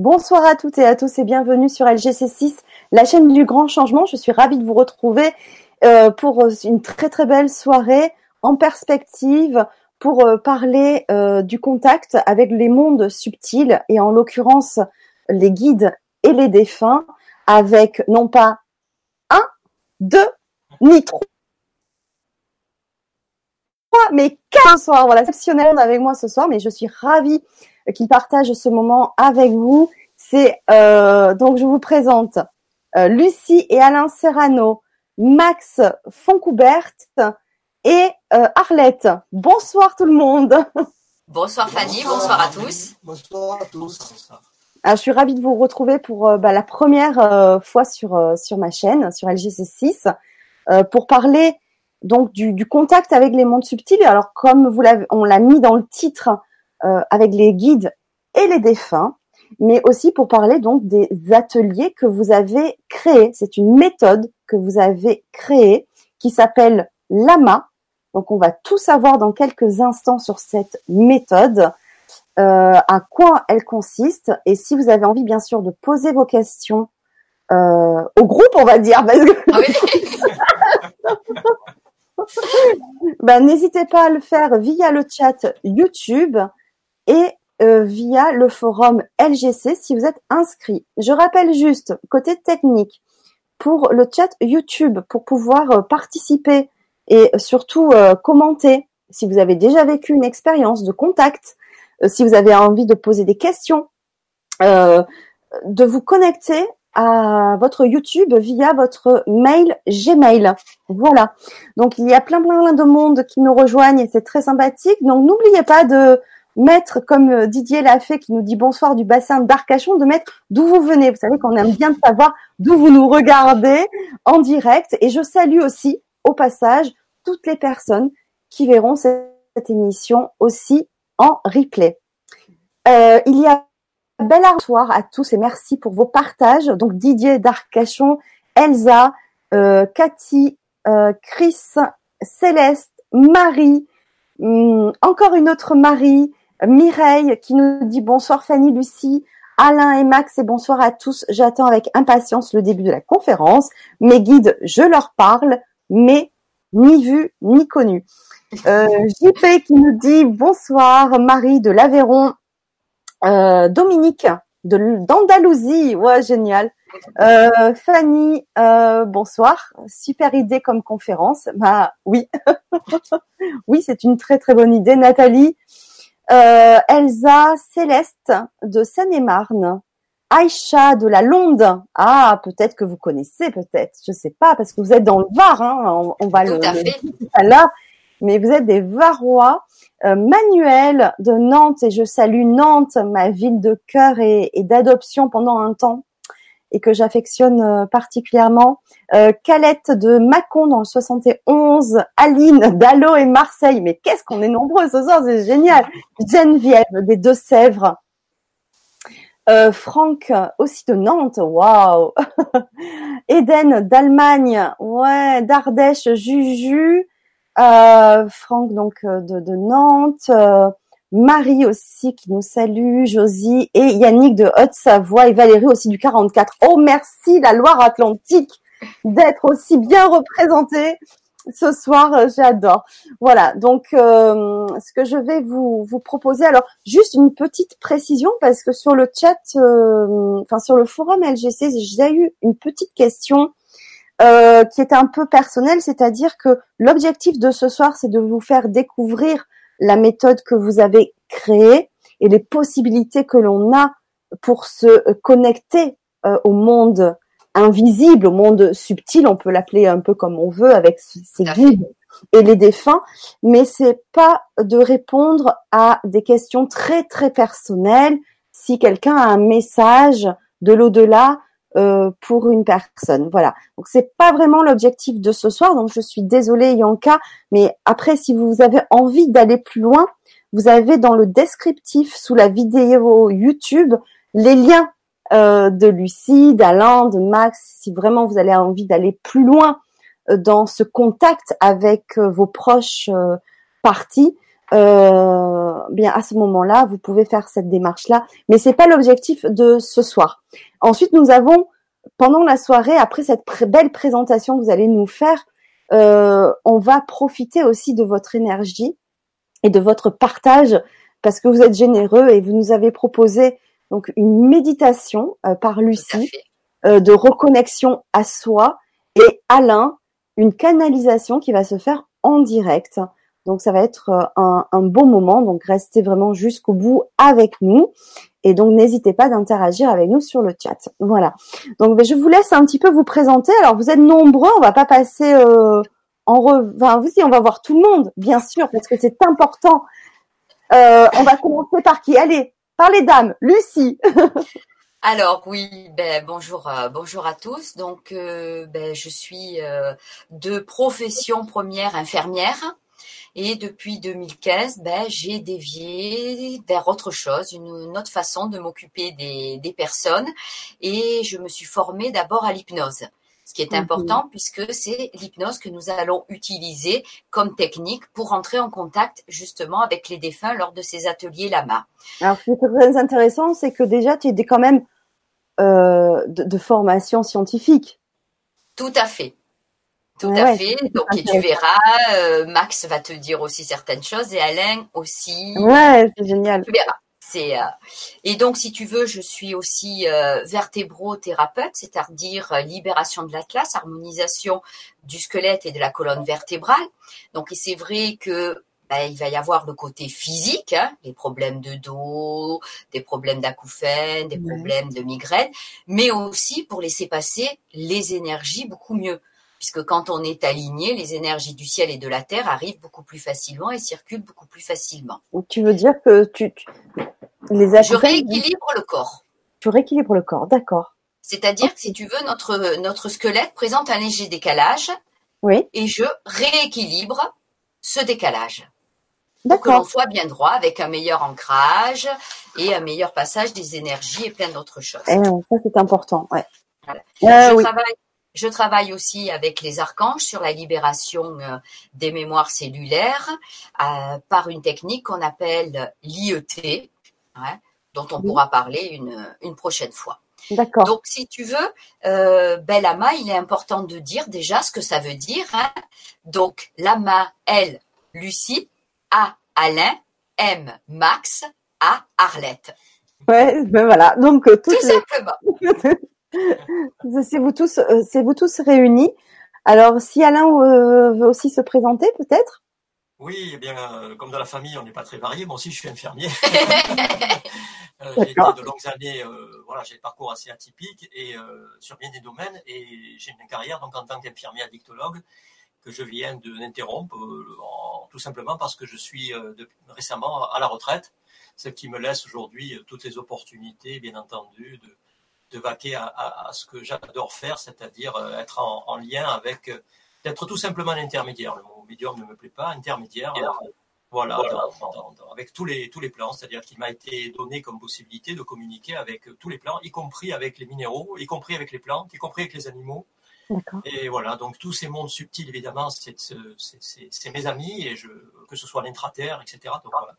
Bonsoir à toutes et à tous et bienvenue sur LGC6, la chaîne du grand changement. Je suis ravie de vous retrouver euh, pour une très très belle soirée en perspective pour euh, parler euh, du contact avec les mondes subtils et en l'occurrence les guides et les défunts avec non pas un, deux, ni trois, mais quatre soirs. Voilà, exceptionnel avec moi ce soir, mais je suis ravie qu'il partage ce moment avec vous. C'est euh, donc je vous présente euh, Lucie et Alain Serrano, Max Foncoubert et euh, Arlette. Bonsoir tout le monde. Bonsoir Fanny, bonsoir, à tous. Bonsoir à tous. Alors, je suis ravie de vous retrouver pour bah, la première fois sur sur ma chaîne, sur LGC6, pour parler donc du, du, contact avec les mondes subtils. Alors, comme vous l'avez, on l'a mis dans le titre, euh, avec les guides et les défunts, mais aussi pour parler donc des ateliers que vous avez créés. C'est une méthode que vous avez créée qui s'appelle Lama. Donc on va tout savoir dans quelques instants sur cette méthode, euh, à quoi elle consiste, et si vous avez envie bien sûr de poser vos questions euh, au groupe, on va dire, parce que... Ben, n'hésitez pas à le faire via le chat YouTube et euh, via le forum LGC si vous êtes inscrit. Je rappelle juste, côté technique, pour le chat YouTube, pour pouvoir euh, participer et surtout euh, commenter si vous avez déjà vécu une expérience de contact, si vous avez envie de poser des questions, de vous connecter à votre YouTube via votre mail Gmail. Voilà. Donc il y a plein plein de monde qui nous rejoignent et c'est très sympathique. Donc n'oubliez pas de mettre, comme euh, Didier l'a fait, qui nous dit bonsoir du bassin d'Arcachon, de mettre d'où vous venez. Vous savez qu'on aime bien savoir d'où vous nous regardez en direct. Et je salue aussi, au passage, toutes les personnes qui verront cette, émission aussi en replay. Euh, il y a bel soir à tous et merci pour vos partages. Donc Didier d'Arcachon, Elsa, euh, Cathy, euh, Chris, Céleste, Marie, hum, encore une autre Marie, Mireille qui nous dit bonsoir Fanny, Lucie, Alain et Max et bonsoir à tous. J'attends avec impatience le début de la conférence. Mes guides, je leur parle, mais ni vu ni connu. Euh, JP qui nous dit bonsoir, Marie de l'Aveyron, euh, Dominique de d'Andalousie, ouais génial. Euh, Fanny, euh, bonsoir. Super idée comme conférence. Bah oui, oui, c'est une très très bonne idée. Nathalie, euh, Elsa Céleste de Seine-et-Marne, Aïcha de la Londe. Ah, peut-être que vous connaissez, peut-être, je sais pas, parce que vous êtes dans le Var, hein, on, va le, le tout à l'heure, mais vous êtes des Varois. Euh, Manuel de Nantes, et je salue Nantes, ma ville de cœur et d'adoption pendant un temps et que j'affectionne euh, particulièrement. Euh, Calette de Mâcon dans le 71, Aline d'Allo et Marseille. Mais qu'est-ce qu'on est nombreux ce soir, c'est génial. Geneviève des Deux-Sèvres. Euh, Franck aussi de Nantes, waouh. Eden d'Allemagne, ouais, d'Ardèche, Juju. Euh, Franck donc de, de Nantes. Marie aussi qui nous salue, Josie et Yannick de Haute-Savoie et Valérie aussi du 44. Oh merci la Loire-Atlantique d'être aussi bien représentée ce soir, euh, j'adore. Voilà, donc euh, ce que je vais vous, proposer, alors juste une petite précision parce que sur le chat, euh, enfin sur le forum LGC, j'ai eu une petite question qui est un peu personnelle, c'est-à-dire que l'objectif de ce soir, c'est de vous faire découvrir la méthode que vous avez créée et les possibilités que l'on a pour se connecter euh, au monde invisible, au monde subtil, on peut l'appeler un peu comme on veut avec ses guides et les défunts, mais c'est pas de répondre à des questions très très personnelles. Si quelqu'un a un message de l'au-delà euh, pour une personne. Voilà. Donc c'est pas vraiment l'objectif de ce soir. Donc je suis désolée Yanka, mais après si vous avez envie d'aller plus loin, vous avez dans le descriptif sous la vidéo YouTube les liens euh, de Lucie, d'Alain, de Max. Si vraiment vous avez envie d'aller plus loin euh, dans ce contact avec vos proches partis, euh, bien à ce moment-là, vous pouvez faire cette démarche-là. Mais c'est pas l'objectif de ce soir. Ensuite, nous avons pendant la soirée, après cette belle présentation que vous allez nous faire, euh, on va profiter aussi de votre énergie et de votre partage parce que vous êtes généreux et vous nous avez proposé donc une méditation euh, par Lucie euh, de reconnexion à soi et Alain une canalisation qui va se faire en direct. Donc ça va être euh, un, un beau moment. Donc restez vraiment jusqu'au bout avec nous. Et donc n'hésitez pas d'interagir avec nous sur le chat. Voilà. Donc ben, je vous laisse un petit peu vous présenter. Alors vous êtes nombreux, on va pas passer euh, en re... enfin vous on va voir tout le monde, bien sûr, parce que c'est important. Euh, on va commencer par qui? Allez, par les dames. Lucie. Alors oui, ben bonjour, euh, bonjour à tous. Donc ben, je suis de profession première infirmière. Et depuis 2015, ben, j'ai dévié vers autre chose, une, une autre façon de m'occuper des, des, personnes. Et je me suis formée d'abord à l'hypnose. Ce qui est important mmh. puisque c'est l'hypnose que nous allons utiliser comme technique pour entrer en contact justement avec les défunts lors de ces ateliers Lama. Alors ce qui est très intéressant, c'est que déjà tu es quand même euh, de, de formation scientifique. Tout à fait. Tout ouais, à fait. Donc, et tu verras, euh, Max va te dire aussi certaines choses et Alain aussi. Ouais, c'est génial. Tu verras. C'est euh... et donc si tu veux, je suis aussi euh, vertébrothérapeute, c'est-à-dire euh, libération de l'atlas, harmonisation du squelette et de la colonne vertébrale. Donc et c'est vrai que ben, il va y avoir le côté physique, hein, les problèmes de dos, des problèmes d'acouphènes, des ouais. problèmes de migraine, mais aussi pour laisser passer les énergies beaucoup mieux puisque quand on est aligné, les énergies du ciel et de la terre arrivent beaucoup plus facilement et circulent beaucoup plus facilement. Donc tu veux dire que tu, tu les Je rééquilibre le corps. Tu rééquilibres le corps, d'accord. C'est-à-dire okay. que si tu veux, notre, notre squelette présente un léger décalage. Oui. Et je rééquilibre ce décalage. Pour que l'on soit bien droit avec un meilleur ancrage et un meilleur passage des énergies et plein d'autres choses. Et ça, c'est important, ouais. Voilà. Euh, je oui. travaille je travaille aussi avec les archanges sur la libération euh, des mémoires cellulaires euh, par une technique qu'on appelle l'IET, hein, dont on oui. pourra parler une, une prochaine fois. D'accord. Donc, si tu veux, euh, ben, lama, il est important de dire déjà ce que ça veut dire. Hein. Donc, lama, L, Lucie, A, Alain, M, Max, A, Arlette. Ouais, ben voilà. Donc, euh, tout les... simplement. c'est vous tous, euh, c'est vous tous réunis. Alors, si Alain euh, veut aussi se présenter, peut-être? Oui, eh bien, euh, comme dans la famille, on n'est pas très varié. Moi aussi, je suis infirmier. euh, j'ai été de longues années, euh, voilà, j'ai un parcours assez atypique et sur bien des domaines. Et j'ai une carrière donc en tant qu'infirmier addictologue que je viens d'interrompre, tout simplement parce que je suis de, récemment à la retraite, ce qui me laisse aujourd'hui toutes les opportunités, bien entendu, de de vaquer à, à, à ce que j'adore faire, c'est-à-dire euh, être en, en, lien avec, euh, d'être tout simplement l'intermédiaire. Le mot médium ne me plaît pas, intermédiaire. Euh, voilà, dans, dans, dans, avec tous les tous les plans, c'est-à-dire qu'il m'a été donné comme possibilité de communiquer avec tous les plans, y compris avec les minéraux, y compris avec les plantes, y compris avec les animaux. Et voilà, donc tous ces mondes subtils, évidemment, c'est mes amis, et je, que ce soit l'intraterre, etc. Donc voilà.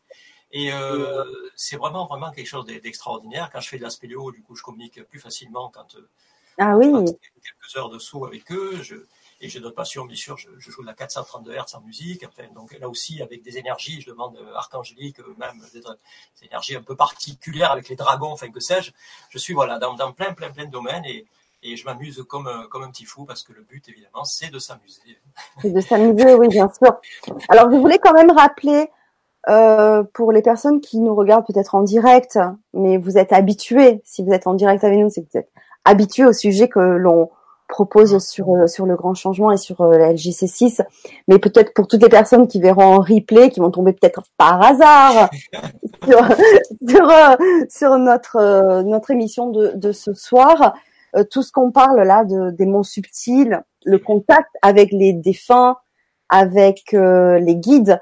Et euh, c'est vraiment, vraiment quelque chose d'extraordinaire. Quand je fais de la spéléo, du coup, je communique plus facilement quand euh, ah oui. quelques heures dessous avec eux. Je, et j'ai d'autres passions, bien sûr. Je, je, joue de la 432 Hz en musique. Enfin, donc là aussi, avec des énergies, je demande euh, archangélique, euh, même des, des, énergies un peu particulières avec les dragons, enfin que sais-je. Je suis voilà dans, dans plein, plein, plein de domaines et, et je m'amuse comme, comme un petit fou parce que le but, évidemment, c'est de s'amuser. C'est de s'amuser, oui, bien sûr. Alors, je voulais quand même rappeler euh, pour les personnes qui nous regardent peut-être en direct, mais vous êtes habitués, si vous êtes en direct avec nous, c'est que vous êtes habitués au sujet que l'on propose sur euh, sur le grand changement et sur euh, la LGC6, mais peut-être pour toutes les personnes qui verront en replay, qui vont tomber peut-être par hasard sur sur, sur notre notre émission de, de ce soir, tout ce qu'on parle là de, des monts subtils, le contact avec les défunts, avec les guides,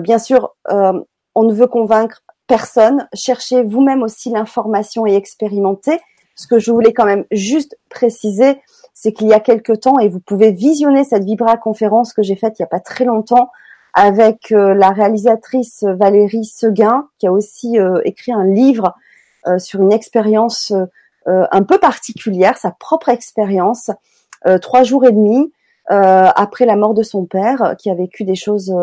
bien sûr, euh, on ne veut convaincre personne. Cherchez vous-même aussi l'information et expérimentez. Ce que je voulais quand même juste préciser, c'est qu'il y a quelque temps, et vous pouvez visionner cette Vibra conférence que j'ai faite il n'y a pas très longtemps avec la réalisatrice Valérie Seguin, qui a aussi écrit un livre sur une expérience un peu particulière, sa propre expérience, trois jours et demi après la mort de son père, qui a vécu des choses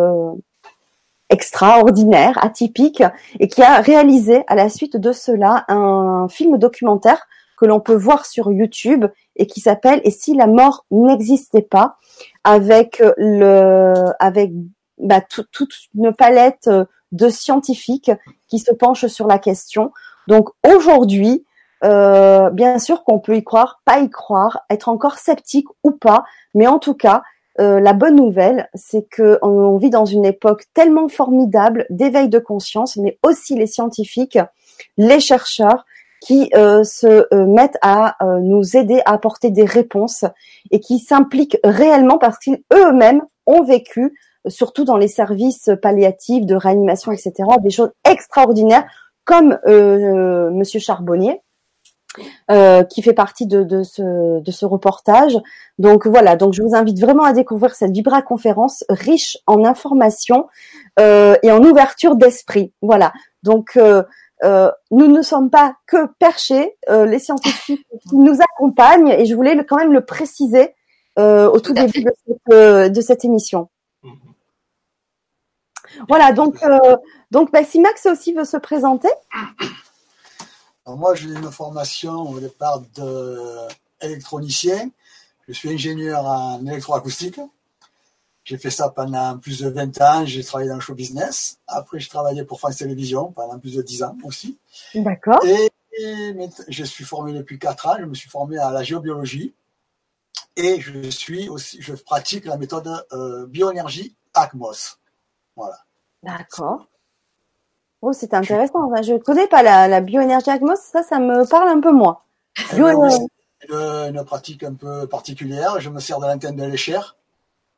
extraordinaire, atypique, et qui a réalisé à la suite de cela un film documentaire que l'on peut voir sur YouTube et qui s'appelle Et si la mort n'existait pas, avec le, avec bah, toute une palette de scientifiques qui se penchent sur la question. Donc aujourd'hui, euh, bien sûr qu'on peut y croire, pas y croire, être encore sceptique ou pas, mais en tout cas, euh, la bonne nouvelle, c'est que on, vit dans une époque tellement formidable d'éveil de conscience, mais aussi les scientifiques, les chercheurs qui euh, se euh, mettent à nous aider à apporter des réponses et qui s'impliquent réellement parce qu'ils eux-mêmes ont vécu, surtout dans les services palliatifs de réanimation, etc., des choses extraordinaires, comme Monsieur Charbonnier, euh, qui fait partie de, de, ce, de ce reportage. Donc voilà, donc je vous invite vraiment à découvrir cette Vibra conférence riche en informations euh, et en ouverture d'esprit. Voilà. Donc euh, nous ne sommes pas que perchés, les scientifiques qui nous accompagnent et je voulais quand même le préciser au tout, début de cette, de cette, émission. Mm-hmm. Voilà, donc donc bah, si Max aussi veut se présenter. Alors moi, j'ai une formation au départ d'électronicien. Je suis ingénieur en électroacoustique. J'ai fait ça pendant plus de 20 ans. J'ai travaillé dans le show business. Après, j'ai travaillé pour France Télévisions pendant plus de 10 ans aussi. D'accord. Et, je suis formé depuis 4 ans. Je me suis formé à la géobiologie. Et je suis aussi, je pratique la méthode euh, bioénergie ACMOS. Voilà. D'accord. Oh, c'est intéressant. je ne connais pas la, la bioénergie Agmos, ça, ça me parle un peu moins. Bio une, une, pratique un peu particulière. Je me sers de l'antenne de l'échelle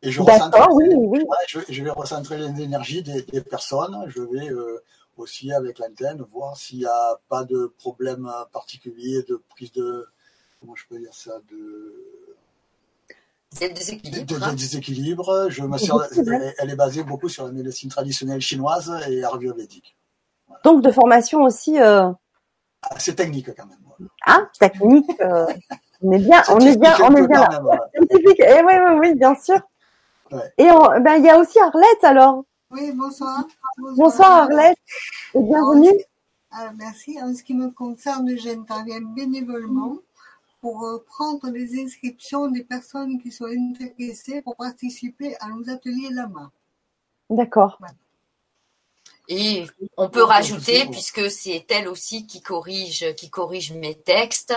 et je, oui, oui. je, je, vais recentrer l'énergie des, des, personnes. Je vais euh, aussi avec l'antenne voir s'il n'y a pas de problème particulier de prise de comment je peux dire ça de déséquilibre. De, déséquilibre. Je me sers, elle, elle, est basée beaucoup sur la médecine traditionnelle chinoise et ayurvédique. Donc de formation aussi. Euh... Ah, c'est technique quand même. Ah, technique. Euh... on est bien, on est bien, on est bien là. Scientifique. Eh oui, oui, oui, bien sûr. Ouais. Et ben il y a aussi Arlette alors. Oui, bonsoir. Bonsoir, bonsoir Arlette et bienvenue. Ah, merci. En ce qui me concerne, j'interviens bénévolement pour euh, prendre les inscriptions des personnes qui sont intéressées pour participer à nos ateliers Lama. D'accord. Et on peut rajouter, puisque c'est elle aussi qui corrige, qui corrige mes textes,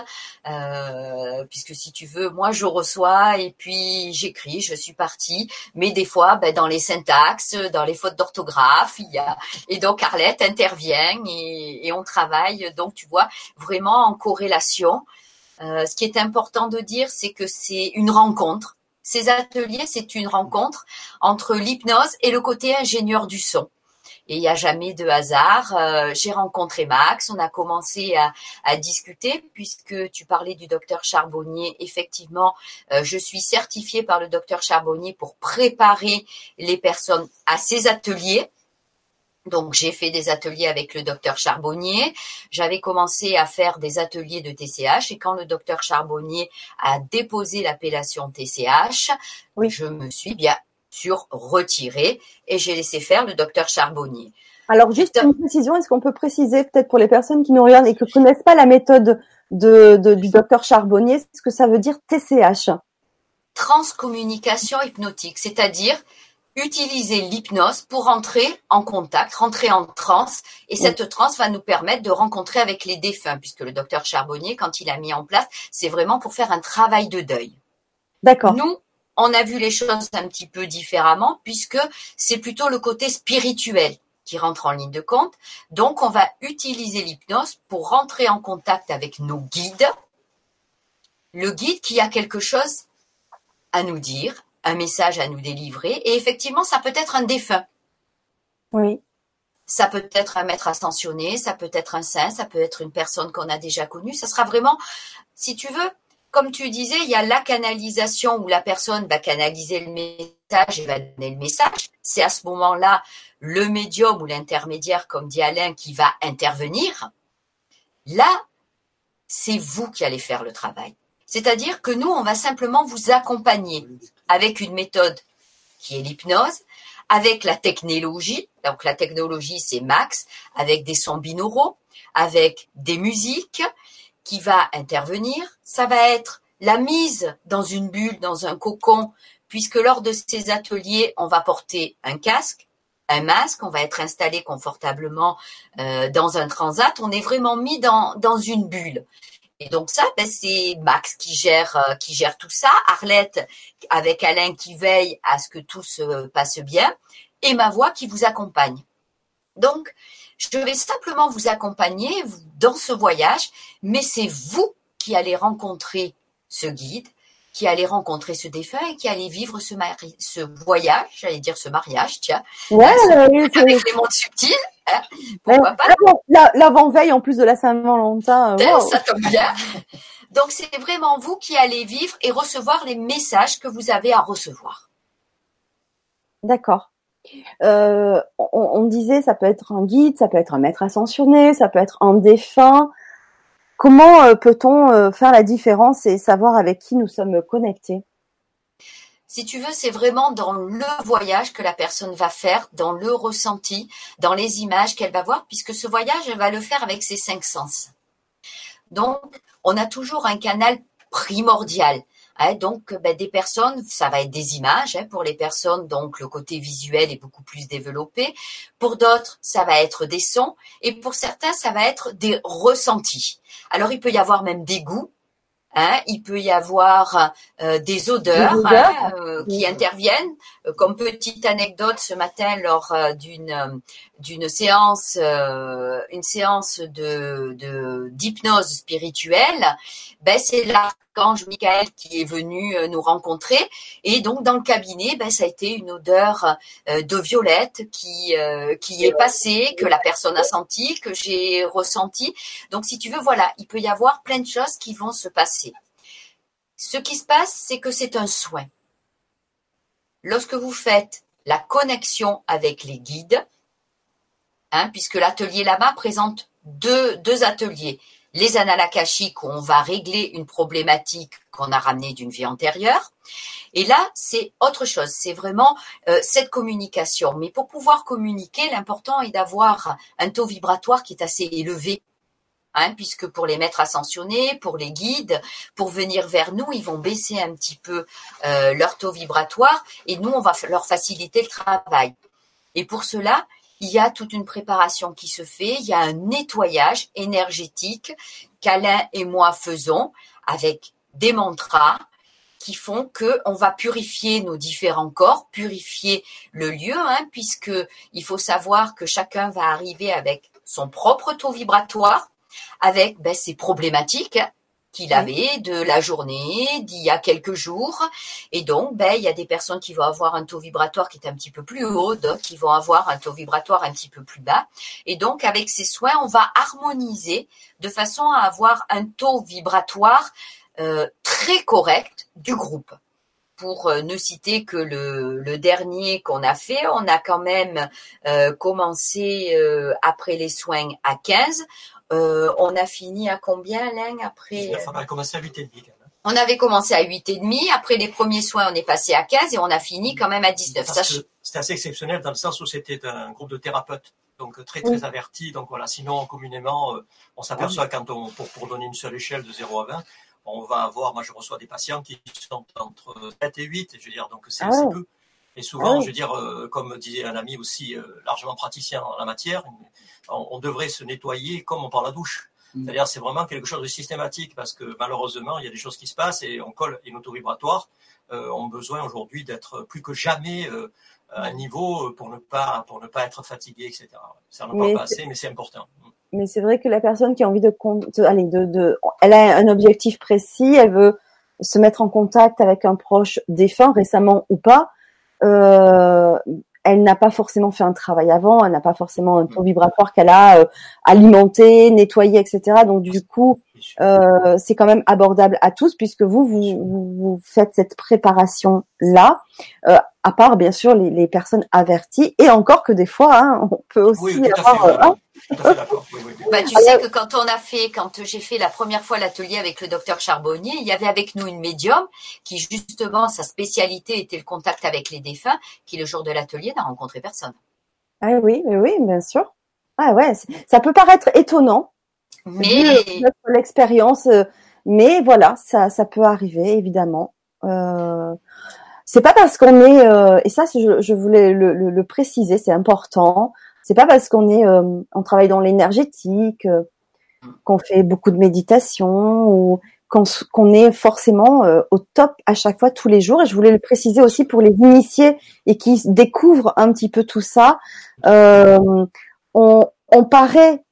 euh, puisque si tu veux, moi je reçois et puis j'écris, je suis partie, mais des fois, ben, dans les syntaxes, dans les fautes d'orthographe, il y a et donc Arlette intervient et, et, on travaille. Donc tu vois vraiment en corrélation. Euh, ce qui est important de dire, c'est que c'est une rencontre. Ces ateliers, c'est une rencontre entre l'hypnose et le côté ingénieur du son et il n'y a jamais de hasard. Euh, j'ai rencontré Max, on a commencé à, à, discuter puisque tu parlais du docteur Charbonnier. Effectivement, euh, je suis certifiée par le docteur Charbonnier pour préparer les personnes à ces ateliers. Donc j'ai fait des ateliers avec le docteur Charbonnier. J'avais commencé à faire des ateliers de TCH et quand le docteur Charbonnier a déposé l'appellation TCH, oui. je me suis bien sur retirer et j'ai laissé faire le docteur Charbonnier. Alors juste une précision, est-ce qu'on peut préciser peut-être pour les personnes qui nous regardent et qui ne connaissent pas la méthode de, du docteur Charbonnier, ce que ça veut dire TCH Transcommunication hypnotique, c'est-à-dire utiliser l'hypnose pour rentrer en contact, rentrer en transe, et cette transe va nous permettre de rencontrer avec les défunts, puisque le docteur Charbonnier, quand il a mis en place, c'est vraiment pour faire un travail de deuil. D'accord. Nous, on a vu les choses un petit peu différemment puisque c'est plutôt le côté spirituel qui rentre en ligne de compte. Donc, on va utiliser l'hypnose pour rentrer en contact avec nos guides. Le guide qui a quelque chose à nous dire, un message à nous délivrer. Et effectivement, ça peut être un défunt. Oui. Ça peut être un maître ascensionné, ça peut être un saint, ça peut être une personne qu'on a déjà connue. Ça sera vraiment, si tu veux, comme tu disais, il y a la canalisation où la personne va canaliser le message et va donner le message. C'est à ce moment-là le médium ou l'intermédiaire, comme dit Alain, qui va intervenir. Là, c'est vous qui allez faire le travail. C'est-à-dire que nous, on va simplement vous accompagner avec une méthode qui est l'hypnose, avec la technologie. Donc la technologie, c'est Max, avec des sons binauraux, avec des musiques qui va intervenir. Ça va être la mise dans une bulle, dans un cocon, puisque lors de ces ateliers, on va porter un casque, un masque, on va être installé confortablement euh, dans un transat. On est vraiment mis dans, dans une bulle. Et donc ça, ben, c'est Max qui gère euh, qui gère tout ça, Arlette avec Alain qui veille à ce que tout se passe bien, et ma voix qui vous accompagne. Donc, je vais simplement vous accompagner dans ce voyage, mais c'est vous qui allez rencontrer ce guide, qui allez rencontrer ce défunt et qui allez vivre ce, mari ce voyage, j'allais dire ce mariage, tiens, ouais, avec les mondes subtils. Hein, pourquoi pas L'avant-veille en plus de la Saint-Valentin. Euh, wow. Ça tombe bien. Donc c'est vraiment vous qui allez vivre et recevoir les messages que vous avez à recevoir. D'accord. Euh, on, disait ça peut être un guide, ça peut être un maître ascensionné, ça peut être un défunt. Comment euh, peut-on euh, faire la différence et savoir avec qui nous sommes connectés? Si tu veux, c'est vraiment dans le voyage que la personne va faire, dans le ressenti, dans les images qu'elle va voir, puisque ce voyage, elle va le faire avec ses cinq sens. Donc, on a toujours un canal primordial. Hein, donc, ben, des personnes, ça va être des images hein, pour les personnes, donc le côté visuel est beaucoup plus développé. Pour d'autres, ça va être des sons, et pour certains, ça va être des ressentis. Alors, il peut y avoir même des goûts. Hein, il peut y avoir euh, des odeurs, des odeurs hein, euh, qui interviennent. Euh, comme petite anecdote, ce matin, lors euh, d'une d'une séance, une séance de d'hypnose spirituelle, ben c'est l'archange Michael qui est venu nous rencontrer. Et donc dans le cabinet, ben ça a été une odeur de violette qui qui est passée, que la personne a senti, que j'ai ressenti. Donc si tu veux, voilà, il peut y avoir plein de choses qui vont se passer. Ce qui se passe, c'est que c'est un soin. Lorsque vous faites la connexion avec les guides, hein, puisque l'atelier Lama présente deux, deux ateliers. Les annales où on va régler une problématique qu'on a ramenée d'une vie antérieure. Et là, c'est autre chose. C'est vraiment euh, cette communication. Mais pour pouvoir communiquer, l'important est d'avoir un taux vibratoire qui est assez élevé Hein, puisque pour les maîtres ascensionnés, pour les guides, pour venir vers nous, ils vont baisser un petit peu euh, leur taux vibratoire et nous, on va leur faciliter le travail. Et pour cela, il y a toute une préparation qui se fait, il y a un nettoyage énergétique qu'Alain et moi faisons avec des mantras qui font que on va purifier nos différents corps, purifier le lieu, hein, puisque il faut savoir que chacun va arriver avec son propre taux vibratoire avec ben, ces problématiques qu'il avait de la journée, d'il y a quelques jours. Et donc, ben, il y a des personnes qui vont avoir un taux vibratoire qui est un petit peu plus haut, d'autres qui vont avoir un taux vibratoire un petit peu plus bas. Et donc, avec ces soins, on va harmoniser de façon à avoir un taux vibratoire euh, très correct du groupe pour euh, ne citer que le, le dernier qu'on a fait, on a quand même euh, commencé euh, après les soins à 15. Euh, on a fini à combien, Alain, après On avait commencé à 8,5. On avait commencé à 8,5. Après les premiers soins, on est passé à 15 et on a fini quand même à 19. C'était assez exceptionnel dans le sens où c'était un groupe de thérapeutes, donc très très avertis. Donc voilà, sinon communément, on s'aperçoit quand on, pour, pour donner une seule échelle de 0 à 20, on va avoir, moi je reçois des patients qui sont entre 7 et 8, je veux dire, donc c'est ah peu. Et souvent, ah je veux dire, euh, comme disait un ami aussi euh, largement praticien en la matière, on, on, devrait se nettoyer comme on prend la douche. Mm. C'est-à-dire, c'est vraiment quelque chose de systématique parce que malheureusement, il y a des choses qui se passent et on colle et vibratoires euh, ont besoin aujourd'hui d'être plus que jamais euh, à un niveau pour ne pas pour ne pas être fatigué, etc. Ça n'en parle pas assez, mais c'est important. Mm mais c'est vrai que la personne qui a envie de, de, allez, de, de, elle a un objectif précis, elle veut se mettre en contact avec un proche défunt, récemment ou pas. Euh, elle n'a pas forcément fait un travail avant, elle n'a pas forcément un taux vibratoire qu'elle a euh, alimenté, nettoyé, etc. Donc du coup, euh, c'est quand même abordable à tous puisque vous vous, vous, faites cette préparation là. Euh, à part bien sûr les, les, personnes averties et encore que des fois hein, on peut aussi avoir. Bah, tu sais que quand on a fait, quand j'ai fait la première fois l'atelier avec le docteur Charbonnier, il y avait avec nous une médium qui justement sa spécialité était le contact avec les défunts, qui le jour de l'atelier n'a rencontré personne. Ah oui, oui, oui, bien sûr. Ah ouais, ça peut paraître étonnant, mais l'expérience, euh, mais voilà, ça, ça peut arriver évidemment. Euh, c'est pas parce qu'on est, euh, et ça, je, je voulais le, le, le préciser, c'est important. C'est pas parce qu'on est, euh, on travaille dans l'énergétique, euh, qu'on fait beaucoup de méditation ou qu'on est forcément euh, au top à chaque fois tous les jours. Et je voulais le préciser aussi pour les initiés et qui découvrent un petit peu tout ça. on, on paraît,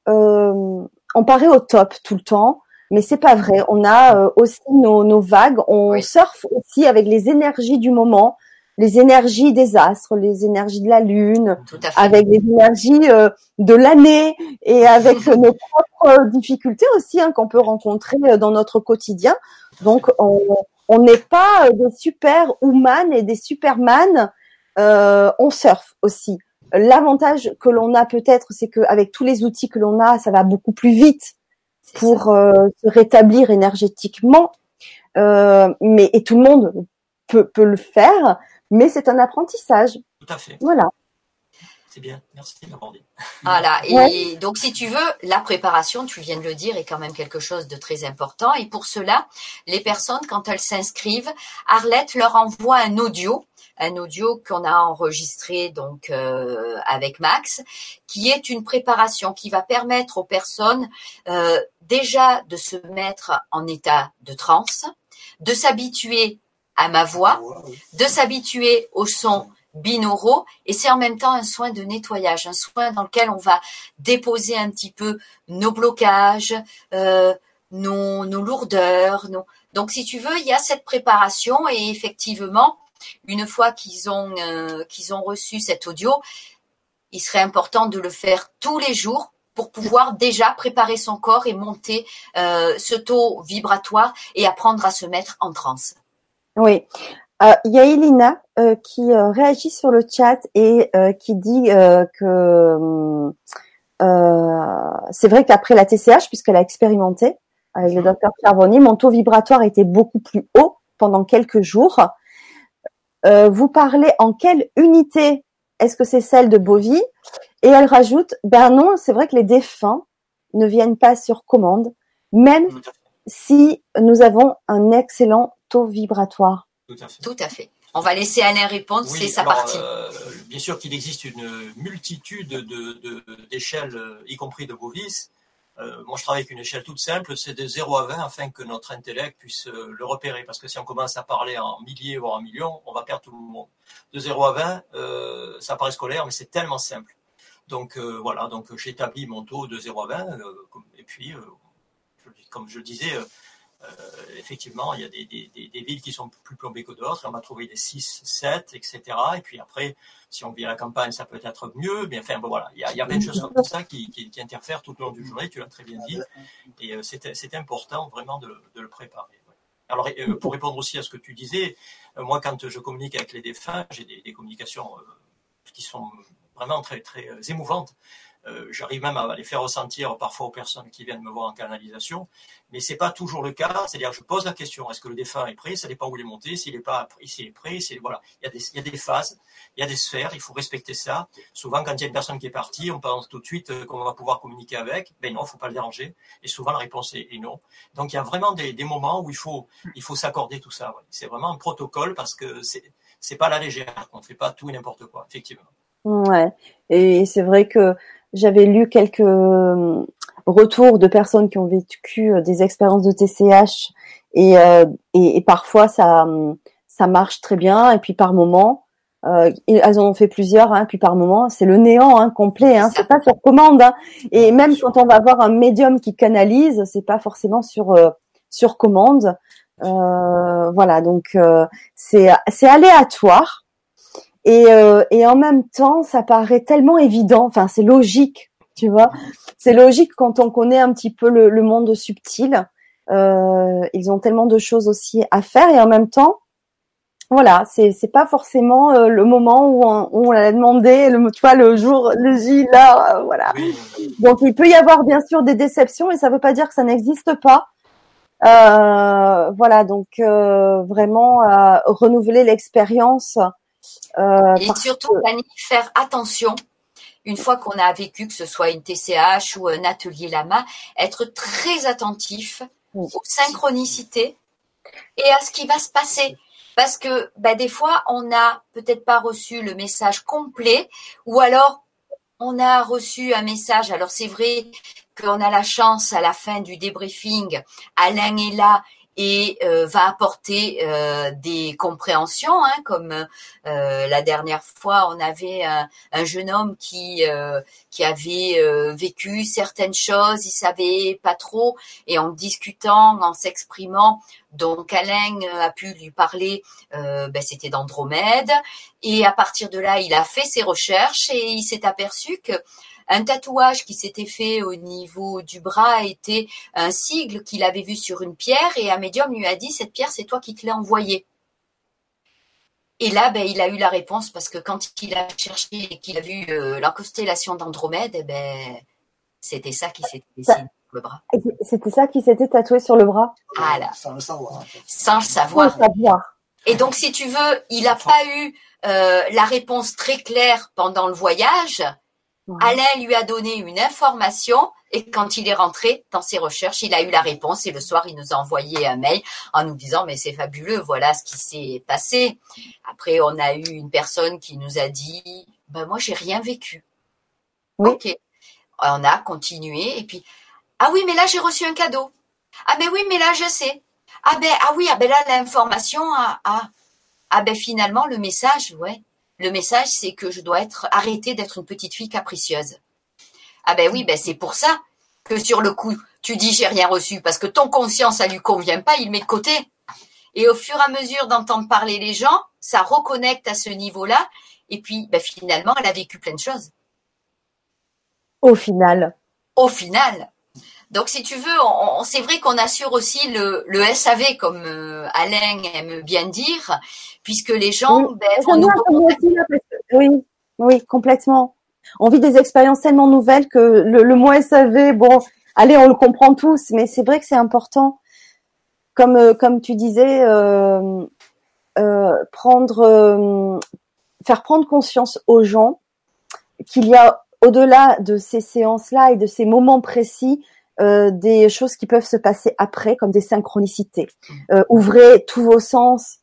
on paraît au top tout le temps, mais c'est pas vrai. On a aussi nos, nos vagues. On surfe aussi avec les énergies du moment les énergies des astres, les énergies de la lune, avec les énergies euh, de l'année et avec nos propres difficultés aussi hein, qu'on peut rencontrer euh, dans notre quotidien. Donc on n'est pas euh, des super humains et des superman, euh, on surfe aussi. L'avantage que l'on a peut-être, c'est qu'avec tous les outils que l'on a, ça va beaucoup plus vite pour se rétablir énergétiquement. mais et tout le monde peut, peut le faire mais c'est un apprentissage. Tout à fait. Voilà. C'est bien, merci d'aborder. Voilà, et donc si tu veux, la préparation, tu viens de le dire, est quand même quelque chose de très important. Et pour cela, les personnes, quand elles s'inscrivent, Arlette leur envoie un audio un audio qu'on a enregistré donc euh, avec Max, qui est une préparation qui va permettre aux personnes euh, déjà de se mettre en état de transe, de s'habituer à ma voix, de s'habituer au son binauraux et c'est en même temps un soin de nettoyage, un soin dans lequel on va déposer un petit peu nos blocages, euh, nos, nos, lourdeurs. Donc si tu veux, il y a cette préparation et effectivement, une fois qu'ils ont euh, qu'ils ont reçu cet audio, il serait important de le faire tous les jours pour pouvoir déjà préparer son corps et monter euh, ce taux vibratoire et apprendre à se mettre en transe. Oui. Euh, il y a Elina euh, qui euh, réagit sur le chat et qui dit que c'est vrai qu'après la TCH, puisqu'elle a expérimenté avec le docteur Charbonnier, mon taux vibratoire était beaucoup plus haut pendant quelques jours. vous parlez en quelle unité? Est-ce que c'est celle de Bovie? Et elle rajoute, ben non, c'est vrai que les défunts ne viennent pas sur commande, même si nous avons un excellent taux vibratoire. Tout à fait. On va laisser Alain répondre, c'est sa partie. Euh, bien sûr qu'il existe une multitude d'échelles, de, euh, y compris de Bovis. Euh, moi, je travaille avec une échelle toute simple, c'est de 0 à 20 afin que notre intellect puisse le repérer. Parce que si on commence à parler en milliers, voire en millions, on va perdre tout le monde. De 0 à 20, ça paraît scolaire, mais c'est tellement simple. Donc voilà, donc j'établis mon taux de 0 à 20, et puis, comme je le disais, euh, effectivement, il y a des, villes qui sont plus plombées que d'autres. On va trouver des 6, 7, etc. Et puis après, si on vit à la campagne, ça peut être mieux. Mais enfin, il y a, plein de choses comme ça qui, interfèrent tout au long du journée. Tu l'as très bien dit. Et euh, c'est important vraiment de, le préparer. Alors, euh, pour répondre aussi à ce que tu disais, euh, moi, quand je communique avec les défunts, j'ai des, des, communications qui sont vraiment très, très émouvantes. Euh, j'arrive même à les faire ressentir parfois aux personnes qui viennent me voir en canalisation, mais c'est pas toujours le cas. C'est-à-dire, je pose la question est-ce que le défunt est prêt? Ça dépend où il est monté. S'il est pas, s'il est prêt, c'est voilà. Il y a des, il y a des phases, il y a des sphères. Il faut respecter ça. Souvent, quand il y a une personne qui est partie, on pense tout de suite euh, qu'on va pouvoir communiquer avec. Ben non, faut pas le déranger. Et souvent, la réponse est, non. Donc, il y a vraiment des, des moments où il faut, il faut s'accorder tout ça. C'est vraiment un protocole parce que c'est, c'est pas la légère. On fait pas tout et n'importe quoi, effectivement. Ouais. Et c'est vrai que j'avais lu quelques euh, retours de personnes qui ont vécu euh, des expériences de TCH et, euh, et, et, parfois ça ça marche très bien et puis par moment euh, elles en ont fait plusieurs hein, puis par moment c'est le néant hein, complet hein, c'est pas sur commande hein. et même quand on va voir un médium qui canalise c'est pas forcément sur sur commande. Euh, voilà donc c'est c'est aléatoire et, euh, et en même temps, ça paraît tellement évident. Enfin, c'est logique, tu vois. C'est logique quand on connaît un petit peu le, le monde subtil. ils ont tellement de choses aussi à faire et en même temps, voilà, c'est c'est pas forcément euh, le moment où on, on l'a demandé, le tu vois le jour le J là, euh, voilà. Donc il peut y avoir bien sûr des déceptions et ça veut pas dire que ça n'existe pas. Euh, voilà, donc vraiment renouveler l'expérience. Et surtout, faire attention une fois qu'on a vécu que ce soit une TCH ou un atelier Lama, être très attentif aux synchronicités et à ce qui va se passer parce que bah, des fois, on n'a peut-être pas reçu le message complet ou alors on a reçu un message. Alors c'est vrai qu'on a la chance à la fin du débriefing, Alain est là et euh, va apporter euh, des compréhensions, hein, comme euh, la dernière fois, on avait un, jeune homme qui qui avait vécu certaines choses, il savait pas trop, et en discutant, en s'exprimant, donc Alain a pu lui parler, ben, c'était d'Andromède, et à partir de là, il a fait ses recherches et il s'est aperçu que un tatouage qui s'était fait au niveau du bras était un sigle qu'il avait vu sur une pierre et un médium lui a dit cette pierre c'est toi qui te l'as envoyée. Et là, ben, il a eu la réponse parce que quand il a cherché et qu'il a vu euh, la constellation d'Andromède, eh ben, c'était ça qui s'était dessiné sur le bras. C'était ça qui s'était tatoué sur le bras? Voilà. Sans le savoir. Sans le savoir. Et donc, si tu veux, il n'a pas eu euh, la réponse très claire pendant le voyage, Alain lui a donné une information et quand il est rentré dans ses recherches, il a eu la réponse et le soir, il nous a envoyé un mail en nous disant mais c'est fabuleux, voilà ce qui s'est passé. Après, on a eu une personne qui nous a dit ben moi j'ai rien vécu. Ok. On a continué et puis ah oui mais là j'ai reçu un cadeau. Ah mais oui mais là je sais. Ah ben ah oui ah ben là l'information ah, ah ah ben finalement le message ouais le message, c'est que je dois être arrêter d'être une petite fille capricieuse. Ah ben oui, ben c'est pour ça que sur le coup, tu dis j'ai rien reçu parce que ton conscient ça lui convient pas, il met de côté. Et au fur et à mesure d'entendre parler les gens, ça reconnecte à ce niveau-là. Et puis, ben finalement, elle a vécu plein de choses. Au final. Au final. Donc, si tu veux, on, c'est vrai qu'on assure aussi le, le SAV, comme euh, Alain aime bien dire, puisque les gens oui, ben, Oui, oui, complètement. On vit des expériences tellement nouvelles que le, le mot SAV, bon, allez, on le comprend tous, mais c'est vrai que c'est important. Comme euh, comme tu disais, euh, prendre, faire prendre conscience aux gens qu'il y a au-delà de ces séances-là et de ces moments précis, euh, des choses qui peuvent se passer après, comme des synchronicités. Euh, ouvrez tous vos sens,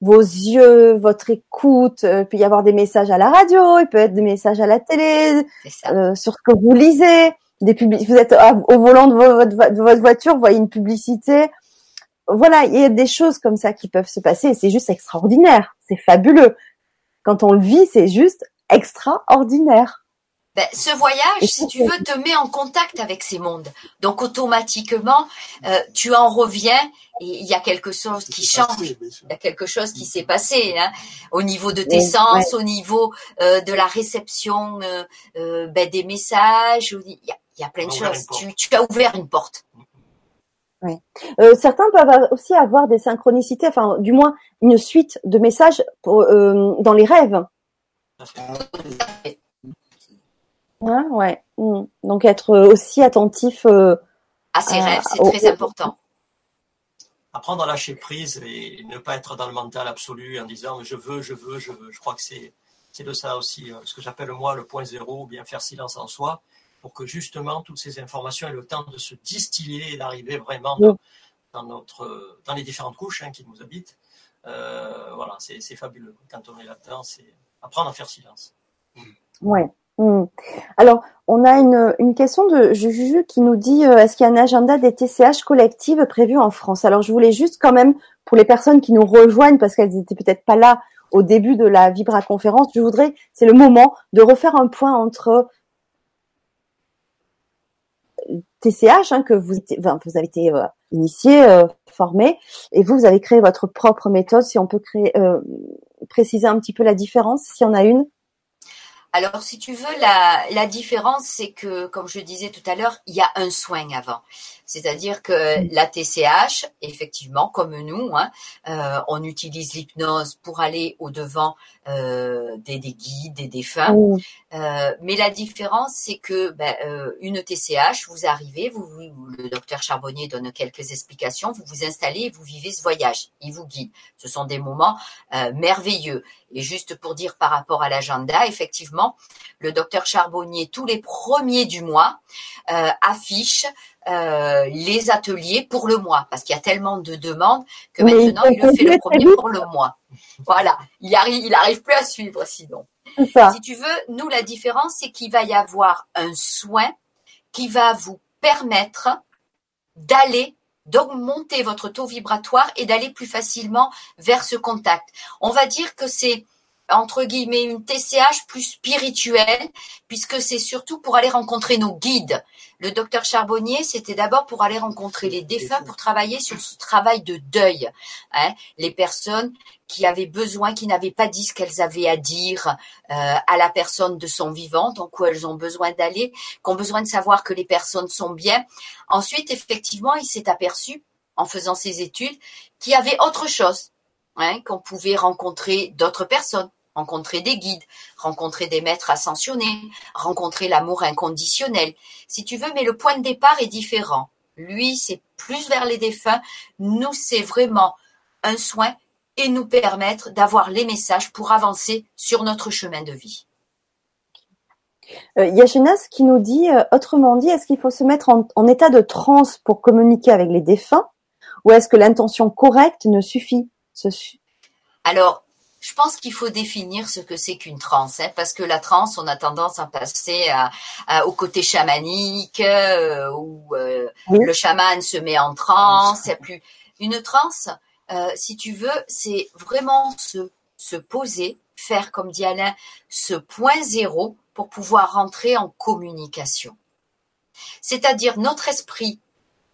vos yeux, votre écoute. Euh, il peut y avoir des messages à la radio, il peut être des messages à la télé, euh, sur ce que vous lisez. Des vous êtes au volant de votre, de votre voiture, vous voyez une publicité. Voilà, il y a des choses comme ça qui peuvent se passer et c'est juste extraordinaire. C'est fabuleux. Quand on le vit, c'est juste extraordinaire. Ben, ce voyage, si tu veux, te met en contact avec ces mondes. Donc automatiquement, euh, tu en reviens et il y a quelque chose qui change. Il y a quelque chose qui s'est passé hein, au niveau de tes sens, au niveau euh, de la réception euh, ben, des messages. Il y, a, il y a plein de choses. Tu, tu, as ouvert une porte. Oui. certains peuvent aussi avoir des synchronicités, enfin du moins une suite de messages pour, dans les rêves. Ah, ouais. Mm. Donc être aussi attentif euh, à ses rêves, c'est très important. Apprendre à lâcher prise et ne pas être dans le mental absolu en disant je veux, je veux, je veux. Je crois que c'est c'est de ça aussi euh, ce que j'appelle moi le point zéro, ou bien faire silence en soi, pour que justement toutes ces informations aient le temps de se distiller et d'arriver vraiment dans, notre dans les différentes couches hein, qui nous habitent. Euh, voilà, c'est fabuleux. Quand on est là-dedans, c'est apprendre à faire silence. Ouais. Hmm. Alors, on a une, question de Juju qui nous dit euh, est-ce qu'il y a un agenda des TCH collectives prévu en France? Alors, je voulais juste quand même, pour les personnes qui nous rejoignent, parce qu'elles étaient peut-être pas là au début de la Vibra conférence, je voudrais, c'est le moment de refaire un point entre TCH, hein, que vous, avez été euh, initié, euh, formé, et vous, vous avez créé votre propre méthode. Si on peut créer, préciser un petit peu la différence, s'il y en a une? Alors, si tu veux, la, différence, c'est que, comme je disais tout à l'heure, il y a un soin avant. C'est-à-dire que la TCH, effectivement, comme nous, hein, euh, on utilise l'hypnose pour aller au devant euh, des, des, guides, des défunts. Euh, mais la différence, c'est que ben, euh, une TCH, vous arrivez, vous, le docteur Charbonnier donne quelques explications, vous vous installez et vous vivez ce voyage. Il vous guide. Ce sont des moments euh, merveilleux. Et juste pour dire par rapport à l'agenda, effectivement, le docteur Charbonnier, tous les premiers du mois, euh, affiche euh, les ateliers pour le mois, parce qu'il y a tellement de demandes que maintenant il le fait le premier pour le mois. Voilà, il arrive, il arrive plus à suivre sinon. Si tu veux, nous la différence c'est qu'il va y avoir un soin qui va vous permettre d'aller d'augmenter votre taux vibratoire et d'aller plus facilement vers ce contact. On va dire que c'est entre guillemets une TCH plus spirituelle puisque c'est surtout pour aller rencontrer nos guides. Le docteur Charbonnier, c'était d'abord pour aller rencontrer les défunts, pour travailler sur ce travail de deuil. Hein, les personnes qui avaient besoin, qui n'avaient pas dit ce qu'elles avaient à dire euh, à la personne de son vivant, donc où elles ont besoin d'aller, qui ont besoin de savoir que les personnes sont bien. Ensuite, effectivement, il s'est aperçu, en faisant ses études, qu'il y avait autre chose, hein, qu'on pouvait rencontrer d'autres personnes rencontrer des guides, rencontrer des maîtres ascensionnés, rencontrer l'amour inconditionnel, si tu veux, mais le point de départ est différent. Lui, c'est plus vers les défunts, nous, c'est vraiment un soin et nous permettre d'avoir les messages pour avancer sur notre chemin de vie. Euh, qui nous dit, euh, autrement dit, est-ce qu'il faut se mettre en, en, état de transe pour communiquer avec les défunts ou est-ce que l'intention correcte ne suffit? Alors, je pense qu'il faut définir ce que c'est qu'une transe, hein, parce que la transe, on a tendance à passer à, au côté chamanique, euh, où euh, le chaman se met en transe. plus une transe, euh, si tu veux, c'est vraiment se, se poser, faire comme dit Alain, ce point zéro pour pouvoir rentrer en communication. C'est-à-dire notre esprit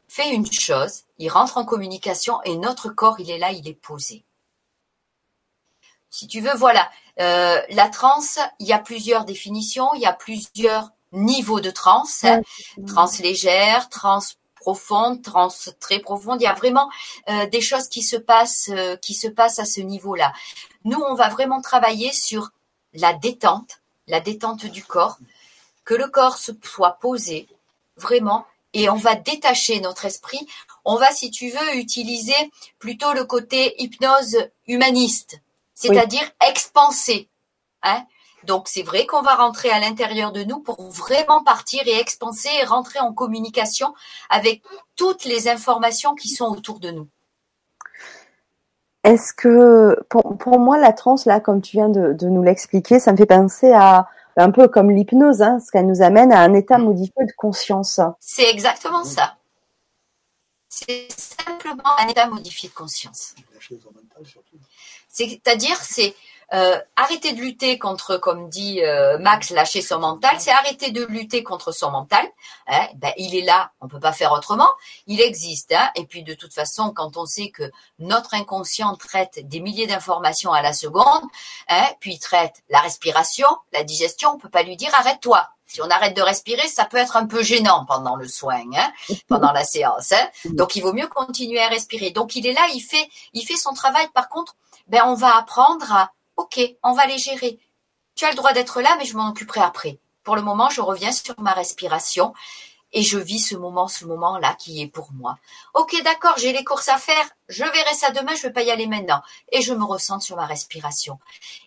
fait une chose, il rentre en communication et notre corps, il est là, il est posé si tu veux, voilà. Euh, la transe, il y a plusieurs définitions, il y a plusieurs niveaux de transe. Hein. Transe légère, transe profonde, transe très profonde. Il y a vraiment euh, des choses qui se passent, euh, qui se passent à ce niveau-là. Nous, on va vraiment travailler sur la détente, la détente du corps, que le corps se soit posé vraiment, et on va détacher notre esprit. On va, si tu veux, utiliser plutôt le côté hypnose humaniste c'est-à-dire expanser. Hein Donc c'est vrai qu'on va rentrer à l'intérieur de nous pour vraiment partir et expanser et rentrer en communication avec toutes les informations qui sont autour de nous. Est-ce que pour, moi la transe là, comme tu viens de, nous l'expliquer, ça me fait penser à un peu comme l'hypnose, hein, ce qu'elle nous amène à un état modifié de conscience. C'est exactement ça. C'est simplement un état modifié de conscience. C'est-à-dire, c'est euh, arrêter de lutter contre, comme dit euh, Max, lâcher son mental, c'est arrêter de lutter contre son mental. Hein, ben, il est là, on peut pas faire autrement. Il existe. Hein, et puis de toute façon, quand on sait que notre inconscient traite des milliers d'informations à la seconde, hein, puis traite la respiration, la digestion, on peut pas lui dire arrête-toi. Si on arrête de respirer, ça peut être un peu gênant pendant le soin, pendant la séance. Donc il vaut mieux continuer à respirer. Donc il est là, il fait, il fait son travail. Par contre, ben on va apprendre à Ok, on va les gérer. Tu as le droit d'être là, mais je m'en occuperai après. Pour le moment, je reviens sur ma respiration et je vis ce moment, ce moment-là qui est pour moi. Ok, d'accord, j'ai les courses à faire, je verrai ça demain, je ne vais pas y aller maintenant. Et je me ressens sur ma respiration.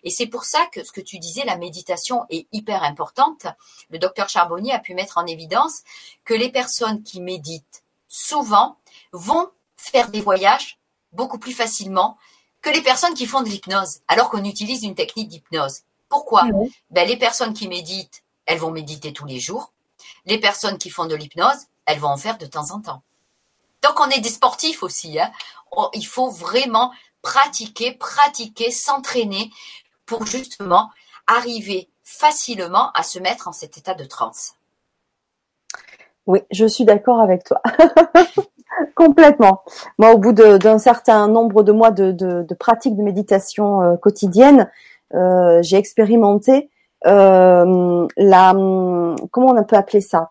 Et c'est pour ça que ce que tu disais, la méditation est hyper importante. Le docteur Charbonnier a pu mettre en évidence que les personnes qui méditent souvent vont faire des voyages beaucoup plus facilement que les personnes qui font de l'hypnose, alors qu'on utilise une technique d'hypnose. Pourquoi? Ben, Les personnes qui méditent, elles vont méditer tous les jours. Les personnes qui font de l'hypnose, elles vont en faire de temps en temps. Donc on est des sportifs aussi. Hein. il faut vraiment pratiquer, pratiquer, s'entraîner pour justement arriver facilement à se mettre en cet état de transe. Oui, je suis d'accord avec toi. Complètement. Moi, au bout d'un certain nombre de mois de, de, de pratique de méditation euh, quotidienne, euh, j'ai expérimenté euh, la comment on peut appeler ça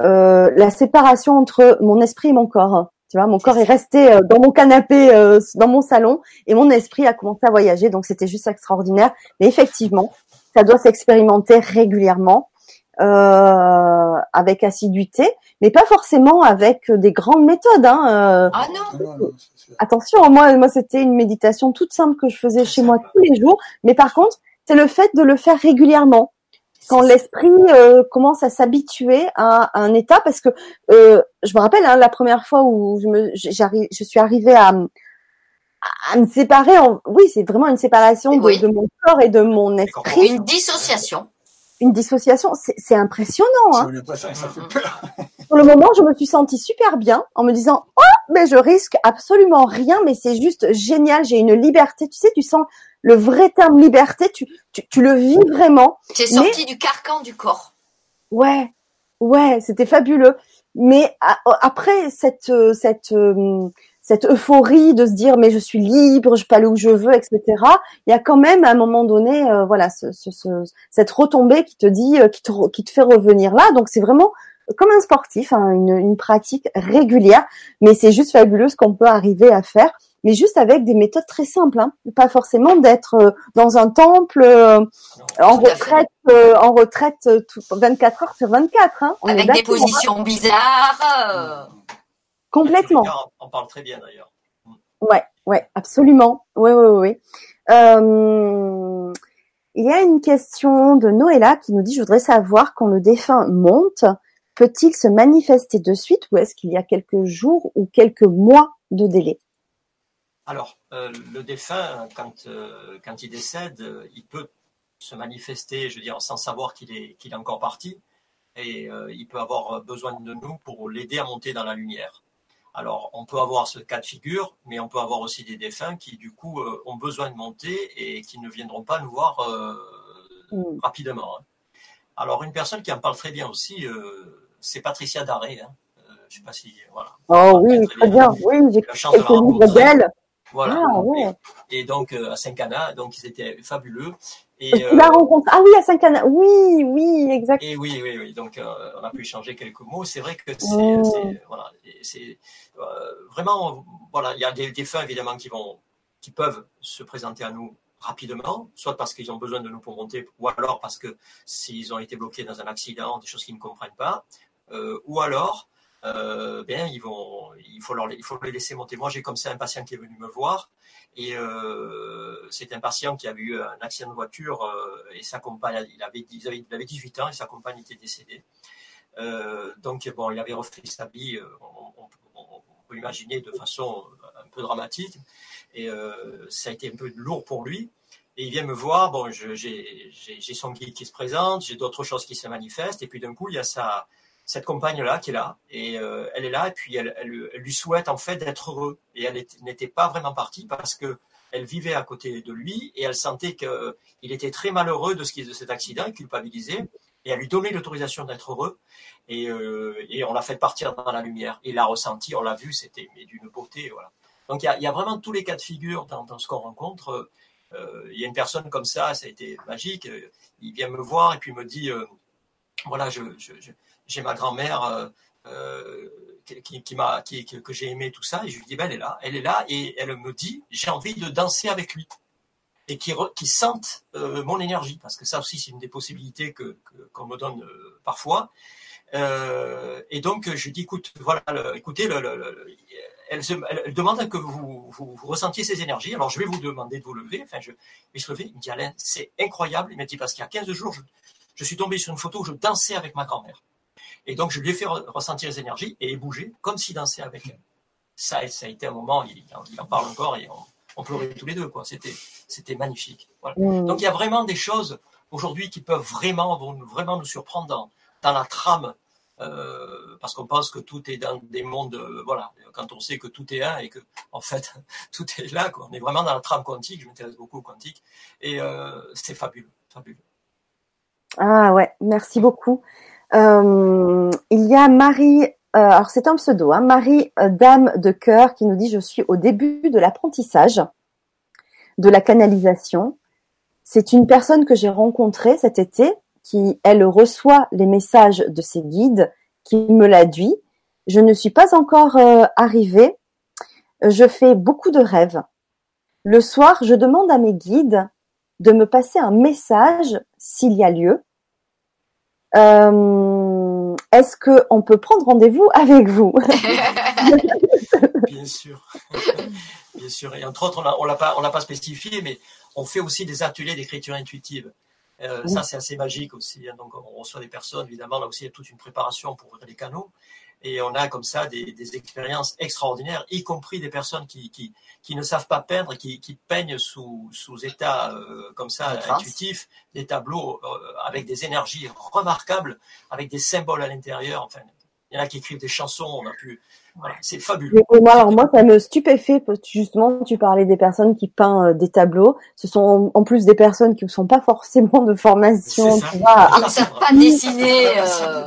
euh, la séparation entre mon esprit et mon corps. Tu vois, mon corps est resté euh, dans mon canapé, dans mon salon, et mon esprit a commencé à voyager. Donc c'était juste extraordinaire. Mais effectivement, ça doit s'expérimenter régulièrement, euh, avec assiduité, mais pas forcément avec des grandes méthodes. Hein. Ah non. Attention, moi, moi c'était une méditation toute simple que je faisais chez moi tous les jours. Mais par contre, c'est le fait de le faire régulièrement quand l'esprit euh, commence à s'habituer à, un état, parce que euh, je me rappelle hein, la première fois où je, me, j'arrive, je suis arrivée à, à me séparer. En, oui, c'est vraiment une séparation de, de, mon corps et de mon esprit. Une dissociation. Une dissociation, c'est, impressionnant. Hein. Pour le moment, je me suis sentie super bien en me disant oh mais je risque absolument rien, mais c'est juste génial. J'ai une liberté. Tu sais, tu sens le vrai terme liberté, tu, tu, tu le vis vraiment. Tu es sorti du carcan du corps. Ouais, ouais, c'était fabuleux. Mais après cette cette cette euphorie de se dire mais je suis libre, je peux aller où je veux, etc. Il y a quand même à un moment donné, euh, voilà, ce, ce, cette retombée qui te dit, euh, qui te qui te fait revenir là. Donc c'est vraiment comme un sportif, hein, une, une pratique régulière. Mais c'est juste fabuleux ce qu'on peut arriver à faire mais juste avec des méthodes très simples, hein. pas forcément d'être euh, dans un temple euh, en, retraite, euh, en retraite, 24 heures sur 24. Hein. avec des positions bizarres. Complètement. On parle très bien d'ailleurs. Ouais, ouais, absolument. Oui, oui, oui. Euh, il y a une question de Noëlla qui nous dit, je voudrais savoir quand le défunt monte, peut-il se manifester de suite ou est-ce qu'il y a quelques jours ou quelques mois de délai? Alors, euh, le défunt, quand, euh, quand il décède, il peut se manifester, je veux dire, sans savoir qu'il est, qu'il est encore parti, et il peut avoir besoin de nous pour l'aider à monter dans la lumière. Alors, on peut avoir ce cas de figure, mais on peut avoir aussi des défunts qui, du coup, ont besoin de monter et qui ne viendront pas nous voir mm. rapidement. Hein. Alors, une personne qui en parle très bien aussi, c'est Patricia Daré. Hein. je ne sais pas si. Voilà. Oh oui, très bien. Oui, j'ai la chance de d'elle. Voilà. Ah, et, donc euh, à Saint-Cana, donc ils étaient fabuleux. Et, euh, la rencontre. Ah oui, à Saint-Cana. Oui, oui, exact. Et oui, oui, oui. Donc euh, on a pu échanger quelques mots. C'est vrai que c'est, voilà, c'est vraiment, voilà, il y a des, des fins évidemment qui vont, qui peuvent se présenter à nous rapidement, soit parce qu'ils ont besoin de nous pour monter, ou alors parce que s'ils ont été bloqués dans un accident, des choses qu'ils ne comprennent pas, ou alors euh, bien ils vont, il faut leur, il faut les laisser monter. Moi, j'ai comme ça un patient qui est venu me voir et euh, c'est un patient qui a eu un accident de voiture euh, et sa compagne, il avait, il avait, il avait 18 ans et sa compagne était décédée. Euh, donc bon, il avait refait sa vie, on, peut imaginer de façon un peu dramatique et ça a été un peu lourd pour lui. Et il vient me voir, bon, j'ai son guide qui se présente, j'ai d'autres choses qui se manifestent, et puis d'un coup, il y a sa, cette compagne-là qui est là, et euh, elle est là, et puis elle, lui souhaite en fait d'être heureux. Et elle n'était pas vraiment partie parce que elle vivait à côté de lui et elle sentait qu'il était très malheureux de, ce qui, de cet accident, et culpabilisé, et elle lui donnait l'autorisation d'être heureux, et, euh, et on l'a fait partir dans la lumière. Il l'a ressenti, on l'a vu, c'était d'une beauté, voilà. Donc il y, a, il y, a, vraiment tous les cas de figure dans, ce qu'on rencontre. Euh, il y a une personne comme ça, ça a été magique. Il vient me voir et puis me dit, voilà, je j'ai ma grand-mère euh, euh, qui, que j'ai aimé tout ça, et je lui dis, ben, elle est là, elle est là, et elle me dit, j'ai envie de danser avec lui, et qui, sente euh, mon énergie, parce que ça aussi c'est une des possibilités que, qu'on me donne parfois. et donc je dis, écoute, voilà, écoutez, le, elle, elle, demande que vous, ressentiez ces énergies. Alors, je vais vous demander de vous lever. Enfin, je vais se lever. Il me dit, Alain, c'est incroyable. Il m'a dit, parce qu'il y a 15 jours, je, je, suis tombé sur une photo où je dansais avec ma grand-mère. Et donc, je lui ai fait ressentir les énergies et bouger comme s'il dansait avec elle. Ça, ça a été un moment, il, en parle encore et on, pleurait tous les deux. C'était, magnifique. Mmh. Donc, il y a vraiment des choses aujourd'hui qui peuvent vraiment, vont vraiment nous surprendre dans, dans la trame euh, parce qu'on pense que tout est dans des mondes, euh, voilà, quand on sait que tout est un et que en fait tout est là, quoi. on est vraiment dans la trame quantique. Je m'intéresse beaucoup au quantique et euh, c'est fabuleux, fabuleux. Ah ouais, merci beaucoup. Euh, il y a Marie, euh, alors c'est un pseudo, hein, Marie euh, Dame de cœur qui nous dit je suis au début de l'apprentissage de la canalisation. C'est une personne que j'ai rencontrée cet été qui, elle, reçoit les messages de ses guides qui me l'a dit. Je ne suis pas encore arrivée. Je fais beaucoup de rêves. Le soir, je demande à mes guides de me passer un message s'il y a lieu. Euh, Est-ce que on peut prendre rendez-vous avec vous? Bien sûr, bien sûr. Et entre autres, on l'a pas, on l'a pas spécifié, mais on fait aussi des ateliers d'écriture intuitive. Euh, Ça, c'est assez magique aussi. Hein. Donc, on reçoit des personnes, évidemment, là aussi, il y a toute une préparation pour ouvrir les canaux. Et on a comme ça des, des expériences extraordinaires, y compris des personnes qui, qui, qui ne savent pas peindre, qui, qui peignent sous, sous état euh, comme ça intuitif, des tableaux euh, avec des énergies remarquables, avec des symboles à l'intérieur. Enfin, il y en a qui écrivent des chansons. On a pu, voilà, c'est fabuleux. Et moi, alors moi, ça me stupéfait. parce que Justement, tu parlais des personnes qui peignent euh, des tableaux. Ce sont en plus des personnes qui ne sont pas forcément de formation. Tu vois, Ils ne savent pas dessiner euh.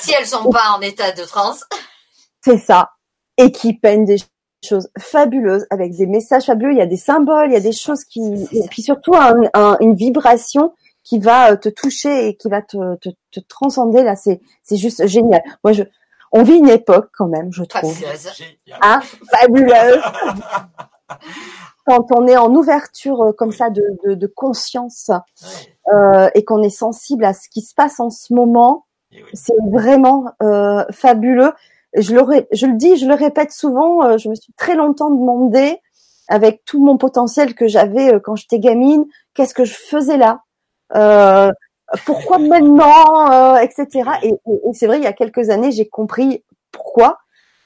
Si elles sont pas en état de transe. C'est ça. Et qui peignent des choses fabuleuses avec des messages fabuleux. Il y a des symboles, il y a des choses qui, et puis surtout un- un- une vibration qui va euh, te toucher et qui va te, te, te transcender. Là, c'est, c'est juste génial. Moi, je, on vit une époque quand même, je trouve. Fabuleuse. Génial. Hein, fabuleuse. Quand on est en ouverture euh, comme ça de, de, de conscience euh, et qu'on est sensible à ce qui se passe en ce moment, oui. c'est vraiment euh, fabuleux. Je le, ré- je le dis, je le répète souvent, euh, je me suis très longtemps demandé, avec tout mon potentiel que j'avais euh, quand j'étais gamine, qu'est-ce que je faisais là? Euh, Pourquoi maintenant euh, Etc. Et, et- et c'est vrai, il y a quelques années, j'ai compris pourquoi.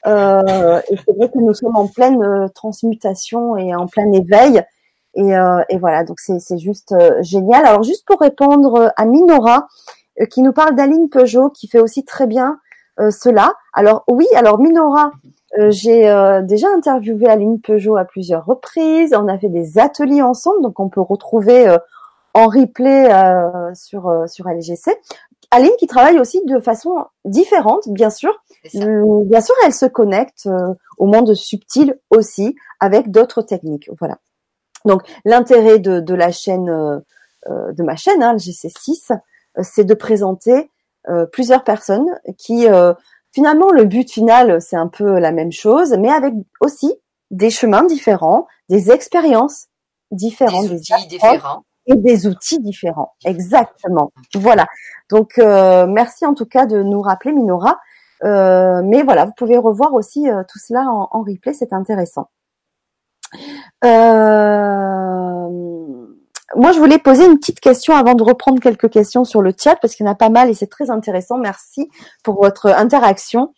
Euh, et c'est vrai que nous sommes en pleine euh, transmutation et en plein éveil. Et, euh, et voilà, donc c'est juste génial. Alors juste pour répondre à Minora, qui nous parle d'Aline Peugeot, qui fait aussi très bien euh, cela. Alors oui, alors Minora, euh, j'ai euh, déjà interviewé Aline Peugeot à plusieurs reprises. On a fait des ateliers ensemble, donc on peut retrouver euh, en replay euh, sur euh, sur LGC. Aline qui travaille aussi de façon différente, bien sûr. Bien sûr, elle se connecte euh, au monde subtil aussi avec d'autres techniques. Voilà. Donc l'intérêt de, de la chaîne, euh, euh, de ma chaîne, hein, le GC6, euh, c'est de présenter euh, plusieurs personnes qui, euh, finalement, le but final, c'est un peu la même chose, mais avec aussi des chemins différents, des expériences différentes, Des outils différents. et des outils différents. Exactement. Voilà. Donc euh, merci en tout cas de nous rappeler Minora. Euh, mais voilà, vous pouvez revoir aussi euh, tout cela en, en replay, c'est intéressant. Euh, moi, je voulais poser une petite question avant de reprendre quelques questions sur le chat parce qu'il y en a pas mal et c'est très intéressant. Merci pour votre interaction.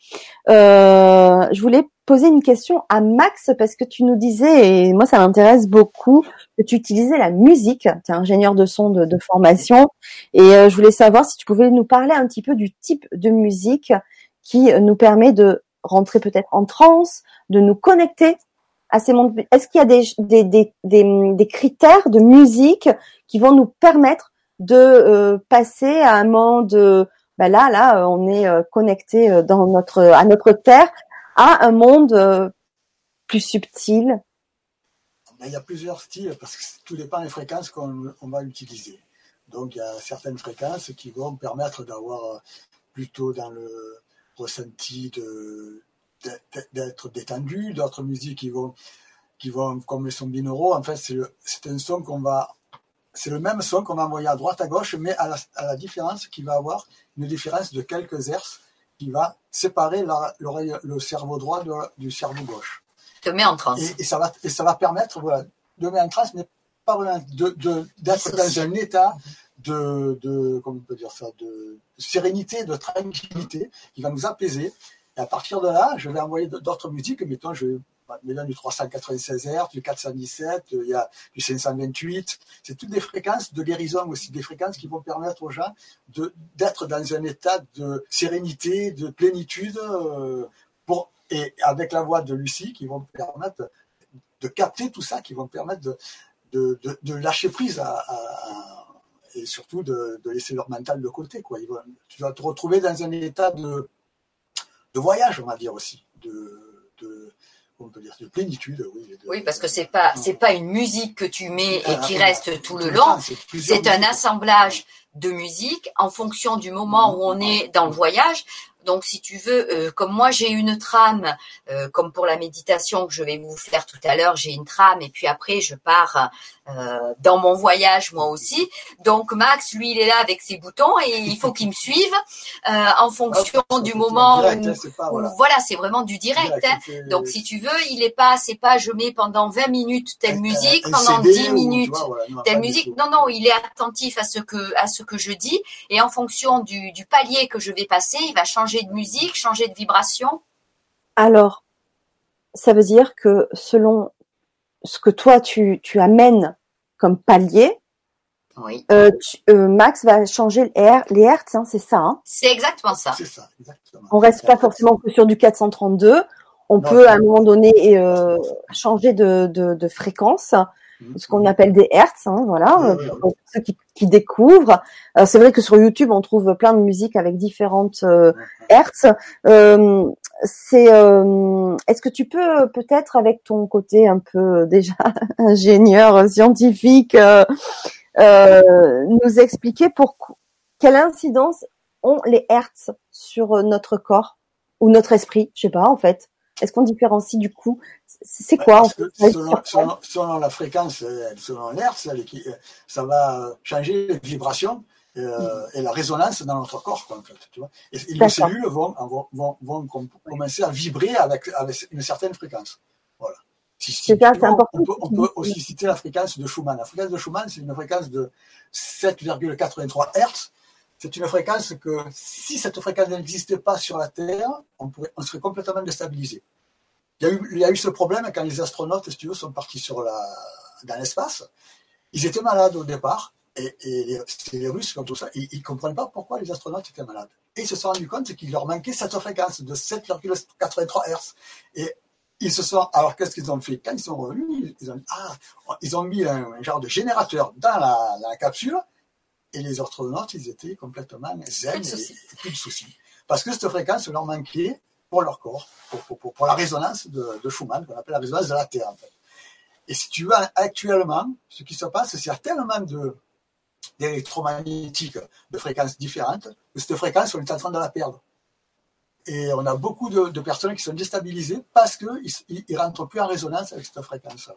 Euh, je voulais poser une question à Max parce que tu nous disais et moi ça m'intéresse beaucoup que tu utilisais la musique. Tu es ingénieur de son de, formation et euh, je voulais savoir si tu pouvais nous parler un petit peu du type de musique qui nous permet de rentrer peut-être en transe, de nous connecter ces mondes. Est-ce qu'il y a des, critères de musique qui vont nous permettre de euh, passer à un monde euh, ben là là euh, on est connecté dans notre à notre terre à un monde plus subtil? Il y a plusieurs styles parce que tout dépend des fréquences qu'on on va utiliser. Donc il y a certaines fréquences qui vont permettre d'avoir plutôt dans le ressenti de d'être- détendu, d'autres musiques qui vont qui vont comme les sons binauraux. En fait, c'est un son qu'on va c'est le même son qu'on va envoyer à droite à gauche, mais à la, à la différence qu'il va avoir une différence de quelques hertz qui va séparer la- l'oreille, le cerveau droit de- du cerveau gauche. Te met en transe. Et, et ça va, et ça va permettre voilà, de mettre en transe, mais pas vraiment, de, de, d'être dans un état de, de, comment on peut dire ça, de sérénité, de tranquillité, qui va nous apaiser. Et à partir de là, je vais envoyer d'autres musiques, mettons, je bah, du 396 Hz, du 417, euh, il y a du 528. C'est toutes des fréquences de guérison aussi, des fréquences qui vont permettre aux gens d'être dans un état de sérénité, de plénitude, euh, et avec la voix de Lucie qui vont permettre de capter tout ça, qui vont permettre de, de, lâcher prise à, et surtout de, laisser leur mental de côté. Tu vas te retrouver dans un état de, de voyage, on va dire aussi, de, de, on peut dire, de plénitude. Oui, de- Oui, parce que c'est pas c'est pas une musique que tu mets et qui reste tout le long. c'est un assemblage de musique en fonction du moment où on est dans le voyage. Donc, si tu veux, euh, comme moi j'ai une trame, euh, comme pour la méditation que je vais vous faire tout à l'heure, j'ai une trame et puis après je pars euh, dans mon voyage moi aussi. Donc Max, lui, il est là avec ses boutons et il faut qu'il me suive en fonction Ah, du moment direct, où, hein, où- voilà. c'est vraiment du direct. Direct, hein. Donc si tu veux, il est pas, c'est pas je mets pendant 20 minutes telle musique, pendant CD 10 ou, tu minutes vois, voilà, non, telle musique. Non, non, il est attentif à ce que à ce que je dis et en fonction du, du palier que je vais passer, il va changer de musique, changer de vibration? Alors, ça veut dire que selon ce que toi tu, tu amènes comme palier, Oui, euh, tu- euh, Max va changer les her- les hertz, hein, c'est ça. Hein? C'est exactement ça. C'est ça, exactement. On reste pas forcément que sur du 432. On Non, peut à un moment donné euh, changer de, de, de fréquence. Ce qu'on appelle des hertz. Hein, voilà, euh, pour ceux qui, qui découvrent. Euh, c'est vrai que sur YouTube, on trouve plein de musiques avec différentes euh, hertz. Euh, c'est. euh, Est-ce que tu peux peut-être, avec ton côté un peu déjà ingénieur scientifique, nous expliquer pour quelle incidence ont les hertz sur notre corps ou notre esprit? Je sais pas en fait. Est-ce qu'on différencie du coup C'est quoi en Parce fait selon, selon- selon la fréquence, euh, selon qui- euh, ça va changer les vibrations euh, et la résonance dans notre corps, quoi, en fait, tu vois. Et, D'accord. cellules vont, vont, vont, vont com- commencer à vibrer avec, avec une certaine fréquence. Voilà. Si, ça, important on peut, on peut aussi citer la fréquence de Schumann. La fréquence de Schumann, c'est une fréquence de 7,83 Hertz. C'est une fréquence que, si cette fréquence n'existait pas sur la Terre, on, serait complètement déstabilisé. Il y, a eu, ce problème quand les astronautes, sont partis dans l'espace. Ils étaient malades au départ, et, et les, Russes comme tout ça, ils ne comprenaient pas pourquoi les astronautes étaient malades. Et ils se sont rendus compte qu'il leur manquait cette fréquence de 7,83 Hz. Et ils se sont, alors qu'est-ce qu'ils ont fait? Quand ils sont revenus, ils ont, ah, ont mis un, genre de générateur dans la capsule, et les astronautes, ils étaient complètement zen Plus de et, plus de soucis. Parce que cette fréquence leur manquait pour leur corps, pour, pour, pour, pour la résonance de, de Schumann, qu'on appelle la résonance de la Terre. En fait. Et si tu veux, actuellement, ce qui se passe, c'est qu'il y a tellement de d'électromagnétiques de fréquences différentes que cette fréquence, on est en train de la perdre. Et on a beaucoup de, de personnes qui sont déstabilisées parce qu'ils ne rentrent plus en résonance avec cette fréquence-là.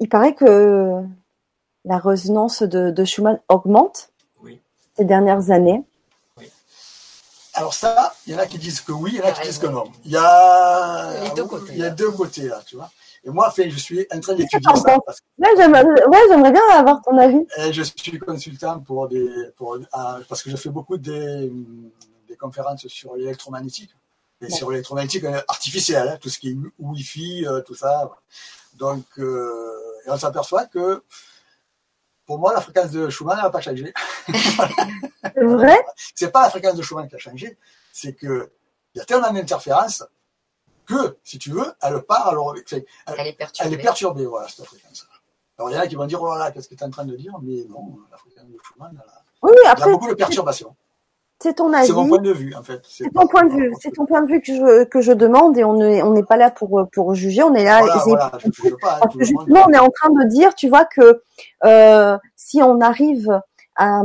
Il paraît que la résonance de, de Schumann augmente Oui. ces dernières années. Alors ça, il y en a qui disent que oui, il y en a qui disent que non. Il y a, Les deux côtés, il y a là. deux côtés là, tu vois. Et moi, enfin, je suis en train d'étudier ça parce que Là, j'aimerais ouais, j'aimerais bien avoir ton avis. euh, je suis consultant pour des, pour, ah, parce que je fais beaucoup des, des conférences sur l'électromagnétique, et Ouais. sur l'électromagnétique euh, artificielle, hein, tout ce qui est Wi-Fi, euh, tout ça. Donc, euh, et on s'aperçoit que pour moi, la fréquence de Schumann n'a pas changé. C'est vrai? C'est pas la fréquence de Schumann qui a changé, c'est que il y a tellement d'interférences que, si tu veux, elle part, alors, elle, Elle est elle est perturbée. perturbée, voilà, cette fréquence. Alors, il y en a qui vont dire, oh là là, qu'est-ce que tu es en train de dire? Mais non, la fréquence de Schumann, elle a, Oui, oui, il y a après, beaucoup de perturbations. C'est ton avis. C'est mon point de vue, en fait. C'est ton point de vue, c'est ton point de vue que je, que je demande et on n'est on n'est pas là pour, pour juger, on est là Voilà, essayer voilà, je ne juge pas. Parce que justement, on est en train de dire, tu vois, que euh, si on arrive à,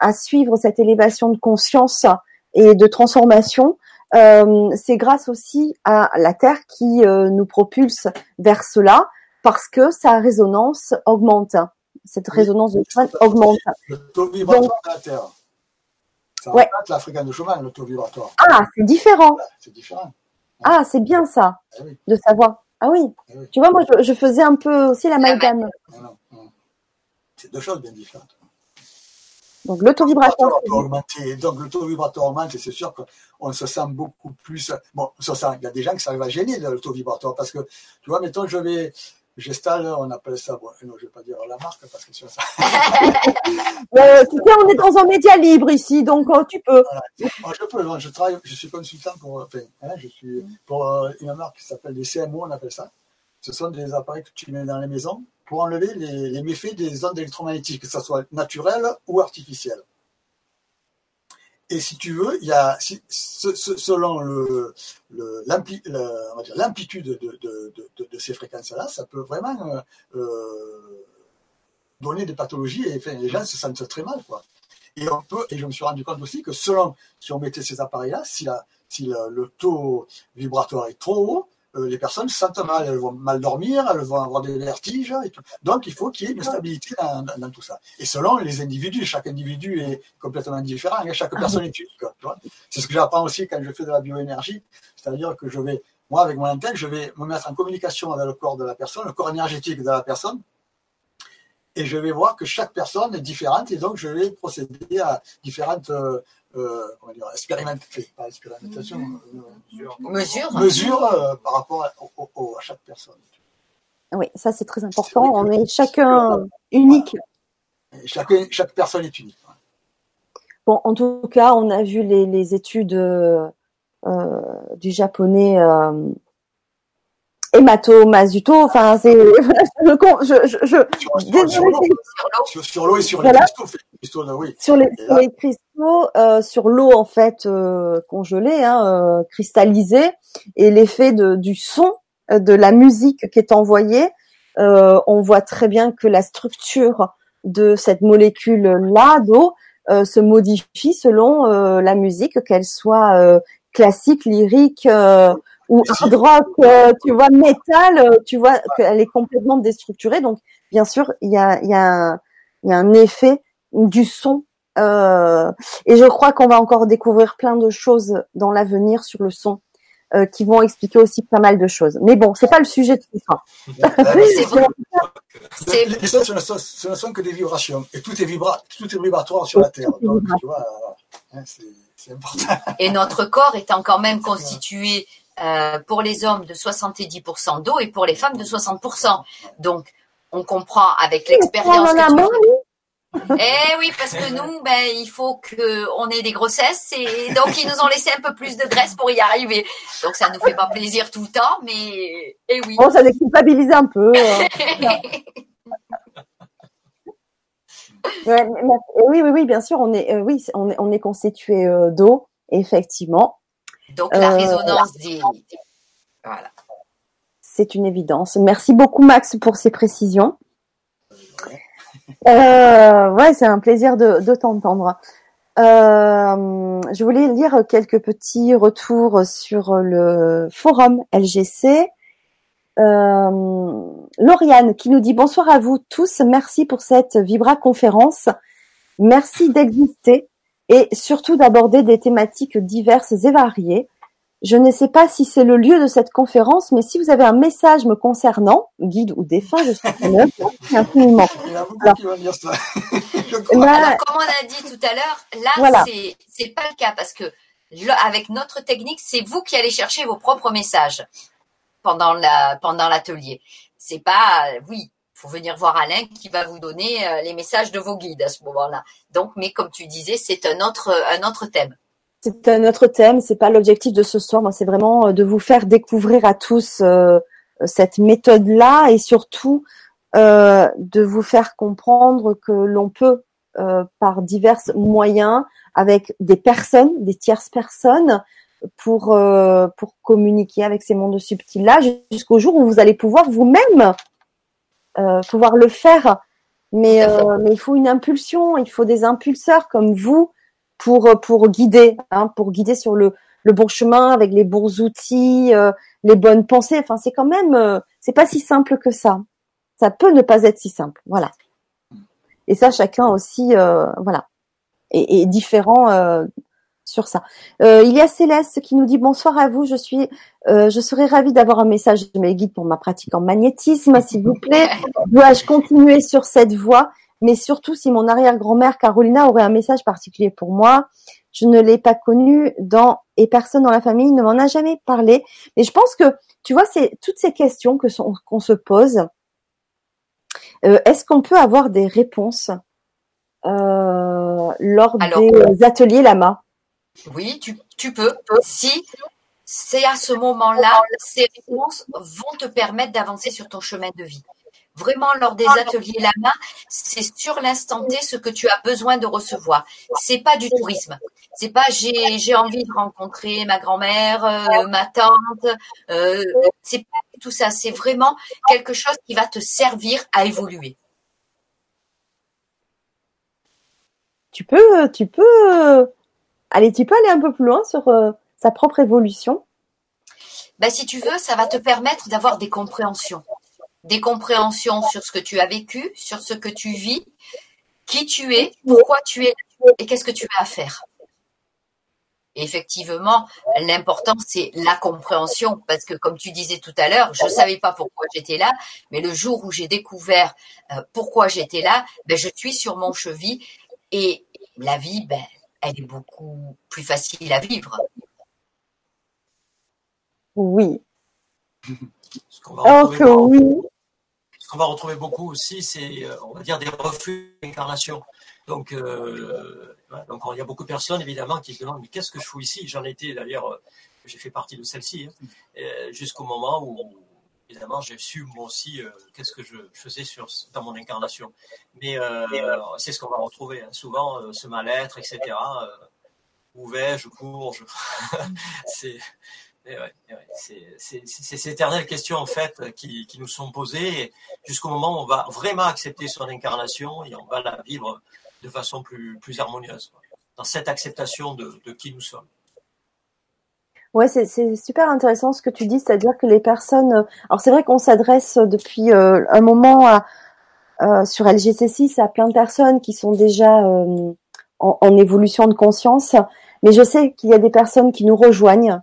à suivre cette élévation de conscience et de transformation, euh, c'est grâce aussi à la Terre qui euh, nous propulse vers cela, parce que sa résonance augmente. Cette résonance de augmente. Le de la Terre. Ça Ouais. de Schumann, le taux vibratoire. Ah, c'est différent. C'est différent. Ah, c'est bien ça, Eh oui, de savoir. Ah oui. eh oui. Tu vois, moi, je, je faisais un peu aussi l'amalgame. C'est deux choses bien différentes. Donc, le taux vibratoire. vibratoire peut augmenter. Donc le taux vibratoire augmente et c'est sûr qu'on se sent beaucoup plus. Bon, on se sent- il y a des gens qui s'arrivent à gêner le taux vibratoire parce que, tu vois, mettons, je vais. J'installe, on appelle ça, bon, non, je vais pas dire la marque parce que sur ça. Euh, tu sais, on est dans un média libre ici, donc euh, tu peux. Moi, je peux, moi, je travaille, je suis consultant pour, enfin, hein, je suis pour euh, une marque qui s'appelle des CMO, on appelle ça. Ce sont des appareils que tu mets dans les maisons pour enlever les, les méfaits des ondes électromagnétiques, que ce soit naturelles ou artificielles. Et si tu veux, il y a, selon l'amplitude de, ces fréquences-là, ça peut vraiment euh, euh, donner des pathologies et enfin, les gens se sentent très mal. Quoi. Et on peut, et je me suis rendu compte aussi que selon si on mettait ces appareils-là, si, la, si le, taux vibratoire est trop haut, les personnes se sentent mal, elles vont mal dormir, elles vont avoir des vertiges et tout. Donc il faut qu'il y ait une stabilité dans, dans, tout ça. Et selon les individus, chaque individu est complètement différent, hein, chaque personne est unique. C'est ce que j'apprends aussi quand je fais de la bioénergie, c'est-à-dire que je vais, moi avec mon antenne, je vais me mettre en communication avec le corps de la personne, le corps énergétique de la personne, et je vais voir que chaque personne est différente et donc je vais procéder à différentes euh, euh, comment dire, pas expérimentation, euh, mesures, mesures euh, par rapport à, chaque personne. Oui, ça c'est très important. On est chacun unique. Chaque, chaque personne est unique. Bon, en tout cas, on a vu les, les études euh, du japonais Emato Mazuto, enfin c'est je je je, sur, l'eau et sur les cristaux, oui. Sur les, cristaux, euh, sur l'eau en fait euh, congelée, hein, euh, cristallisée, et l'effet de du son de la musique qui est envoyée, euh, on voit très bien que la structure de cette molécule là d'eau se modifie selon la musique, qu'elle soit classique, lyrique ou hard rock, euh, tu vois, métal, euh, tu vois qu'elle est complètement déstructurée. Donc, bien sûr, il y a, y, a y a un effet du son. Euh, et je crois qu'on va encore découvrir plein de choses dans l'avenir sur le son. Euh, qui vont expliquer aussi pas mal de choses. Mais bon, c'est pas le sujet de tout ça. c'est les sons, ce ne sont que des vibrations. Et tout est, vibra tout est vibratoire sur la Terre. Donc, tu vois, hein, c'est important. Et notre corps étant quand même constitué euh, pour les hommes de 70% d'eau et pour les femmes de 60%. Donc, on comprend avec l'expérience que tu Eh oui, parce que nous, ben, il faut que on ait des grossesses et donc ils nous ont laissé un peu plus de graisse pour y arriver. Donc ça nous fait pas plaisir tout le temps, mais eh oui. Bon, ça déculpabilise un peu. Hein. oui, oui, oui, bien sûr, on est, euh, oui, on est, on est constitué euh, d'eau, effectivement. Donc la euh, résonance des... Voilà. C'est une évidence. Merci beaucoup Max pour ces précisions. Euh, ouais, c'est un plaisir de, de t'entendre. Euh, je voulais lire quelques petits retours sur le forum LGC. Euh, Lauriane qui nous dit bonsoir à vous tous, merci pour cette Vibra conférence, merci d'exister et surtout d'aborder des thématiques diverses et variées. Je ne sais pas si c'est le lieu de cette conférence, mais si vous avez un message me concernant, guide ou défunt, je suis preneuse. Merci infiniment. Alors, comme on a dit tout à l'heure, là, c'est, c'est pas le cas parce que avec notre technique, c'est vous qui allez chercher vos propres messages pendant la, pendant l'atelier. C'est pas, oui, faut venir voir Alain qui va vous donner euh, les messages de vos guides à ce moment-là. Donc, mais comme tu disais, c'est un autre, un autre thème. C'est un autre thème, c'est pas l'objectif de ce soir. Moi, c'est vraiment euh, de vous faire découvrir à tous euh, cette méthode-là et surtout de vous faire comprendre que l'on peut, par divers moyens, avec des personnes, des tierces personnes, pour pour communiquer avec ces mondes subtils-là, jusqu'au jour où vous allez pouvoir vous-même pouvoir le faire. Mais, euh, mais il faut une impulsion, il faut des impulseurs comme vous pour pour guider, hein, pour guider sur le, le bon chemin avec les bons outils, euh, les bonnes pensées. Enfin, c'est quand même, c'est pas si simple que ça. Ça peut ne pas être si simple, voilà. Et ça, chacun aussi, voilà, est, est différent sur ça. Euh, il y a Céleste qui nous dit bonsoir à vous. Je suis, euh, je serais ravie d'avoir un message de mes guides pour ma pratique en magnétisme, s'il vous plaît. Dois-je continuer sur cette voie? Mais surtout, si mon arrière-grand-mère Carolina aurait un message particulier pour moi, je ne l'ai pas connue dans et personne dans la famille ne m'en a jamais parlé. Mais je pense que tu vois, c'est toutes ces questions que qu'on se pose. Euh, est-ce qu'on peut avoir des réponses lors des ateliers Lama? Oui, tu, peux. Si c'est à ce moment-là, ces réponses vont te permettre d'avancer sur ton chemin de vie. Vraiment, lors des ateliers Lama, c'est sur l'instant T ce que tu as besoin de recevoir. C'est pas du tourisme. C'est pas j'ai envie de rencontrer ma grand-mère, euh, ma tante. Euh, c'est pas tout ça. C'est vraiment quelque chose qui va te servir à évoluer. tu peux, tu peux, allez, tu peux aller un peu plus loin sur sa propre évolution? Ben, si tu veux, ça va te permettre d'avoir des compréhensions, des compréhensions sur ce que tu as vécu, sur ce que tu vis, qui tu es, pourquoi tu es et qu'est-ce que tu as à faire. effectivement, l'important, c'est la compréhension, parce que comme tu disais tout à l'heure, je ne savais pas pourquoi j'étais là, mais le jour où j'ai découvert euh, pourquoi j'étais là, ben, je suis sur mon cheville et la vie, ben, elle est beaucoup plus facile à vivre. Oui. Ce qu'on va, retrouver beaucoup aussi, c'est, euh, on va dire, des refus d'incarnation. Donc, euh, donc, il y a beaucoup de personnes, évidemment, qui se demandent, mais qu'est-ce que je fous ici? J'en étais, d'ailleurs, euh, j'ai fait partie de celle-ci, hein. jusqu'au moment où, évidemment, j'ai su, moi aussi, qu'est-ce que je faisais dans mon incarnation. Mais c'est ce qu'on va retrouver, hein. souvent, ce mal-être, etc. où vais-je, cours, je... c'est c'est ces éternelles questions en fait qui, nous sont posées jusqu'au moment où on va vraiment accepter son incarnation et on va la vivre de façon plus harmonieuse, dans cette acceptation de, qui nous sommes. Ouais, c'est super intéressant ce que tu dis, c'est-à-dire que les personnes. Alors c'est vrai qu'on s'adresse depuis euh, un moment à, euh, sur LGC6 à plein de personnes qui sont déjà euh, en, en, évolution de conscience, mais je sais qu'il y a des personnes qui nous rejoignent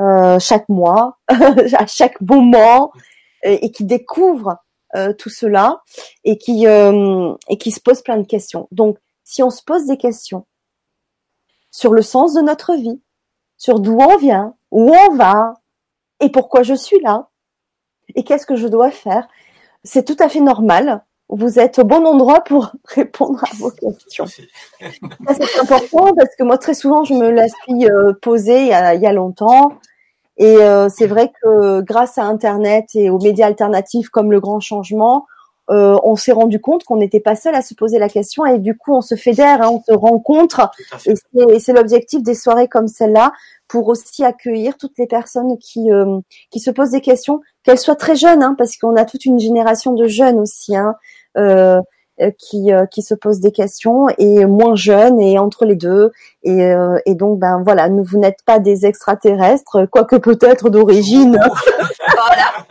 euh, chaque mois, à chaque moment, et, qui découvre euh, tout cela et qui euh, et qui se pose plein de questions. Donc, si on se pose des questions sur le sens de notre vie, sur d'où on vient, où on va, et pourquoi je suis là, et qu'est-ce que je dois faire, c'est tout à fait normal. Vous êtes au bon endroit pour répondre à vos questions. c'est important parce que moi, très souvent, je me laisse poser il y a, il y a longtemps. Et euh, c'est vrai que grâce à Internet et aux médias alternatifs comme le Grand Changement, euh, on s'est rendu compte qu'on n'était pas seul à se poser la question et du coup on se fédère, hein, on se rencontre et c'est l'objectif des soirées comme celle-là pour aussi accueillir toutes les personnes qui euh, qui se posent des questions, qu'elles soient très jeunes, hein, parce qu'on a toute une génération de jeunes aussi. Hein, euh, euh, qui, euh, qui se posent des questions et moins jeunes et entre les deux. Et, euh, et donc, ben voilà, vous n'êtes pas des extraterrestres, quoique peut-être d'origine. voilà.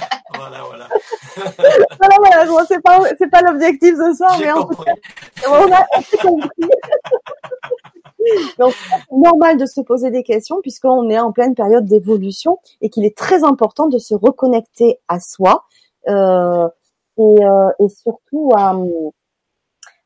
voilà, voilà. voilà, voilà, c'est pas, c'est pas l'objectif ce soir, mais on, on a compris. Donc, c'est normal de se poser des questions puisqu'on est en pleine période d'évolution et qu'il est très important de se reconnecter à soi, euh, et, euh, et surtout à,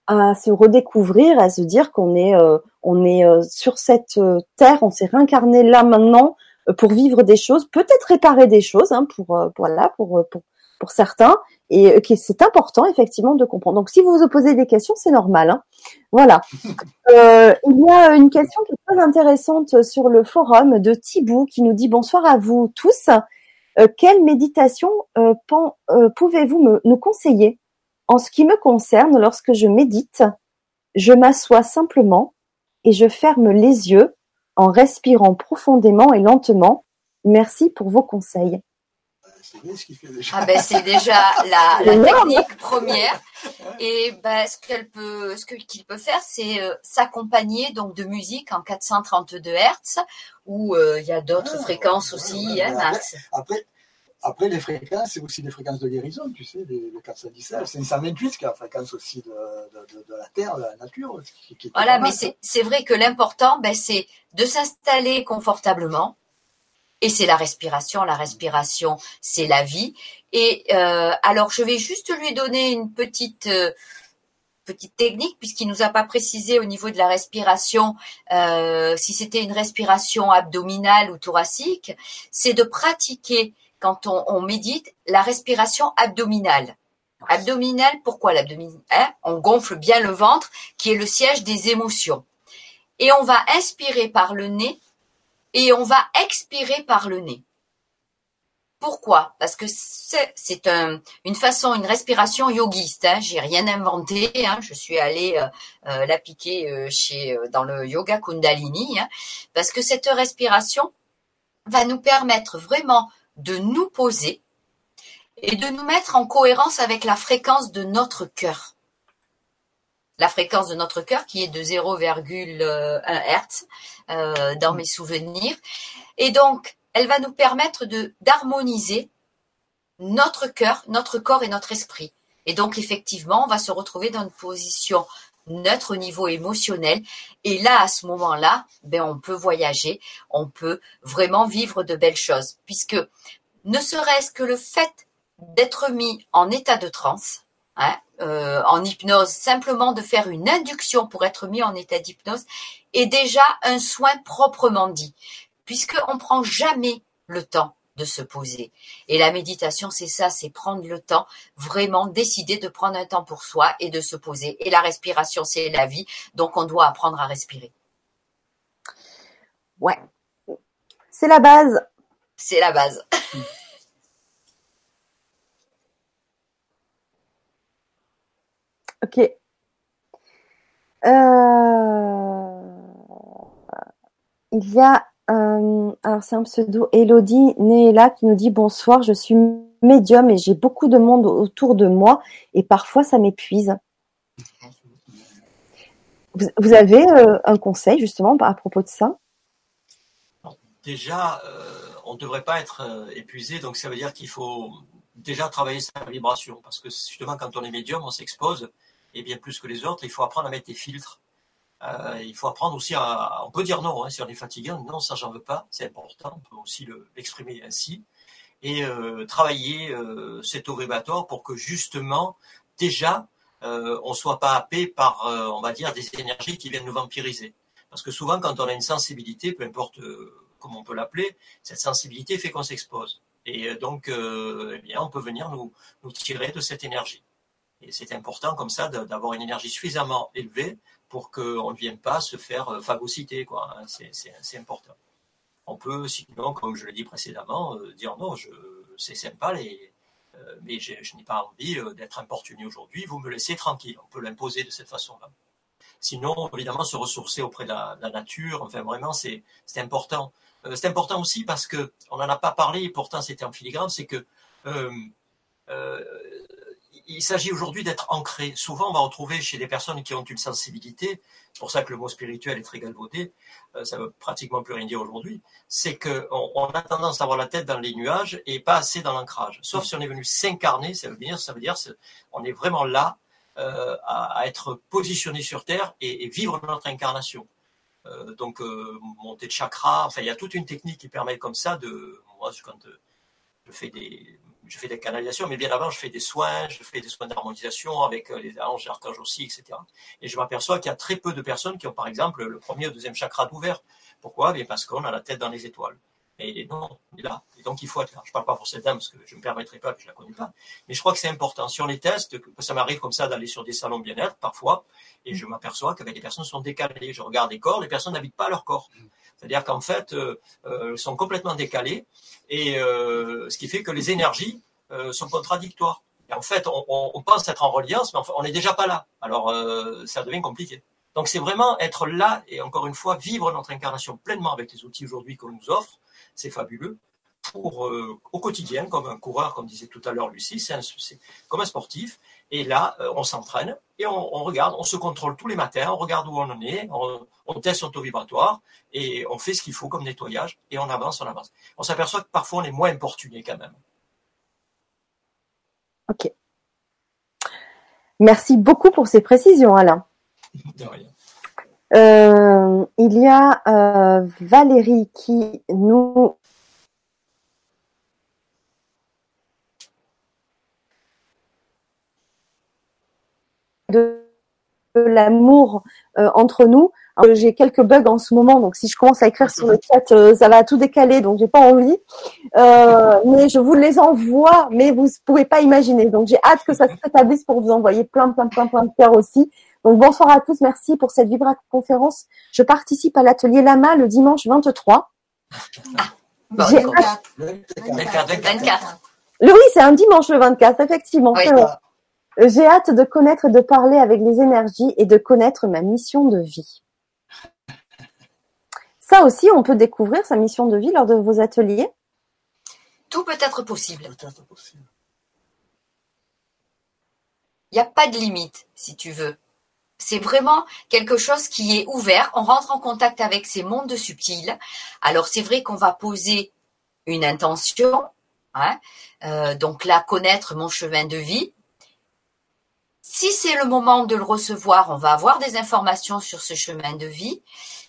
à se redécouvrir, à se dire qu'on est, euh, on est sur cette terre, on s'est réincarné là maintenant pour vivre des choses, peut-être réparer des choses, hein, pour, voilà, pour, pour, pour certains, et que c'est important effectivement de comprendre. Donc si vous vous posez des questions, c'est normal. Hein. Voilà. Euh, il y a une question qui est très intéressante sur le forum de Thibou qui nous dit bonsoir à vous tous. Euh, quelle méditation euh, euh, pouvez-vous nous conseiller En ce qui me concerne, lorsque je médite, je m'assois simplement et je ferme les yeux en respirant profondément et lentement. Merci pour vos conseils. Ah ben c'est déjà la, technique première. Et ben, ce qu'elle peut, ce qu'il peut faire, c'est s'accompagner donc de musique en 432 Hz, où il y a d'autres ah, fréquences aussi, hein, Max. Après, après, les fréquences, c'est aussi des fréquences de guérison, tu sais, les, 417, 528, qui est la fréquence aussi de, la Terre, de la nature. voilà, mais c'est vrai que l'important, ben, c'est de s'installer confortablement, et c'est la respiration. La respiration, c'est la vie. Et euh, alors, je vais juste lui donner une petite euh, petite technique puisqu'il nous a pas précisé au niveau de la respiration euh, si c'était une respiration abdominale ou thoracique. C'est de pratiquer quand on, médite la respiration abdominale. Abdominale, pourquoi l'abdominal hein? On gonfle bien le ventre, qui est le siège des émotions. Et on va inspirer par le nez et on va expirer par le nez. Pourquoi? Parce que c'est une façon, une respiration yogiste. Hein. J'ai rien inventé. Hein. Je suis allée euh, euh, l'appliquer euh, chez dans le yoga Kundalini, hein. parce que cette respiration va nous permettre vraiment de nous poser et de nous mettre en cohérence avec la fréquence de notre cœur. la fréquence de notre cœur qui est de 0,1 Hertz euh, dans mes souvenirs. Et donc, elle va nous permettre d'harmoniser notre cœur, notre corps et notre esprit. Et donc, effectivement, on va se retrouver dans une position neutre au niveau émotionnel. Et là, à ce moment-là, ben, on peut voyager, on peut vraiment vivre de belles choses. Puisque ne serait-ce que le fait d'être mis en état de transe, hein, euh, en hypnose, simplement de faire une induction pour être mis en état d'hypnose, est déjà un soin proprement dit, puisqu'on prend jamais le temps de se poser. Et la méditation, c'est ça, c'est prendre le temps, vraiment décider de prendre un temps pour soi et de se poser. Et la respiration, c'est la vie, donc on doit apprendre à respirer. Ouais, c'est la base. C'est la base. ok. Euh... Il y a euh, alors c'est un pseudo Elodie Néela qui nous dit bonsoir, je suis médium et j'ai beaucoup de monde autour de moi et parfois ça m'épuise. Vous, avez euh, un conseil justement à propos de ça? Déjà, euh, on ne devrait pas être épuisé, donc ça veut dire qu'il faut déjà travailler sa vibration. Parce que justement quand on est médium, on s'expose et bien plus que les autres, il faut apprendre à mettre des filtres euh, il faut apprendre aussi à, on peut dire non, hein, si on est fatigué, non, ça j'en veux pas, c'est important, on peut aussi l'exprimer ainsi, et euh, travailler euh, cet ovébator pour que justement, déjà, euh, on soit pas happé par, euh, on va dire, des énergies qui viennent nous vampiriser. Parce que souvent, quand on a une sensibilité, peu importe comment on peut l'appeler, cette sensibilité fait qu'on s'expose. Et donc, eh bien, on peut venir nous, nous tirer de cette énergie. Et c'est important comme ça d'avoir une énergie suffisamment élevée pour qu'on ne vienne pas se faire euh, phagocyter. Quoi. Hein. C'est important. On peut, sinon, comme je l'ai dit précédemment, euh, dire non, c'est sympa, les, euh, mais je, n'ai pas envie d'être importuné aujourd'hui, vous me laissez tranquille. On peut l'imposer de cette façon-là. Sinon, évidemment, se ressourcer auprès de la, nature, enfin vraiment, c'est important. c'est important aussi parce que on n'en a pas parlé, et pourtant c'était en filigrane, c'est que il s'agit aujourd'hui d'être ancré. Souvent, on va retrouver chez des personnes qui ont une sensibilité, c'est pour ça que le mot spirituel est très galvaudé, euh, ça veut pratiquement plus rien dire aujourd'hui, c'est qu'on on a tendance à avoir la tête dans les nuages et pas assez dans l'ancrage. Sauf si on est venu s'incarner, ça veut dire, ça veut dire, on est vraiment là euh, à, être positionné sur Terre et, vivre notre incarnation. Euh, donc, monter de chakra, enfin, il y a toute une technique qui permet comme ça de, moi, quand je fais des, je fais des canalisations, mais bien avant, je fais des soins, je fais des soins d'harmonisation avec euh, les anges, les archanges aussi, etc. Et je m'aperçois qu'il y a très peu de personnes qui ont, par exemple, le premier ou deuxième chakra d'ouvert. Pourquoi? Bien parce qu'on a la tête dans les étoiles. Et non, il est là. Et donc, il faut être là. Je ne parle pas pour cette dame parce que je ne me permettrai pas, que je ne la connais pas. Mais je crois que c'est important. On les teste, ça m'arrive comme ça d'aller sur des salons bien-être parfois, et je m'aperçois qu'avec les personnes sont décalées. Je regarde les corps, les personnes n'habitent pas leur corps. C'est-à-dire qu'en fait, euh, euh, sont complètement décalées, et euh, ce qui fait que les énergies sont contradictoires. Et en fait, on, pense être en reliance, mais on n'est déjà pas là. Alors, ça devient compliqué. Donc, c'est vraiment être là et encore une fois vivre notre incarnation pleinement avec les outils aujourd'hui qu'on nous offre. C'est fabuleux pour au quotidien, comme un coureur, comme disait tout à l'heure Lucie, c'est comme un sportif. Et là, on s'entraîne et on, on, regarde, on se contrôle tous les matins, on regarde où on en est, on, on teste son taux vibratoire et on fait ce qu'il faut comme nettoyage et on avance, on avance. On s'aperçoit que parfois on est moins importuné quand même. Ok. Merci beaucoup pour ces précisions, Alain. De rien. Euh, il y a euh, Valérie qui nous de l'amour euh, entre nous. J'ai quelques bugs en ce moment, donc si je commence à écrire sur le chat, euh, ça va tout décaler, donc j'ai pas envie. Euh, mais je vous les envoie, mais vous pouvez pas imaginer. Donc j'ai hâte que ça se rétablisse pour vous envoyer plein, plein, plein, plein de cœurs aussi. Donc bonsoir à tous, merci pour cette Vibra conférence. Je participe à l'atelier Lama le dimanche 23. Bon, 24. 24. oui, c'est un dimanche le 24, effectivement. J'ai hâte de connaître et de parler avec les énergies et de connaître ma mission de vie. Ça aussi, on peut découvrir sa mission de vie lors de vos ateliers Tout peut être possible. Il n'y a pas de limite, si tu veux. C'est vraiment quelque chose qui est ouvert. On rentre en contact avec ces mondes subtils. Alors c'est vrai qu'on va poser une intention. Hein, euh, donc là, connaître mon chemin de vie. Si c'est le moment de le recevoir, on va avoir des informations sur ce chemin de vie.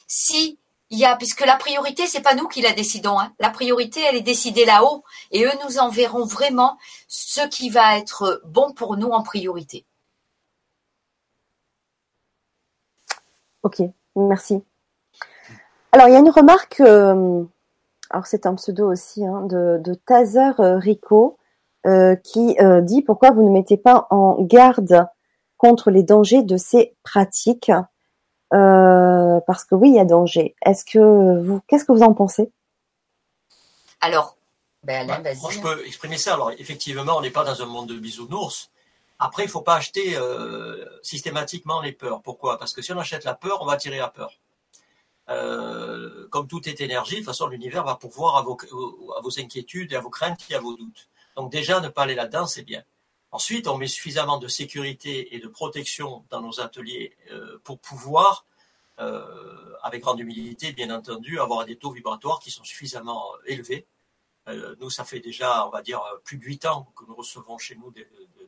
Si y a, puisque la priorité, c'est pas nous qui la décidons. Hein. La priorité, elle est décidée là-haut, et eux nous enverront vraiment ce qui va être bon pour nous en priorité. Ok, merci. Alors il y a une remarque, euh, alors c'est un pseudo aussi, hein, de, de Tazer Rico, euh, qui euh, dit pourquoi vous ne mettez pas en garde contre les dangers de ces pratiques euh, parce que oui, il y a danger. Est-ce que vous, qu'est-ce que vous en pensez? Alors, ben Alain, vas-y. Moi, je peux exprimer ça. Alors, effectivement, on n'est pas dans un monde de bisounours. Après, il faut pas acheter euh, systématiquement les peurs. Pourquoi? Parce que si on achète la peur, on va tirer la peur. Euh, comme tout est énergie, de toute façon, l'univers va pourvoir à vos, à vos inquiétudes et à vos craintes et à vos doutes. Donc déjà, ne pas aller là-dedans, c'est bien. Ensuite, on met suffisamment de sécurité et de protection dans nos ateliers euh, pour pouvoir, euh, avec grande humilité, bien entendu, avoir des taux vibratoires qui sont suffisamment élevés. Euh, nous, ça fait déjà, on va dire, plus de huit ans que nous recevons chez nous de,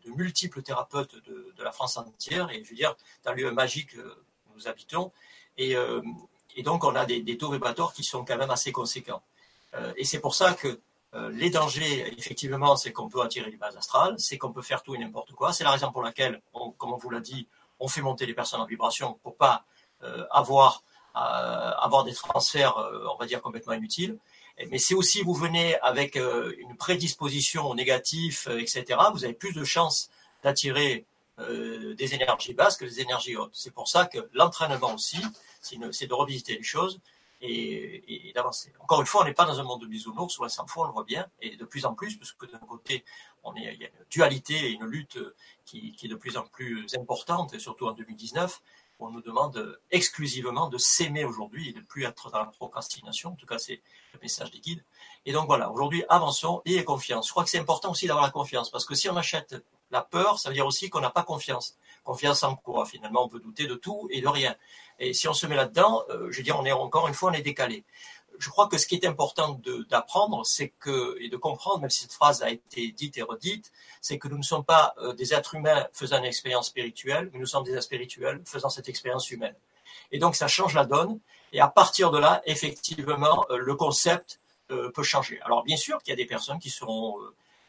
multiples thérapeutes de, la France entière, et je veux dire, dans le lieu magique où nous habitons. Et, donc, on a des, taux vibratoires qui sont quand même assez conséquents. et c'est pour ça que les dangers, effectivement, c'est qu'on peut attirer les bases astrales, c'est qu'on peut faire tout et n'importe quoi. C'est la raison pour laquelle, comme on vous l'a dit, on fait monter les personnes en vibration pour pas euh, avoir euh, avoir des transferts, euh, on va dire complètement inutiles. Mais c'est aussi vous venez avec euh, une prédisposition au négatif, etc. Vous avez plus de chances d'attirer des énergies basses que des énergies hautes. C'est pour ça que l'entraînement aussi, c'est de revisiter les choses et, et d'avancer. Encore une fois, on n'est pas dans un monde de bisounours, ou un sans on le voit bien, et de plus en plus, parce que d'un côté, on est, il y a une dualité et une lutte qui, qui, est de plus en plus importante, et surtout en 2019, où on nous demande exclusivement de s'aimer aujourd'hui et de plus être dans la procrastination. En tout cas, c'est le message des guides. Et donc voilà, aujourd'hui, avançons et confiance. Je crois que c'est important aussi d'avoir la confiance, parce que si on achète la peur, ça veut dire aussi qu'on n'a pas confiance. Confiance en quoi Finalement, on peut douter de tout et de rien. Et si on se met là-dedans, euh, je veux dire, on est encore une fois, on est décalé. Je crois que ce qui est important d'apprendre, c'est que, et de comprendre, même si cette phrase a été dite et redite, c'est que nous ne sommes pas euh, des êtres humains faisant une expérience spirituelle, mais nous sommes des êtres spirituels faisant cette expérience humaine. Et donc, ça change la donne. Et à partir de là, effectivement, euh, le concept peut changer. Alors, bien sûr qu'il y a des personnes qui seront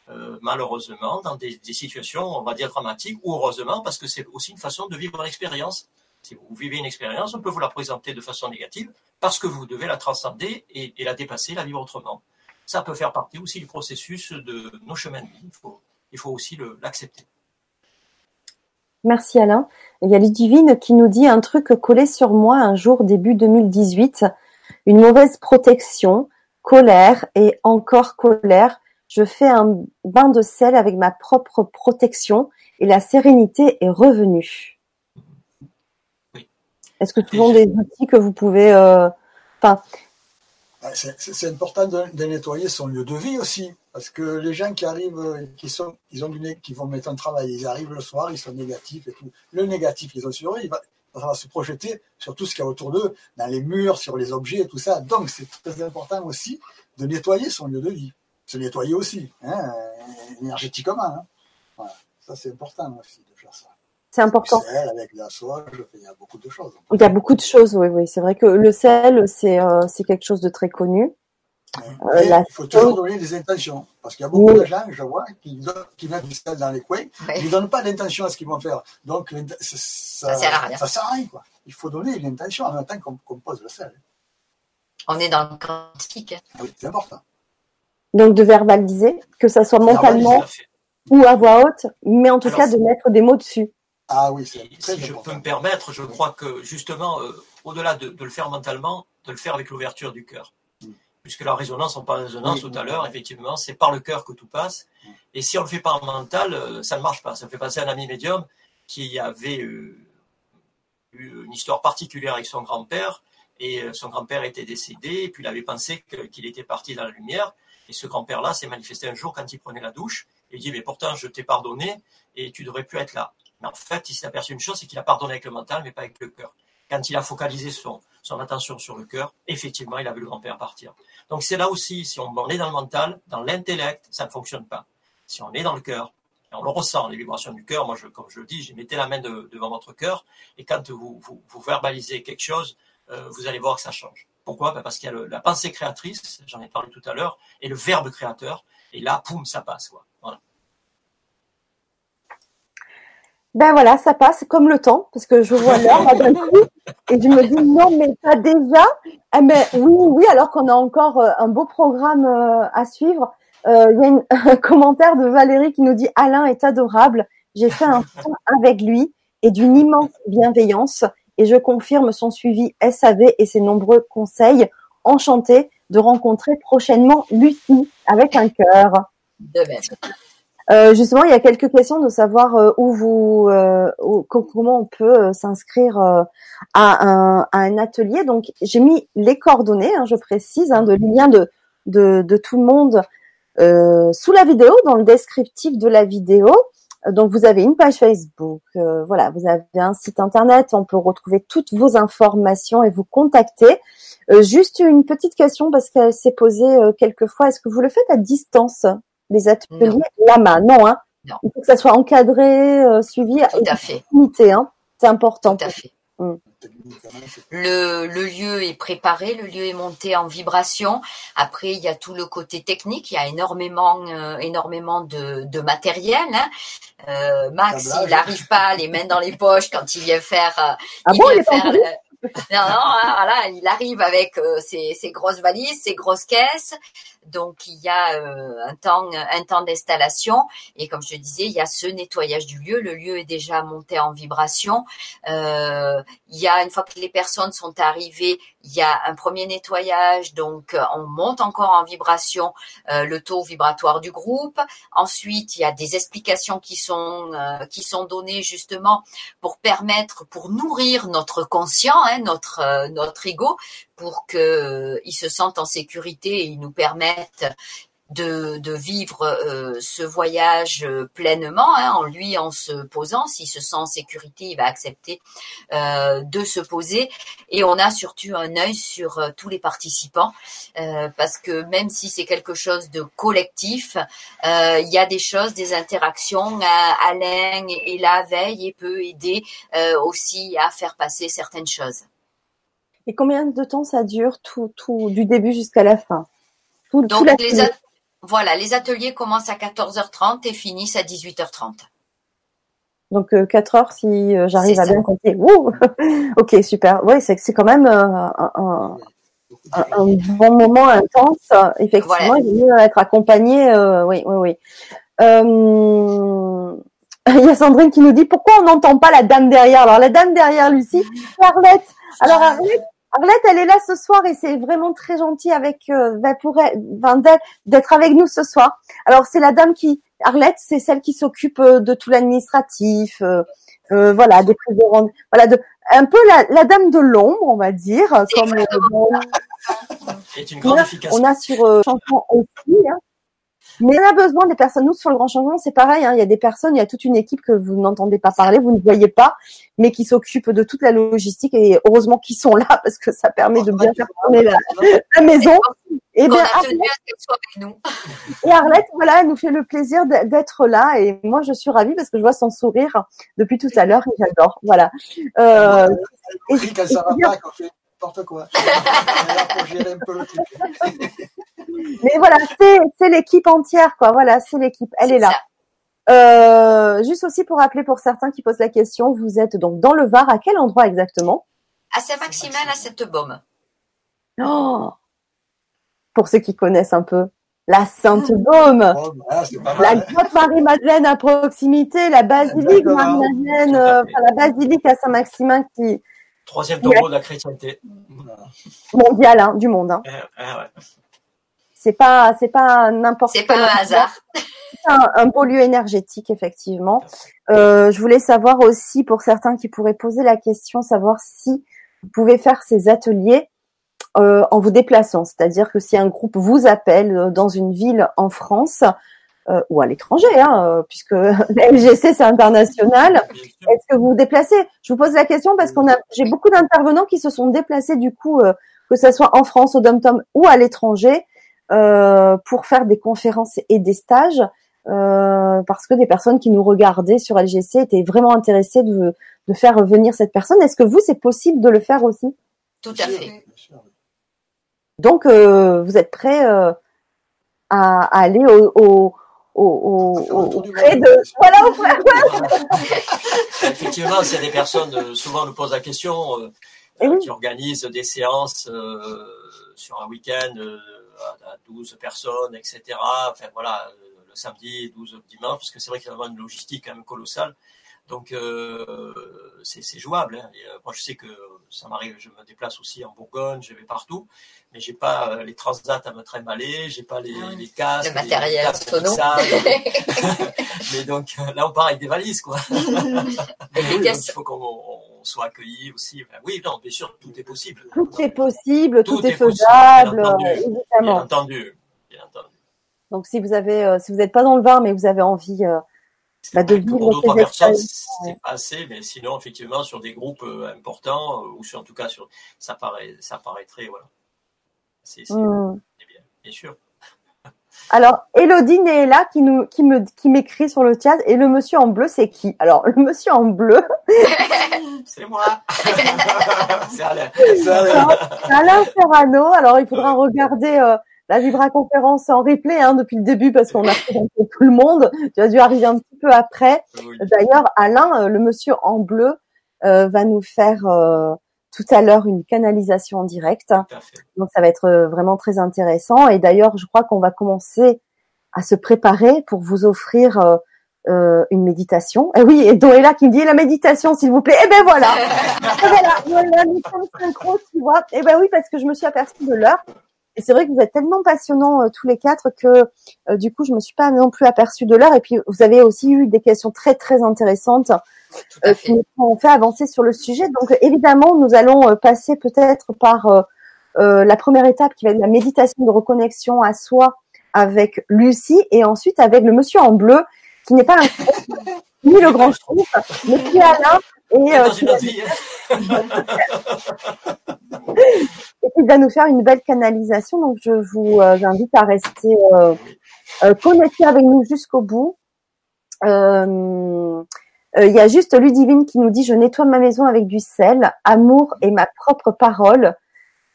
euh, malheureusement dans des, des, situations, on va dire, dramatiques, ou heureusement, parce que c'est aussi une façon de vivre l'expérience. Si vous vivez une expérience, on peut vous la présenter de façon négative, parce que vous devez la transcender et, et la dépasser, la vivre autrement. Ça peut faire partie aussi du processus de nos chemins de vie. Il faut, il faut aussi l'accepter. Merci Alain. Il y a Ludivine qui nous dit un truc collé sur moi un jour début 2018. Une mauvaise protection, colère et encore colère je fais un bain de sel avec ma propre protection et la sérénité est revenue. Oui. Est-ce que ce sont des outils que vous pouvez... Euh... Enfin, c'est important de, de, nettoyer son lieu de vie aussi, parce que les gens qui arrivent, qui sont, ils ont du nez, qui vont mettre un travail, ils arrivent le soir, ils sont négatifs et tout. Le négatif, ils ont sur eux, il va, ça va se projeter sur tout ce qu'il y a autour d'eux, dans les murs, sur les objets et tout ça. Donc c'est très important aussi de nettoyer son lieu de vie se nettoyer aussi, hein, énergétiquement. Hein. Voilà. Ça, c'est important aussi de faire ça. C'est important. Le sel, avec la soie, il y a beaucoup de choses. Il y a beaucoup de choses, oui, oui. C'est vrai que le sel, c'est euh, c'est quelque chose de très connu. Euh, il faut toujours donner des intentions. Parce qu'il y a beaucoup oui. de gens, je vois, qui, qui mettent du sel dans les coins, oui. ils ne donnent pas d'intention à ce qu'ils vont faire. Donc, ça, ça, sert à rien. Ça sert à rien quoi. Il faut donner une intention en même temps qu'on qu pose le sel. On est dans le quantique. Oui, c'est important. Donc de verbaliser, que ça soit mentalement ou à voix haute, mais en tout Alors, cas de mettre des mots dessus. Ah oui, c'est Si je peux me permettre, je crois que justement, euh, au-delà de, de, le faire mentalement, de le faire avec l'ouverture du cœur. Mm. Puisque la résonance, on parle de résonance oui, tout à l'heure, effectivement, c'est par le cœur que tout passe. Mm. Et si on le fait pas en mental, euh, ça ne marche pas. Ça me fait passer un ami médium qui avait euh, eu une histoire particulière avec son grand-père. Et son grand-père était décédé, et puis il avait pensé qu'il qu était parti dans la lumière. Et ce grand-père-là s'est manifesté un jour quand il prenait la douche. Et il dit, mais pourtant, je t'ai pardonné et tu devrais plus être là. Mais en fait, il s'est aperçu une chose, c'est qu'il a pardonné avec le mental, mais pas avec le cœur. Quand il a focalisé son, son attention sur le cœur, effectivement, il a vu le grand-père partir. Donc c'est là aussi, si on, est dans le mental, dans l'intellect, ça ne fonctionne pas. Si on est dans le cœur, on le ressent, les vibrations du cœur, moi, je, comme je le dis, j'ai mettez la main devant votre cœur, et quand vous, vous, verbalisez quelque chose, euh, vous allez voir que ça change. Pourquoi? Ben, Parce qu'il y a la pensée créatrice, j'en ai parlé tout à l'heure, et le verbe créateur, et là, poum, ça passe. Quoi. Voilà. Ben voilà, ça passe comme le temps, parce que je vois l'heure d'un coup, et je me dis non, mais pas déjà. Eh mais oui, oui, alors qu'on a encore euh, un beau programme euh, à suivre. Euh, il y a un commentaire de Valérie qui nous dit Alain est adorable. J'ai fait un son avec lui et d'une immense bienveillance, et je confirme son suivi SAV et ses nombreux conseils. Enchanté de rencontrer prochainement Lucie avec un cœur. De même. Euh, justement, il y a quelques questions de savoir euh, où vous, euh, comment on peut s'inscrire à un, à, un, atelier. Donc, j'ai mis les coordonnées, hein, je précise, hein, de lien de, de, de, tout le monde sous la vidéo, dans le descriptif de la vidéo. Donc, vous avez une page Facebook, voilà, vous avez un site internet, on peut retrouver toutes vos informations et vous contacter. juste une petite question parce qu'elle s'est posée quelques fois. Est-ce que vous le faites à distance les ateliers? Lama. Non, hein? Non. Il faut que ça soit encadré, euh, suivi. Tout à fait. hein. C'est important. Tout à fait. Mm. Le, le, lieu est préparé, le lieu est monté en vibration. Après, il y a tout le côté technique. Il y a énormément, euh, énormément de, de matériel. Hein. Euh, Max, il n'arrive pas les mains dans les poches quand il vient faire. Euh, ah il bon, vient faire non, non, hein, voilà, il arrive avec ses, ses, grosses valises, ses grosses caisses. Donc il y a euh, un temps, un temps d'installation et comme je disais, il y a ce nettoyage du lieu. Le lieu est déjà monté en vibration. Euh, il y a une fois que les personnes sont arrivées, il y a un premier nettoyage, donc on monte encore en vibration euh, le taux vibratoire du groupe. Ensuite, il y a des explications qui sont qui sont données justement pour permettre, pour nourrir notre conscient, hein, notre notre ego, pour qu'ils euh, se sentent en sécurité et ils nous permettent de, de vivre euh, ce voyage euh, pleinement hein, en lui en se posant. S'il se sent en sécurité, il va accepter euh, de se poser. Et on a surtout un œil sur euh, tous les participants parce que même si c'est quelque chose de collectif, il y a des choses, des interactions. Alain et la veille et peut aider aussi à faire passer certaines choses. Et combien de temps ça dure tout, tout du début jusqu'à la fin? Tout, Donc les voilà, les ateliers commencent à 14h30 et finissent à 18h30. Donc 4 euh, heures si euh, j'arrive à bien compter. ok, super. Oui, c'est c'est quand même euh, un, un, bon moment intense. Effectivement, il vaut mieux être accompagné. oui, oui, oui. il y a Sandrine qui nous dit pourquoi on n'entend pas la dame derrière? Alors la dame derrière, Lucie, Arlette. Alors Arlette, Arlette, elle est là ce soir et c'est vraiment très gentil avec euh, ben, pour d'être avec nous ce soir. Alors c'est la dame qui Arlette, c'est celle qui s'occupe euh, de tout l'administratif, euh, euh, voilà, des prises de voilà, de un peu la, la dame de l'ombre, on va dire, comme on, a, on a sur euh, aussi. Hein, mais on a besoin des personnes. Nous, sur le grand changement, c'est pareil. Hein. Il y a des personnes, il y a toute une équipe que vous n'entendez pas parler, vous ne voyez pas, mais qui s'occupent de toute la logistique. Et heureusement qu'ils sont là parce que ça permet de bien faire tourner la, maison. Et bien, et Arlette, voilà, elle nous fait le plaisir d'être là. Et moi, je suis ravie parce que je vois son sourire depuis tout à l'heure et j'adore. Voilà. Euh, et, et, n'importe quoi. pour gérer un peu le truc. Mais voilà, c'est l'équipe entière, quoi. Voilà, c'est l'équipe. Elle est, là. Euh, juste aussi pour rappeler pour certains qui posent la question, vous êtes donc dans le Var. À quel endroit exactement? À Saint-Maximin, à Sainte-Baume. Oh pour ceux qui connaissent un peu. La Sainte-Baume, oh, bah, la grotte Marie-Madeleine à proximité, la basilique Marie-Madeleine, euh, enfin, la basilique à Saint-Maximin qui, Troisième tombeau de la chrétienté. Mondial, hein, du monde. Hein. Eh, eh, c'est pas, c'est pas n'importe. C'est pas un hasard. C'est un, beau lieu énergétique, effectivement. Euh, je voulais savoir aussi, pour certains qui pourraient poser la question, savoir si vous pouvez faire ces ateliers euh, en vous déplaçant. C'est-à-dire que si un groupe vous appelle euh, dans une ville en France, euh, ou à l'étranger, hein, euh, puisque LGC c'est international. Est-ce que vous vous déplacez? Je vous pose la question parce qu'on a, j'ai beaucoup d'intervenants qui se sont déplacés du coup, euh, que ce soit en France, au Dom-Tom ou à l'étranger, pour faire des conférences et des stages, parce que des personnes qui nous regardaient sur LGC étaient vraiment intéressées de, de faire venir cette personne. Est-ce que vous, c'est possible de le faire aussi? Tout à fait. Donc, vous êtes prêts à, à, aller au, au au, au, auprès de voilà effectivement c'est des personnes euh, souvent nous posent la question euh, eh qui organisent des séances euh, sur un week-end euh, à 12 personnes etc enfin voilà le samedi 12 dimanche parce que c'est vrai qu'il y a vraiment une logistique quand même colossale donc euh, c'est jouable. Hein. Et, euh, moi je sais que ça m'arrive, je me déplace aussi en Bourgogne, je vais partout, mais j'ai pas euh, les transats à me trimballer, j'ai pas les, ah les casques, le matériel mais donc là on part avec des valises quoi. il faut qu'on soit accueilli aussi. oui, non, bien sûr, tout est possible. Tout est possible, tout, est, faisable, bien entendu, bien entendu. Donc si vous avez, si vous n'êtes pas dans le Var, mais vous avez envie bah, de vivre pour d'autres personnes, c'est pas assez, mais sinon, effectivement, sur des groupes euh, importants, euh, ou sur, en tout cas, sur, ça paraît, ça paraîtrait, voilà. C'est mmh. bien, bien sûr. Alors, Elodie Néla qui nous, qui me, qui m'écrit sur le chat, et le monsieur en bleu, c'est qui? Alors, le monsieur en bleu. c'est moi. c'est Alain. C'est Alain. Alain Ferrano. Alors, il faudra regarder, euh, la Vibra conférence en replay hein, depuis le début parce qu'on a présenté tout le monde. Tu as dû arriver un petit peu après. D'ailleurs, Alain, euh, le monsieur en bleu, euh, va nous faire euh, tout à l'heure une canalisation en direct. Donc ça va être vraiment très intéressant. Et d'ailleurs, je crois qu'on va commencer à se préparer pour vous offrir euh, une méditation. Et oui, et Doella qui me dit la méditation, s'il vous plaît. Eh ben voilà. voilà, voilà, nous sommes synchro, tu vois. Eh ben oui, parce que je me suis aperçue de l'heure. Et c'est vrai que vous êtes tellement passionnants euh, tous les quatre que euh, du coup je me suis pas non plus aperçue de l'heure. Et puis vous avez aussi eu des questions très très intéressantes euh, qui nous ont fait avancer sur le sujet. Donc évidemment nous allons passer peut-être par la première étape qui va être la méditation de reconnexion à soi avec Lucie et ensuite avec le monsieur en bleu qui n'est pas un ni le grand chef, mais qui est Alain et, euh, qui va nous faire une belle canalisation. Donc, je vous euh, invite à rester euh, euh connecté avec nous jusqu'au bout. Il y a juste Ludivine qui nous dit je nettoie ma maison avec du sel, amour et ma propre parole,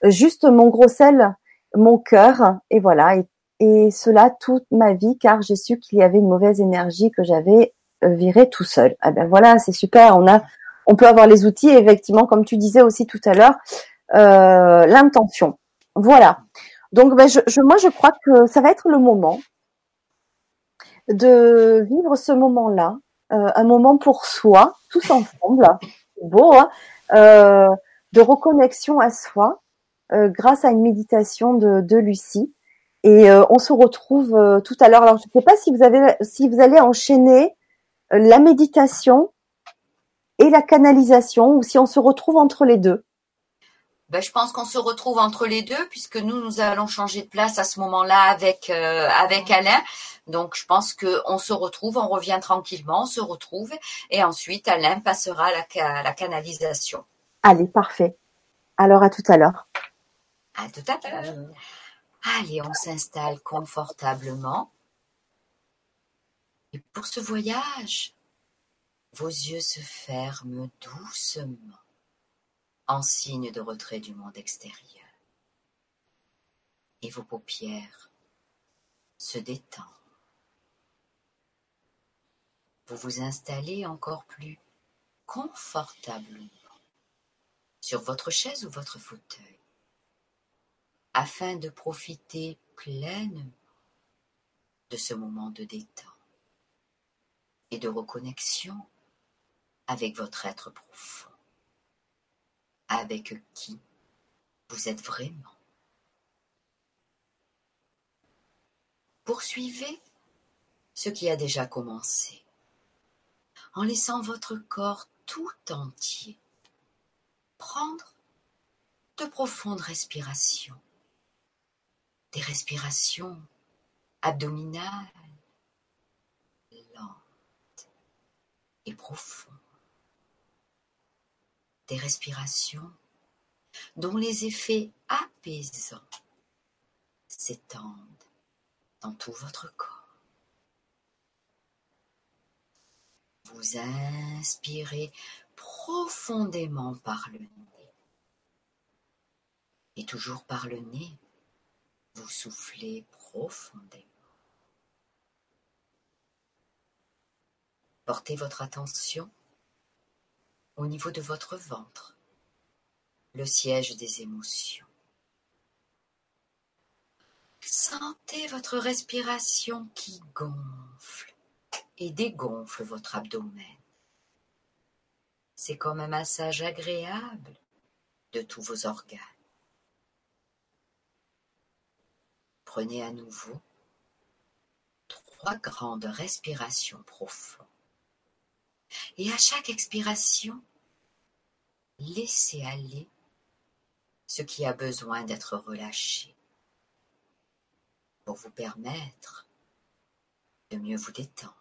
juste mon gros sel, mon cœur et voilà et, et cela toute ma vie car j'ai su qu'il y avait une mauvaise énergie que j'avais virée tout seul. Ah ben voilà, c'est super. On a on peut avoir les outils, effectivement, comme tu disais aussi tout à l'heure, euh, l'intention. Voilà. Donc, ben, je, moi, je crois que ça va être le moment de vivre ce moment-là, euh, un moment pour soi, tous ensemble, beau, hein, euh, de reconnexion à soi, grâce à une méditation de, de Lucie. Et on se retrouve tout à l'heure. Alors, je ne sais pas si vous avez, si vous allez enchaîner la méditation et la canalisation ou si on se retrouve entre les deux ben, je pense qu'on se retrouve entre les deux puisque nous nous allons changer de place à ce moment-là avec euh, avec Alain. Donc je pense que on se retrouve, on revient tranquillement, on se retrouve et ensuite Alain passera la, la canalisation. Allez, parfait. Alors à tout à l'heure. À tout à l'heure. Allez, on s'installe confortablement. Et pour ce voyage, vos yeux se ferment doucement en signe de retrait du monde extérieur. Et vos paupières se détendent. Vous vous installez encore plus confortablement sur votre chaise ou votre fauteuil afin de profiter pleinement de ce moment de détente et de reconnexion avec votre être profond, avec qui vous êtes vraiment. Poursuivez ce qui a déjà commencé, en laissant votre corps tout entier prendre de profondes respirations, des respirations abdominales, lentes et profondes. Des respirations dont les effets apaisants s'étendent dans tout votre corps. Vous inspirez profondément par le nez. Et toujours par le nez, vous soufflez profondément. Portez votre attention au niveau de votre ventre, le siège des émotions. Sentez votre respiration qui gonfle et dégonfle votre abdomen. C'est comme un massage agréable de tous vos organes. Prenez à nouveau trois grandes respirations profondes. Et à chaque expiration, laissez aller ce qui a besoin d'être relâché pour vous permettre de mieux vous détendre.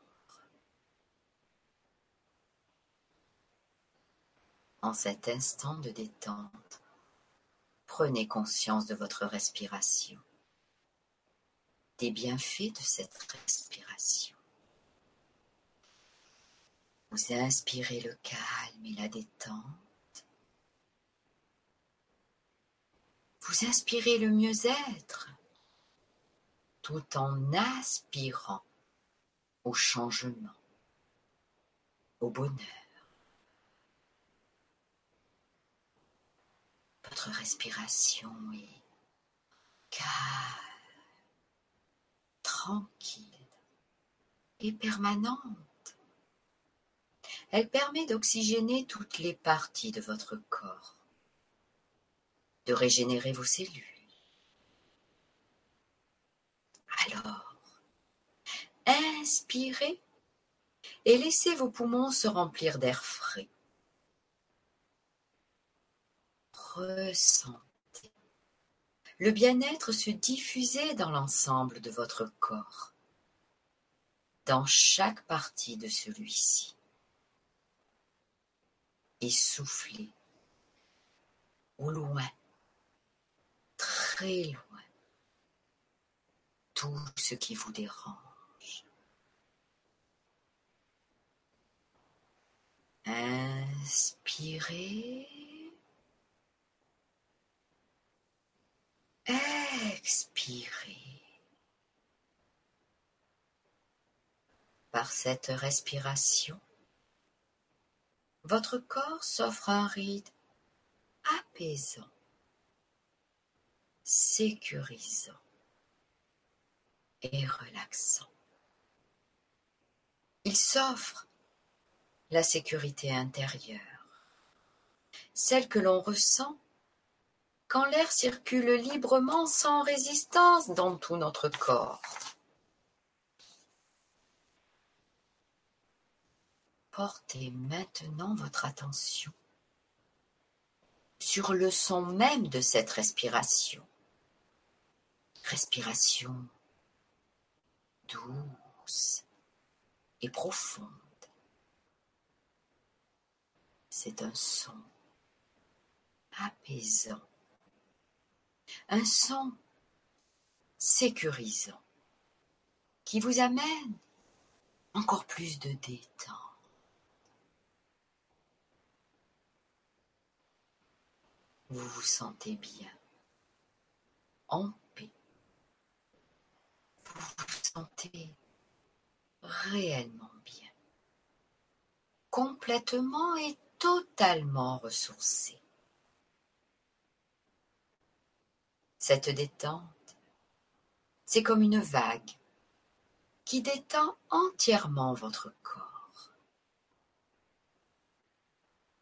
En cet instant de détente, prenez conscience de votre respiration, des bienfaits de cette respiration. Vous inspirez le calme et la détente. Vous inspirez le mieux-être tout en aspirant au changement, au bonheur. Votre respiration est calme, tranquille et permanente. Elle permet d'oxygéner toutes les parties de votre corps, de régénérer vos cellules. Alors, inspirez et laissez vos poumons se remplir d'air frais. Ressentez le bien-être se diffuser dans l'ensemble de votre corps, dans chaque partie de celui-ci. Et soufflez au loin, très loin, tout ce qui vous dérange. Inspirez. Expirez. Par cette respiration, votre corps s'offre un rythme apaisant, sécurisant et relaxant. Il s'offre la sécurité intérieure, celle que l'on ressent quand l'air circule librement sans résistance dans tout notre corps. Portez maintenant votre attention sur le son même de cette respiration. Respiration douce et profonde. C'est un son apaisant un son sécurisant qui vous amène encore plus de détente. Vous vous sentez bien. Vous vous sentez réellement bien, complètement et totalement ressourcé. Cette détente, c'est comme une vague qui détend entièrement votre corps.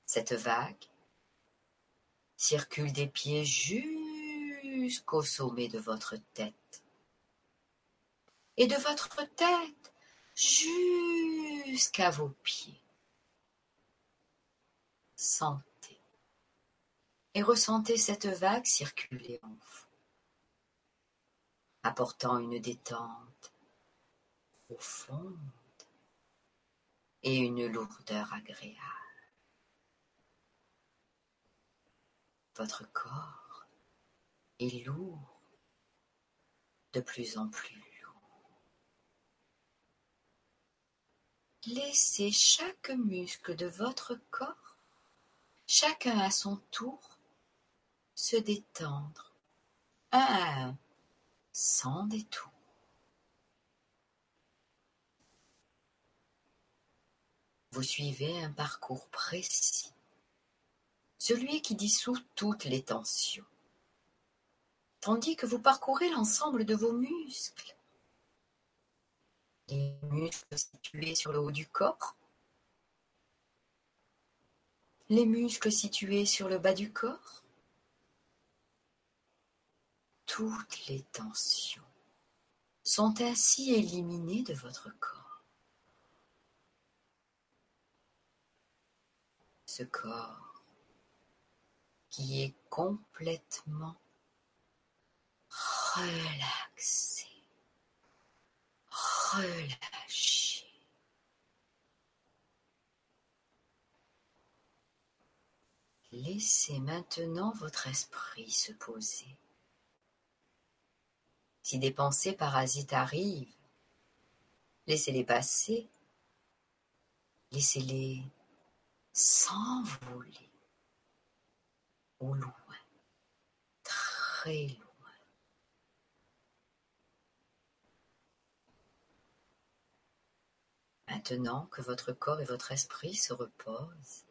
Cette vague circule des pieds jusqu'au sommet de votre tête et de votre tête jusqu'à vos pieds. Sentez et ressentez cette vague circuler en vous apportant une détente profonde et une lourdeur agréable. Votre corps est lourd, de plus en plus lourd. Laissez chaque muscle de votre corps, chacun à son tour, se détendre, un à un, sans détour. Vous suivez un parcours précis, celui qui dissout toutes les tensions, tandis que vous parcourez l'ensemble de vos muscles. Les muscles situés sur le haut du corps, les muscles situés sur le bas du corps, toutes les tensions sont ainsi éliminées de votre corps. ce corps qui est complètement relaxé, relâché. Laissez maintenant votre esprit se poser. Si des pensées parasites arrivent, laissez-les passer, laissez-les s'envoler au loin, très loin. Maintenant que votre corps et votre esprit se reposent,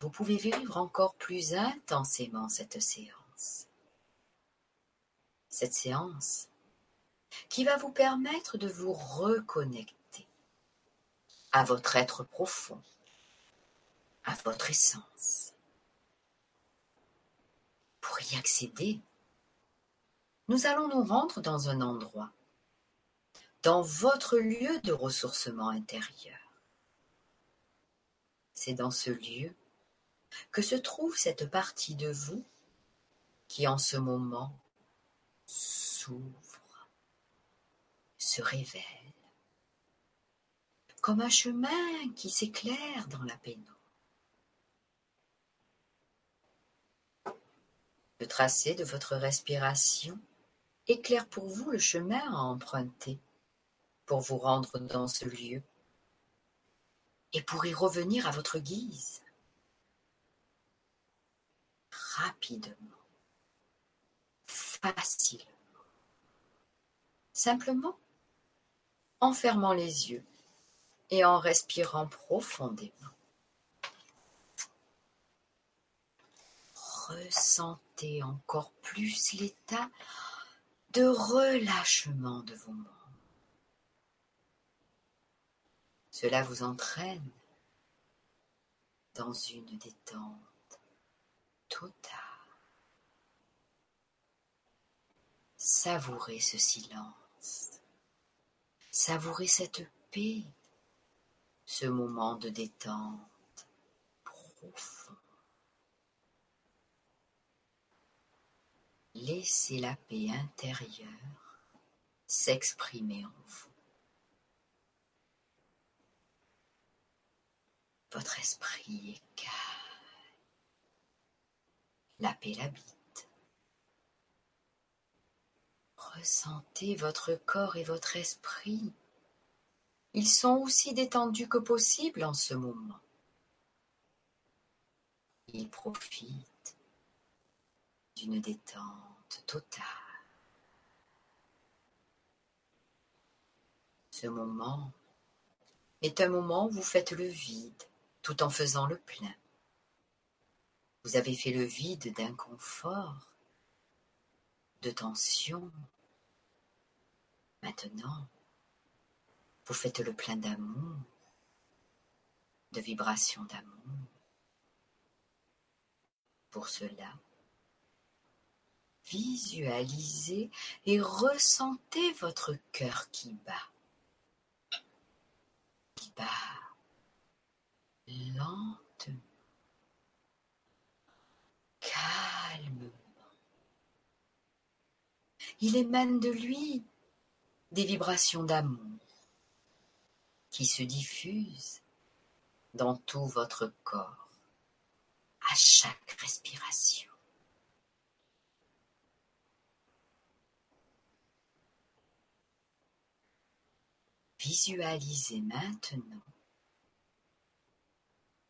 vous pouvez vivre encore plus intensément cette séance. Cette séance qui va vous permettre de vous reconnecter à votre être profond, à votre essence. Pour y accéder, nous allons nous rendre dans un endroit, dans votre lieu de ressourcement intérieur. C'est dans ce lieu que se trouve cette partie de vous qui en ce moment s'ouvre, se révèle, comme un chemin qui s'éclaire dans la pénombre. Le tracé de votre respiration éclaire pour vous le chemin à emprunter pour vous rendre dans ce lieu et pour y revenir à votre guise. Rapidement, facilement, simplement en fermant les yeux et en respirant profondément. ressentez encore plus l'état de relâchement de vos membres. Cela vous entraîne dans une détente totale. Savourez ce silence, savourez cette paix, ce moment de détente profond. Laissez la paix intérieure s'exprimer en vous. Votre esprit est calme. La paix l'habite. Ressentez votre corps et votre esprit. Ils sont aussi détendus que possible en ce moment. Ils profitent d'une détente totale. Ce moment est un moment où vous faites le vide tout en faisant le plein. Vous avez fait le vide d'inconfort, de tension. Maintenant, vous faites le plein d'amour, de vibrations d'amour. Pour cela, visualisez et ressentez votre cœur qui bat. Qui bat lentement, calmement. Il émane de lui des vibrations d'amour qui se diffuse dans tout votre corps à chaque respiration. Visualisez maintenant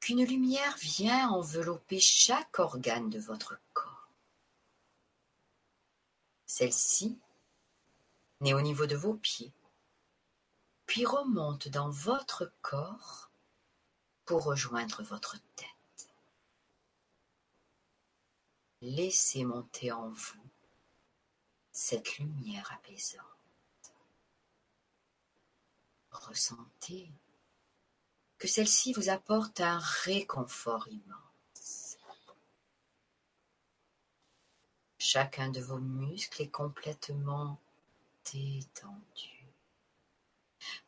qu'une lumière vient envelopper chaque organe de votre corps. Celle-ci naît au niveau de vos pieds, puis remonte dans votre corps pour rejoindre votre tête. Laissez monter en vous cette lumière apaisante. Ressentez que celle-ci vous apporte un réconfort immense. Chacun de vos muscles est complètement détendu.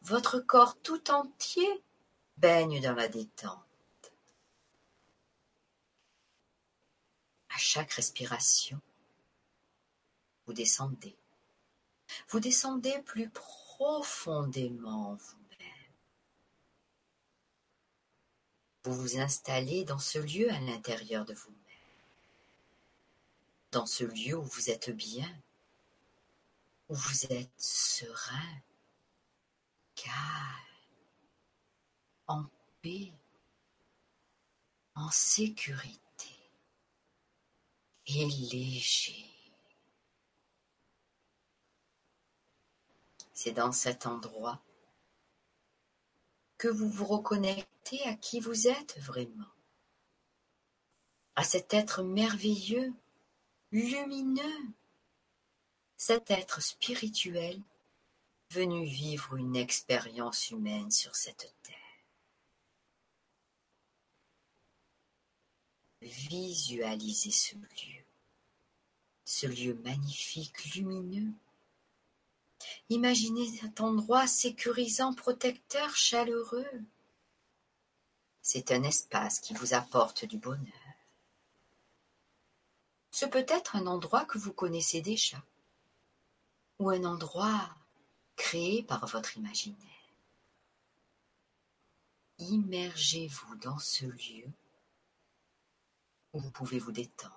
Votre corps tout entier baigne dans la détente. À chaque respiration, vous descendez. Vous descendez plus profondément en vous. Vous vous installez dans ce lieu à l'intérieur de vous-même. Dans ce lieu où vous êtes bien, où vous êtes serein, calme, en paix, en sécurité et léger. C'est dans cet endroit que vous vous reconnectez à qui vous êtes vraiment, à cet être merveilleux, lumineux, cet être spirituel venu vivre une expérience humaine sur cette terre. Visualisez ce lieu, ce lieu magnifique, lumineux, Imaginez cet endroit sécurisant, protecteur, chaleureux. C'est un espace qui vous apporte du bonheur. Ce peut être un endroit que vous connaissez déjà, ou un endroit créé par votre imaginaire. Immergez-vous dans ce lieu où vous pouvez vous détendre,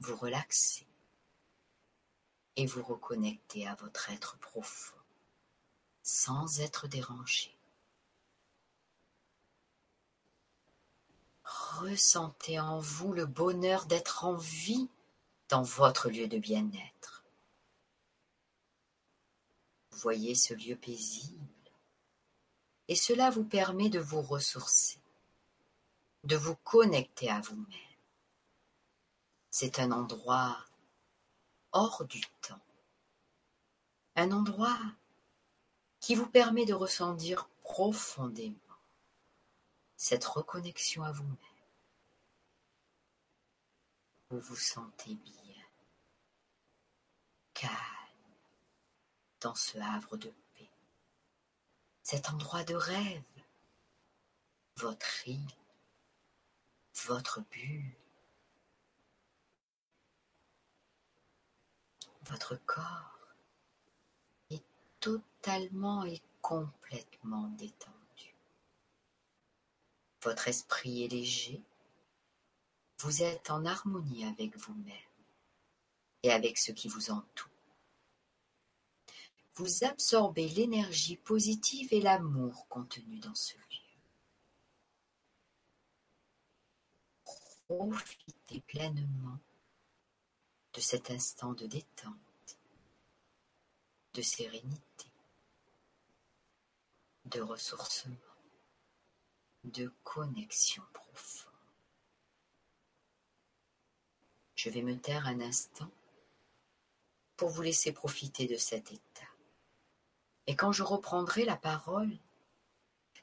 vous relaxer et vous reconnecter à votre être profond sans être dérangé. Ressentez en vous le bonheur d'être en vie dans votre lieu de bien-être. Voyez ce lieu paisible et cela vous permet de vous ressourcer, de vous connecter à vous-même. C'est un endroit hors du temps. Un endroit qui vous permet de ressentir profondément cette reconnexion à vous-même. Vous vous sentez bien, calme, dans ce havre de paix, cet endroit de rêve, votre île, votre bulle, Votre corps est totalement et complètement détendu. Votre esprit est léger. Vous êtes en harmonie avec vous-même et avec ce qui vous entoure. Vous absorbez l'énergie positive et l'amour contenu dans ce lieu. Profitez pleinement de cet instant de détente, de sérénité, de ressourcement, de connexion profonde. Je vais me taire un instant pour vous laisser profiter de cet état. Et quand je reprendrai la parole,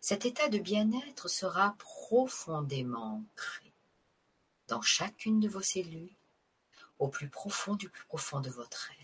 cet état de bien-être sera profondément ancré dans chacune de vos cellules au plus profond du plus profond de votre être.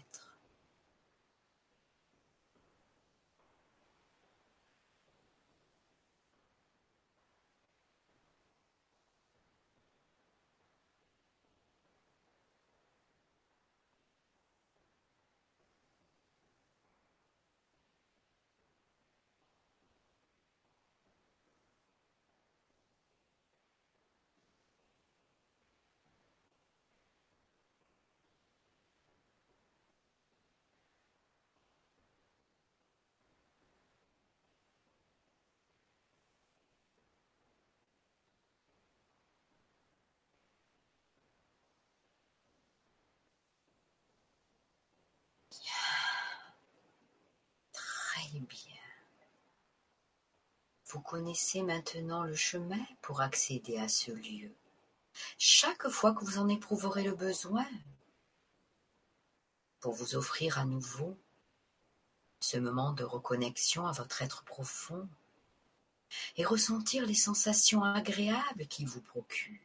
Bien. Vous connaissez maintenant le chemin pour accéder à ce lieu. Chaque fois que vous en éprouverez le besoin, pour vous offrir à nouveau ce moment de reconnexion à votre être profond et ressentir les sensations agréables qu'il vous procure.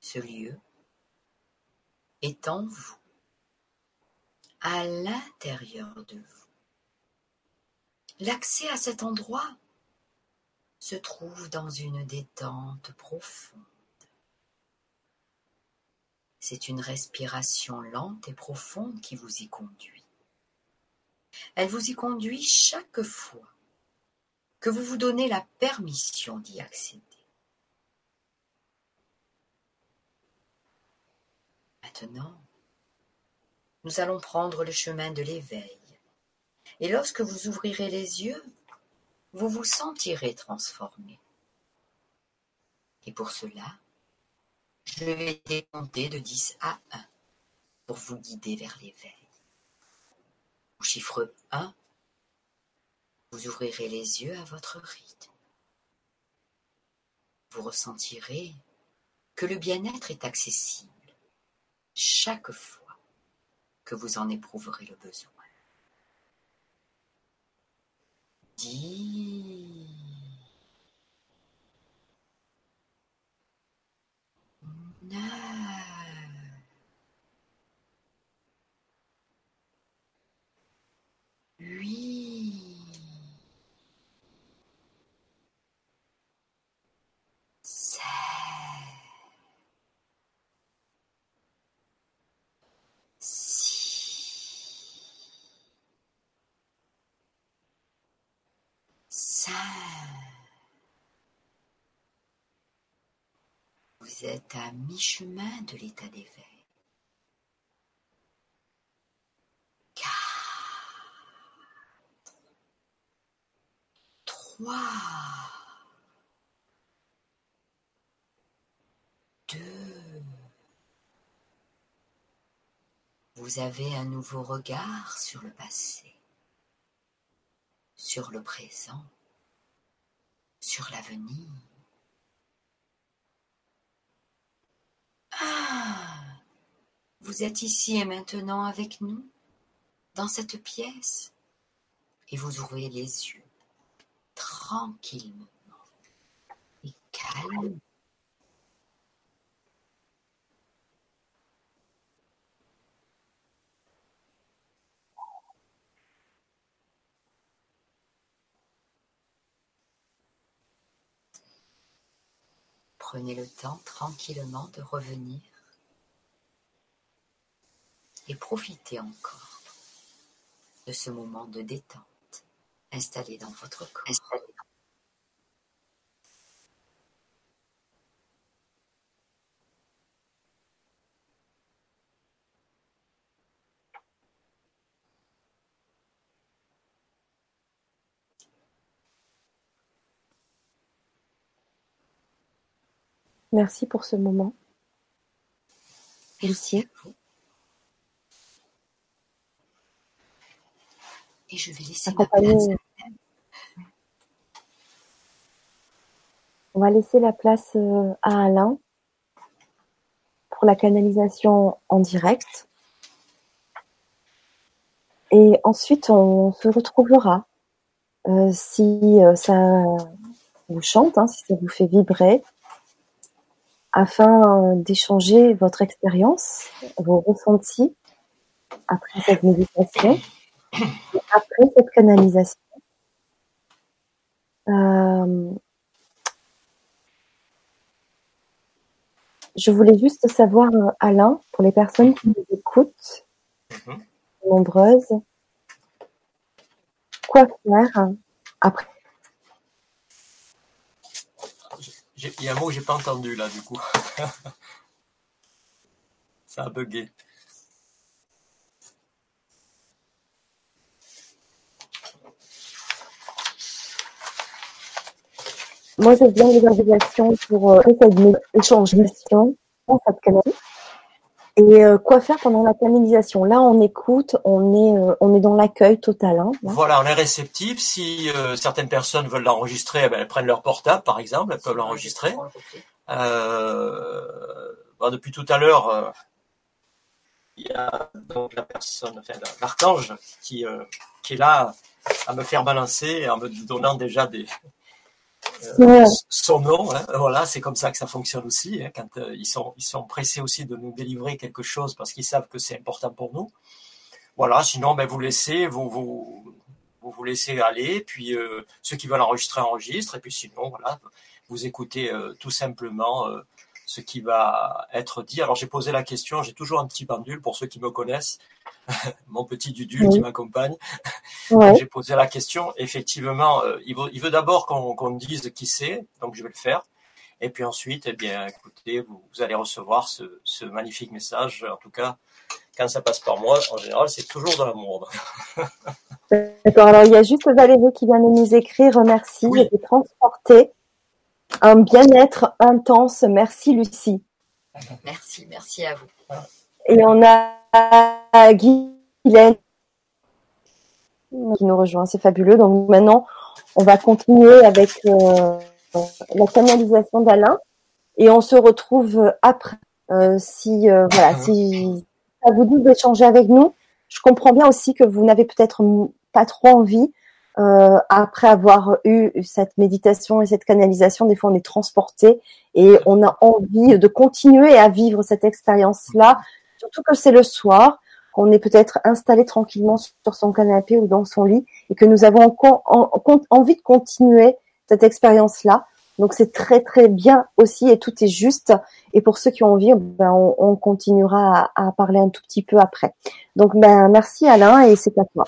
Ce lieu est en vous, à l'intérieur de vous. L'accès à cet endroit se trouve dans une détente profonde. C'est une respiration lente et profonde qui vous y conduit. Elle vous y conduit chaque fois que vous vous donnez la permission d'y accéder. Maintenant, nous allons prendre le chemin de l'éveil. Et lorsque vous ouvrirez les yeux, vous vous sentirez transformé. Et pour cela, je vais décompter de 10 à 1 pour vous guider vers l'éveil. Au chiffre 1, vous ouvrirez les yeux à votre rythme. Vous ressentirez que le bien-être est accessible chaque fois que vous en éprouverez le besoin. Sept. Vous êtes à mi-chemin de l'état d'éveil. Quatre. Trois. Deux. Vous avez un nouveau regard sur le passé, sur le présent, sur l'avenir. Ah, vous êtes ici et maintenant avec nous, dans cette pièce, et vous ouvrez les yeux tranquillement et calmement. Prenez le temps tranquillement de revenir et profitez encore de ce moment de détente installé dans votre corps. Merci pour ce moment. Merci à vous. Et je vais laisser ma place. On va laisser la place euh, à Alain pour la canalisation en direct. Et ensuite, on se retrouvera euh, si euh, ça vous chante, hein, si ça vous fait vibrer, afin euh, d'échanger votre expérience, vos ressentis après cette méditation, après cette canalisation. Euh, je voulais juste savoir, Alain, pour les personnes qui nous écoutent, Mhm. nombreuses, quoi faire après J'ai- Il y a un mot que j'ai pas entendu là, du coup. Ça a bugué. Moi, je viens des invitations pour euh, échange mission cette canal. Et euh, quoi faire pendant la canalisation Là, on écoute, on est, euh, on est dans l'accueil total. Hein, voilà, on est réceptif. Si euh, certaines personnes veulent l'enregistrer, eh ben, elles prennent leur portable, par exemple, elles peuvent l'enregistrer. Bon, depuis tout à l'heure, il y a donc la personne, enfin, l'archange qui, qui est là à me faire balancer en me donnant déjà des, euh, son nom. Hein, voilà, c'est comme ça que ça fonctionne aussi. Hein, quand euh, ils sont ils sont pressés aussi de nous délivrer quelque chose parce qu'ils savent que c'est important pour nous. Voilà. Sinon, ben vous laissez vous vous vous, laissez aller. Puis euh, ceux qui veulent enregistrer enregistrent. Et puis sinon, voilà, vous écoutez tout simplement ce qui va être dit. Alors j'ai posé la question, j'ai toujours un petit pendule pour ceux qui me connaissent, mon petit Dudule qui m'accompagne. j'ai posé la question. Effectivement, euh, il veut, d'abord qu'on dise qui c'est, donc je vais le faire. Et puis ensuite, eh bien, écoutez, vous, vous allez recevoir ce, ce, magnifique message. En tout cas, quand ça passe par moi, en général, c'est toujours de l'amour. D'accord. Alors il y a juste Valérie qui vient de nous écrire. Merci. Oui. J'ai transporté un bien-être intense. Merci Lucie. Merci, merci à vous. Et on a Guylaine qui nous rejoint, c'est fabuleux. Donc maintenant, on va continuer avec euh, la canalisation d'Alain et on se retrouve après. Euh, si euh, voilà, si ça vous dit d'échanger avec nous, je comprends bien aussi que vous n'avez peut-être pas trop envie euh, après avoir eu cette méditation et cette canalisation, des fois on est transporté et on a envie de continuer à vivre cette expérience-là, surtout que c'est le soir, qu'on est peut-être installé tranquillement sur son canapé ou dans son lit et que nous avons envie de continuer cette expérience-là. Donc c'est très très bien aussi et tout est juste. Et pour ceux qui ont envie, ben, on, on continuera à, à, parler un tout petit peu après. Donc ben merci Alain et c'est à toi.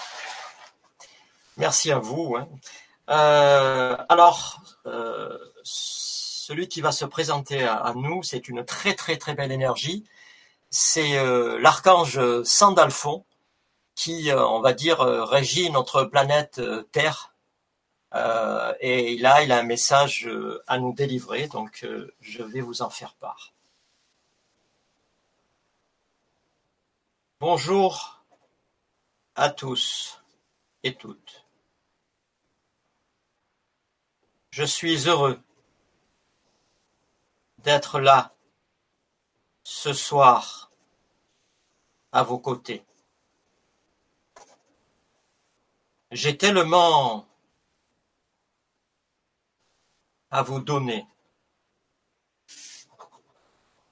Merci à vous. Hein. Euh, alors, euh, celui qui va se présenter à, nous, c'est une très très très belle énergie. C'est euh, l'archange Sandalphon qui, euh, on va dire, euh, régit notre planète Terre. et là, il a un message à nous délivrer, donc je vais vous en faire part. Bonjour à tous et toutes. Je suis heureux d'être là ce soir à vos côtés. J'ai tellement à vous donner.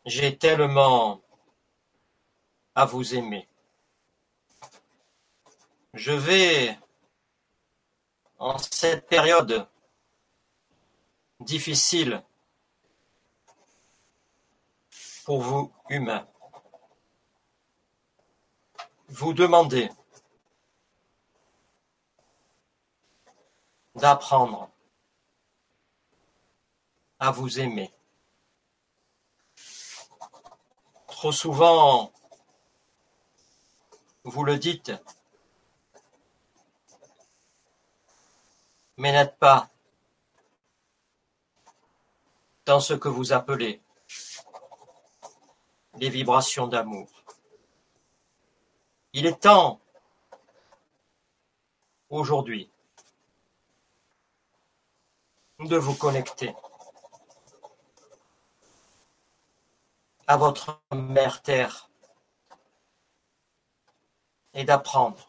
J'ai tellement à vous aimer. Je vais, en cette période difficile pour vous humains. Vous demandez d'apprendre à vous aimer. Trop souvent, vous le dites, mais n'êtes pas dans ce que vous appelez les vibrations d'amour. Il est temps, aujourd'hui, de vous connecter à votre mère Terre et d'apprendre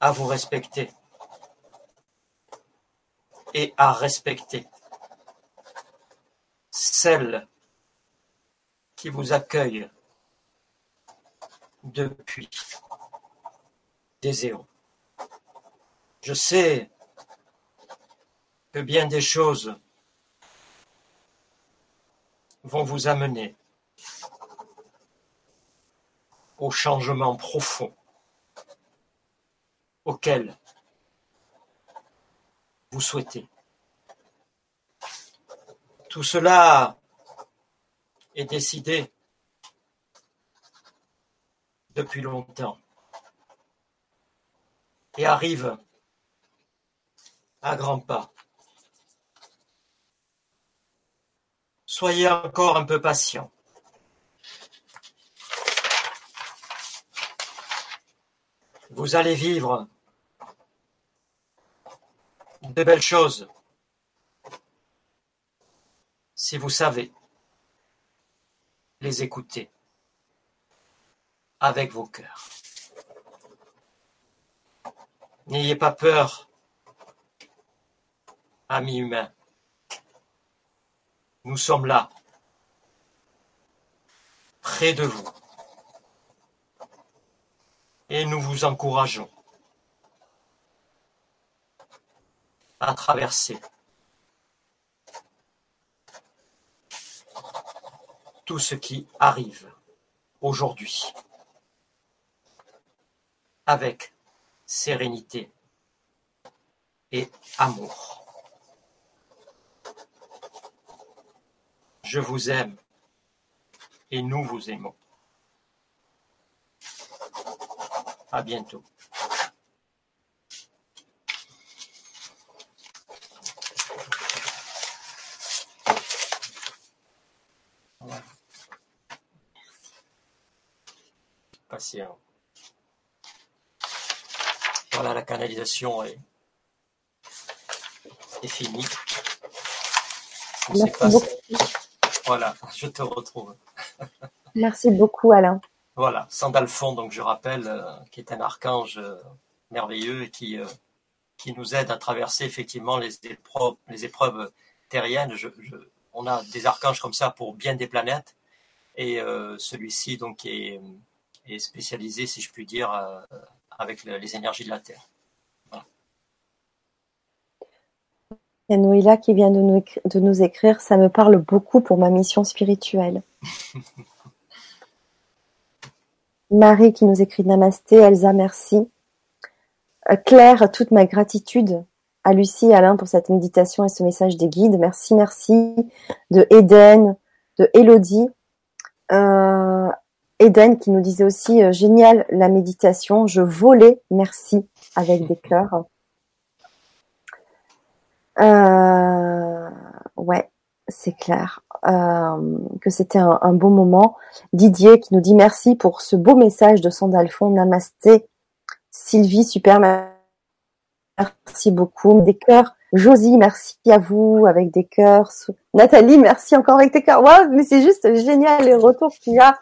à vous respecter et à respecter celle qui vous accueille depuis des éons. Je sais que bien des choses vont vous amener au changement profond auquel vous souhaitez. Tout cela est décidé depuis longtemps et arrive à grands pas. Soyez encore un peu patient. Vous allez vivre de belles choses si vous savez les écouter avec vos cœurs. N'ayez pas peur, amis humains. Nous sommes là, près de vous, et nous vous encourageons à traverser tout ce qui arrive aujourd'hui avec sérénité et amour. Je vous aime et nous vous aimons. À bientôt. Patient. Voilà, la canalisation est, est finie. On sait Merci pas beaucoup. si- Voilà, je te retrouve. Merci beaucoup, Alain. Voilà, Sandalphon, donc je rappelle, euh, qui est un archange euh, merveilleux et qui, euh, qui nous aide à traverser effectivement les épreuves, les épreuves terriennes. Je- je- on a des archanges comme ça pour bien des planètes et celui-ci donc est, est spécialisé, si je puis dire, euh, avec le- les énergies de la Terre. Il y a Noéla qui vient de nous, écri- de nous écrire. Ça me parle beaucoup pour ma mission spirituelle. Marie qui nous écrit Namasté. Elsa, merci. Euh, Claire, toute ma gratitude à Lucie et Alain pour cette méditation et ce message des guides. Merci, merci. De Eden, de Elodie. Euh, Eden qui nous disait aussi euh, génial la méditation. Je volais, merci, avec des cœurs. Euh, ouais, c'est clair euh, que c'était un, beau moment. Didier qui nous dit merci pour ce beau message de Sandalphon. Namasté. Sylvie, super, merci beaucoup. Des cœurs. Josie, merci à vous avec des cœurs. Nathalie, merci encore avec tes cœurs. Waouh, mais c'est juste génial les retours qu'il y a.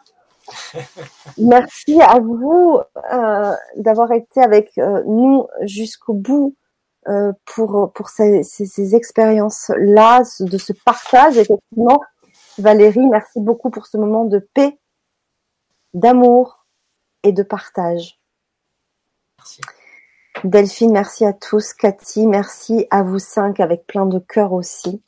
Merci à vous euh, d'avoir été avec euh, nous jusqu'au bout euh, pour pour ces, ces, ces expériences-là, de ce partage. Effectivement, Valérie, merci beaucoup pour ce moment de paix, d'amour et de partage. Merci. Delphine, merci à tous. Cathy, merci à vous cinq avec plein de cœur aussi.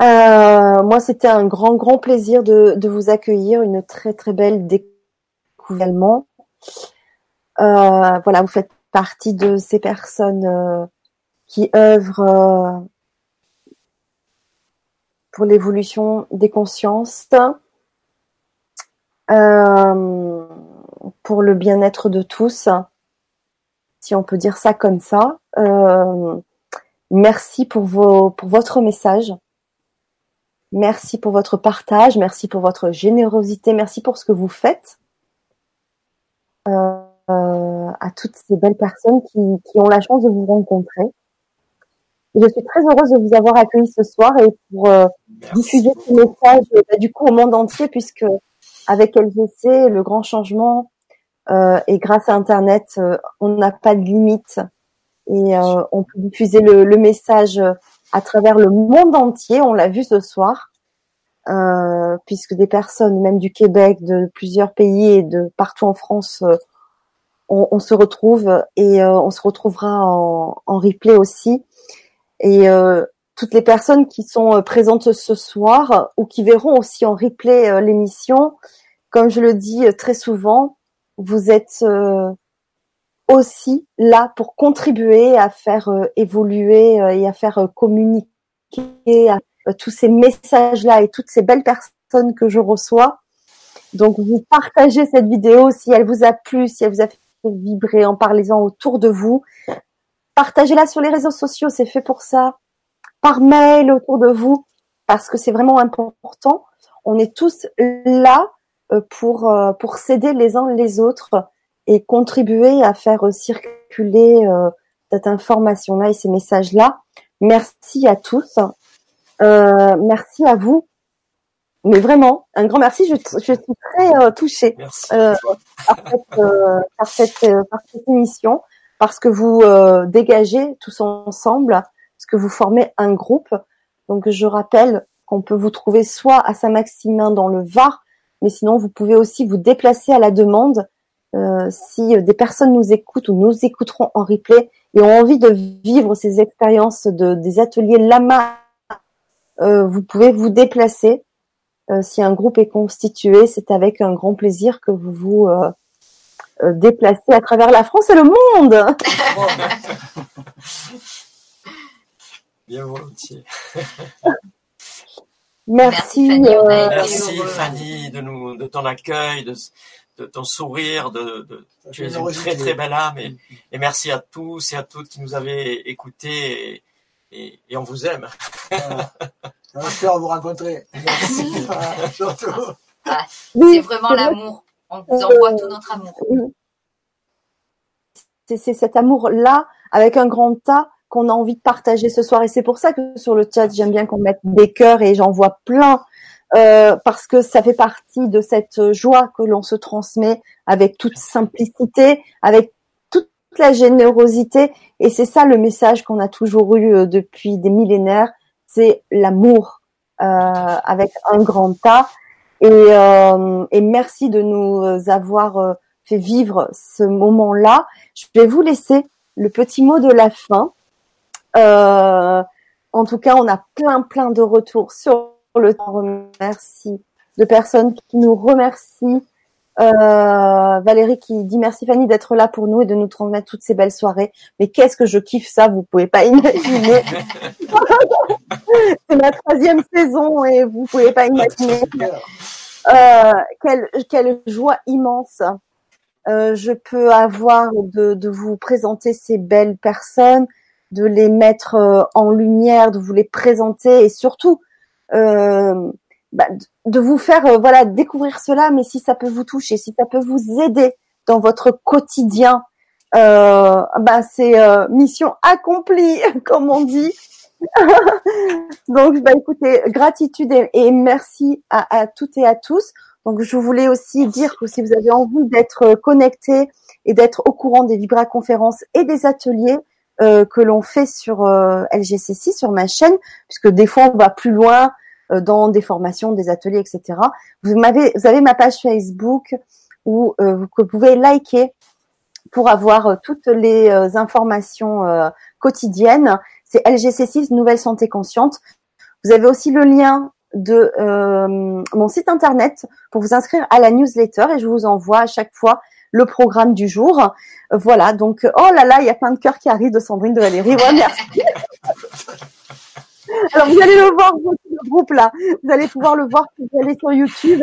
Euh, moi, c'était un grand, grand plaisir de, de vous accueillir, une très, très belle découverte. Euh, voilà, vous faites partie de ces personnes euh, qui œuvrent euh, pour l'évolution des consciences, euh, pour le bien-être de tous, si on peut dire ça comme ça. Merci pour vos, pour votre message. Merci pour votre partage, merci pour votre générosité, merci pour ce que vous faites euh, euh, à toutes ces belles personnes qui, qui, ont la chance de vous rencontrer. Et je suis très heureuse de vous avoir accueilli ce soir et pour euh, diffuser ce message bah, du coup au monde entier puisque avec LGC, le grand changement euh, et grâce à Internet, on n'a pas de limite et on peut diffuser le, le message à travers le monde entier. On l'a vu ce soir, euh, puisque des personnes, même du Québec, de plusieurs pays et de partout en France, euh, on, se retrouve et euh, on se retrouvera en, replay aussi. Et toutes les personnes qui sont présentes ce soir ou qui verront aussi en replay l'émission, comme je le dis très souvent, vous êtes aussi là pour contribuer à faire euh, évoluer euh, et à faire euh, communiquer à, tous ces messages-là et toutes ces belles personnes que je reçois. Donc, vous partagez cette vidéo si elle vous a plu, si elle vous a fait vibrer, en parlez-en autour de vous. Partagez-la sur les réseaux sociaux, c'est fait pour ça. Par mail autour de vous. parce que c'est vraiment important. On est tous là euh, pour euh, pour s'aider les uns les autres et contribuer à faire circuler euh, cette information-là et ces messages-là. Merci à tous. merci à vous. Mais vraiment, un grand merci. Je, je suis très touchée par, cette, par, cette, par cette émission, parce que vous dégagez tous ensemble, parce que vous formez un groupe. Donc je rappelle qu'on peut vous trouver soit à Saint-Maximin dans le Var, mais sinon vous pouvez aussi vous déplacer à la demande euh, si des personnes nous écoutent ou nous écouteront en replay et ont envie de vivre ces expériences de, des ateliers Lama, euh, vous pouvez vous déplacer. Euh, si un groupe est constitué, c'est avec un grand plaisir que vous vous déplacez à travers la France et le monde. Bien volontiers. Merci. Merci, Fanny, de nous, de ton accueil, de, de ton sourire, de, de tu es une très très belle âme et, et, merci à tous et à toutes qui nous avez écoutés et, et, on vous aime. On espère vous rencontrer. Merci. surtout. Ah, c'est vraiment l'amour. On vous envoie tout notre amour. C'est cet amour-là, avec un grand tas, qu'on a envie de partager ce soir. Et c'est pour ça que sur le chat, j'aime bien qu'on mette des cœurs et j'en vois plein. Euh, parce que ça fait partie de cette joie que l'on se transmet avec toute simplicité, avec toute la générosité. Et c'est ça le message qu'on a toujours eu euh, depuis des millénaires, c'est l'amour euh, avec un grand tas. Et, euh, et, merci de nous avoir euh, fait vivre ce moment-là. Je vais vous laisser le petit mot de la fin. En tout cas, on a plein, plein de retours sur le temps. Remercie de personnes qui nous remercient. Euh, Valérie qui dit merci Fanny d'être là pour nous et de nous transmettre toutes ces belles soirées. Mais qu'est-ce que je kiffe ça, vous pouvez pas imaginer. C'est ma troisième saison et vous pouvez pas imaginer. Euh, quelle, quelle joie immense euh, je peux avoir de, de vous présenter ces belles personnes, de les mettre en lumière, de vous les présenter et surtout euh, bah, de vous faire euh, voilà découvrir cela. Mais si ça peut vous toucher, si ça peut vous aider dans votre quotidien, euh, bah, c'est euh, mission accomplie, comme on dit. Donc, bah, écoutez, gratitude et, merci à, toutes et à tous. Donc, je voulais aussi dire que si vous avez envie d'être connecté et d'être au courant des Vibra conférences et des ateliers, que l'on fait sur euh, LGC6 sur ma chaîne, puisque des fois on va plus loin euh, dans des formations, des ateliers, etc. Vous m'avez, vous avez ma page Facebook où vous pouvez liker pour avoir toutes les informations quotidiennes. C'est LGC6 Nouvelle Santé Consciente. Vous avez aussi le lien de mon site internet pour vous inscrire à la newsletter et je vous envoie à chaque fois le programme du jour. Voilà, donc oh là là, il y a plein de cœurs qui arrivent de Sandrine, de Valérie. Ouais, merci. Alors vous allez le voir, le groupe là. Vous allez pouvoir le voir si vous allez sur YouTube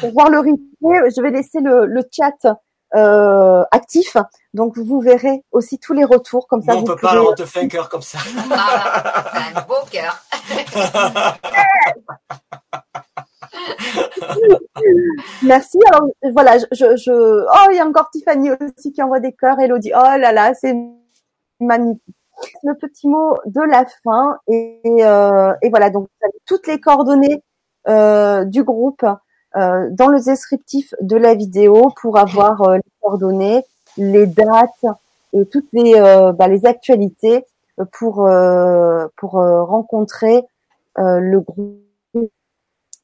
pour voir le replay. Je vais laisser le, le chat euh, actif, donc vous verrez aussi tous les retours comme ça. on peut pas, on te fait un cœur comme ça. Ah, un beau cœur. Merci. Alors voilà, je, je, oh il y a encore Tiffany aussi qui envoie des cœurs. Elodie, oh là là, c'est magnifique. Le petit mot de la fin et, euh, et voilà donc vous avez toutes les coordonnées euh, du groupe euh, dans le descriptif de la vidéo pour avoir euh, les coordonnées, les dates et toutes les euh, bah, les actualités pour pour rencontrer le groupe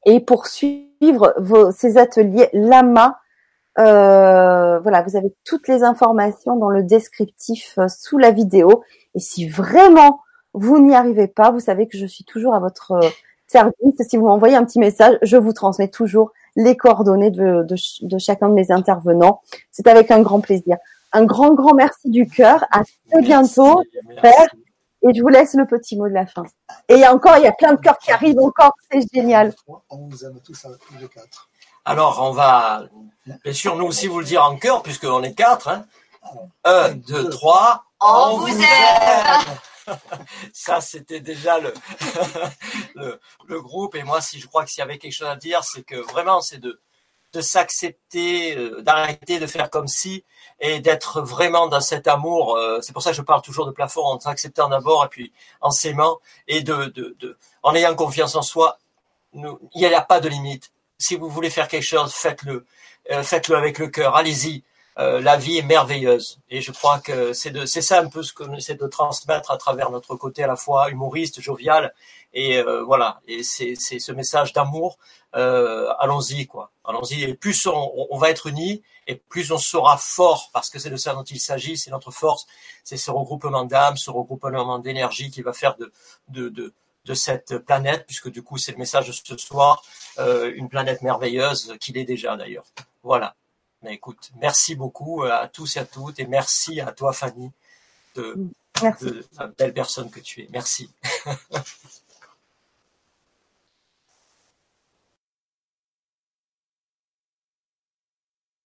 et pour suivre vos, ces ateliers Lama. Euh, voilà, vous avez toutes les informations dans le descriptif euh, sous la vidéo. Et si vraiment vous n'y arrivez pas, vous savez que je suis toujours à votre euh, service. Si vous m'envoyez un petit message, je vous transmets toujours les coordonnées de, de, de chacun de mes intervenants. C'est avec un grand plaisir. Un grand, grand merci du cœur. À très bientôt. Merci. Et je vous laisse le petit mot de la fin. Et il y a encore, il y a plein de cœurs qui arrivent encore, c'est génial. On vous aime tous les quatre. Alors, on va, bien sûr, nous aussi vous le dire en cœur, puisqu'on est quatre. Hein. Un, deux, trois. On, vous aime. ça, c'était déjà le, le, le, groupe. Et moi, si je crois que s'il y avait quelque chose à dire, c'est que vraiment, c'est de, de s'accepter, euh, d'arrêter de faire comme si, et d'être vraiment dans cet amour. Euh, c'est pour ça que je parle toujours de plafond, en s'acceptant d'abord, et puis en s'aimant, et de, de, de, en ayant confiance en soi. Nous, il n'y a pas de limite. Si vous voulez faire quelque chose, faites-le. Euh, faites-le avec le cœur. Allez-y. La vie est merveilleuse. Et je crois que c'est de, c'est ça un peu ce qu'on essaie de transmettre à travers notre côté à la fois humoriste, jovial, et euh, voilà. Et c'est, ce message d'amour. Euh, allons-y, quoi. Allons-y. Et plus on, on, va être unis, et plus on sera fort, parce que c'est de ça dont il s'agit. C'est notre force. C'est ce regroupement d'âme, ce regroupement d'énergie qui va faire de, de, de de cette planète, puisque du coup c'est le message de ce soir, euh, une planète merveilleuse qu'il est déjà d'ailleurs. Voilà. Mais écoute, merci beaucoup à tous et à toutes et merci à toi Fanny de, de la belle personne que tu es. Merci.